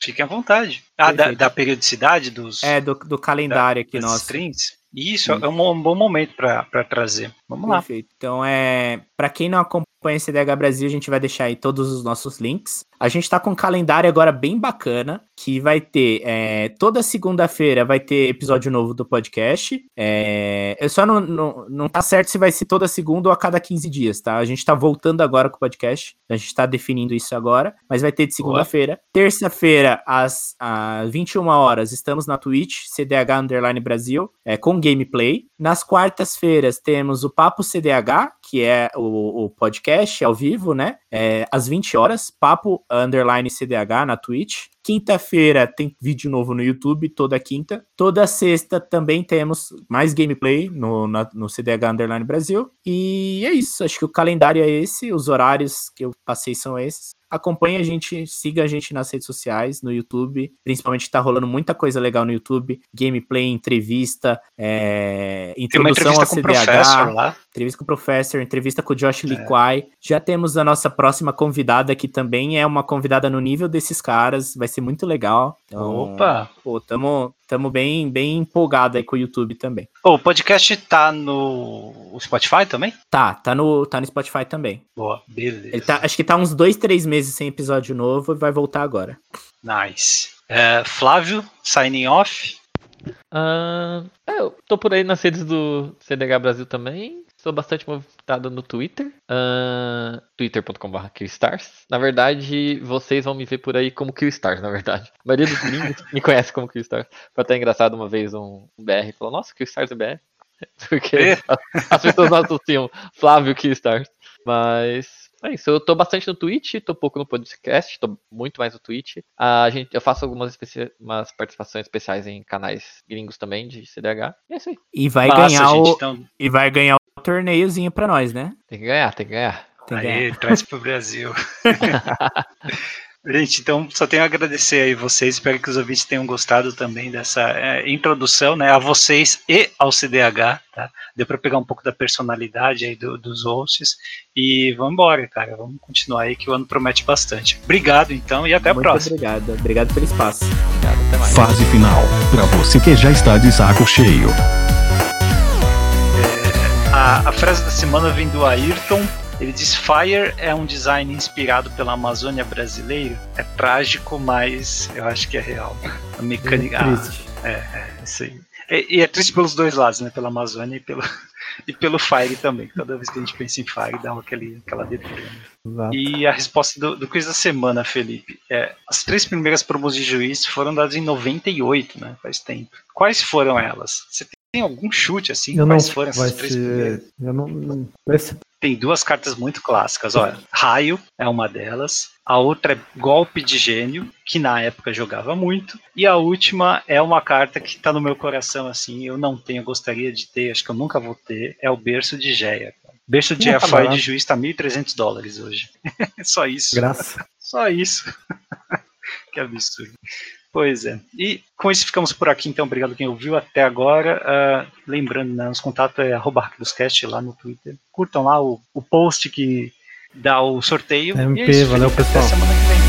Fiquem à vontade. Ah, da, da periodicidade dos, É, do, do calendário aqui das nosso. streams? Isso, é um, um bom momento para trazer. Vamos lá. Perfeito. Então, é, para quem não acompanha esse DH Brasil, a gente vai deixar aí todos os nossos links. A gente tá com um calendário agora bem bacana, que vai ter é, toda segunda-feira vai ter episódio novo do podcast. É, eu só não, não, não tá certo se vai ser toda segunda ou a cada 15 dias, tá? A gente tá voltando agora com o podcast, a gente tá definindo isso agora, mas vai ter de segunda-feira. Terça-feira, às, às 21 horas, estamos na Twitch, CDH Underline Brasil, é, com gameplay. Nas quartas-feiras temos o Papo CDH, que é o, o podcast ao vivo, né? É, às 20 horas, Papo Underline CDH na Twitch. Quinta-feira tem vídeo novo no YouTube, toda quinta. Toda sexta também temos mais gameplay no, na, no CDH Underline Brasil. E é isso, acho que o calendário é esse, os horários que eu passei são esses. Acompanhe a gente, siga a gente nas redes sociais, no YouTube. Principalmente tá rolando muita coisa legal no YouTube. Gameplay, entrevista, é, introdução ao CDH. Lá. Entrevista com o professor, entrevista com o Josh é. Liquai. Já temos a nossa próxima convidada, que também é uma convidada no nível desses caras. Vai ser muito legal. Então, Opa! Pô, tamo, tamo bem, bem empolgado aí com o YouTube também. Oh, o podcast tá no Spotify também? Tá, tá no, tá no Spotify também. Boa, beleza. Tá, acho que tá uns dois, três meses sem episódio novo e vai voltar agora. Nice. É, Flávio, signing off. Uh, eu tô por aí nas redes do CDH Brasil também. Sou bastante movimentado no Twitter, uh, twitter.com.br Killstars. Na verdade, vocês vão me ver por aí como Killstars, na verdade. A maioria dos gringos *laughs* me conhece como Killstars. Foi até engraçado uma vez um, BR falou, nossa, Killstars é BR. *laughs* Porque é. as, pessoas não associam Flávio Killstars. Mas é isso, eu tô bastante no Twitch, tô pouco no podcast, tô muito mais no Twitch. A gente, eu faço algumas umas participações especiais em canais gringos também de CDH. E é isso aí. E vai ganhar gente, o então... e vai ganhar o torneiozinho pra nós, né? Tem que ganhar, tem que ganhar. Tem que ganhar. Aí, traz pro Brasil. *laughs* *laughs* Gente, então só tenho a agradecer aí vocês, espero que os ouvintes tenham gostado também dessa é, introdução, né, a vocês e ao CDH, tá? Deu para pegar um pouco da personalidade aí do, dos hosts e vamos embora, cara, vamos continuar aí que o ano promete bastante. Obrigado então e até Muito a próxima. Obrigado, obrigado pelo espaço. Obrigado, até mais. Fase final, para você que já está de saco cheio. É, a, a frase da semana vem do Ayrton ele diz: Fire é um design inspirado pela Amazônia brasileira. É trágico, mas eu acho que é real. A mecânica. É, triste. Ah, é, é, isso aí. E, e, é triste pelos dois lados, né? Pela Amazônia e pelo, *laughs* e pelo Fire também. Toda vez que a gente pensa em Fire, dá aquele, aquela deprê. E a resposta do, do quiz da semana, Felipe, é: as três primeiras promos de juiz foram dadas em 98, né? Faz tempo. Quais foram elas? Você tem algum chute assim? Eu quais não, foram essas três ser, primeiras? Eu não, não, tem duas cartas muito clássicas. Olha, Raio é uma delas. A outra é Golpe de Gênio, que na época jogava muito. E a última é uma carta que está no meu coração, assim, eu não tenho, gostaria de ter, acho que eu nunca vou ter, é o Berço de Geia. Berço de Geia Fire de Juiz está 1.300 dólares hoje. *laughs* Só isso. Graça. Só isso. *laughs* que absurdo. Pois é. E com isso ficamos por aqui, então. Obrigado quem ouviu até agora. Uh, lembrando, né, os contatos é arroba lá no Twitter. Curtam lá o, o post que dá o sorteio. MP, é isso, valeu pessoal. Até semana que vem.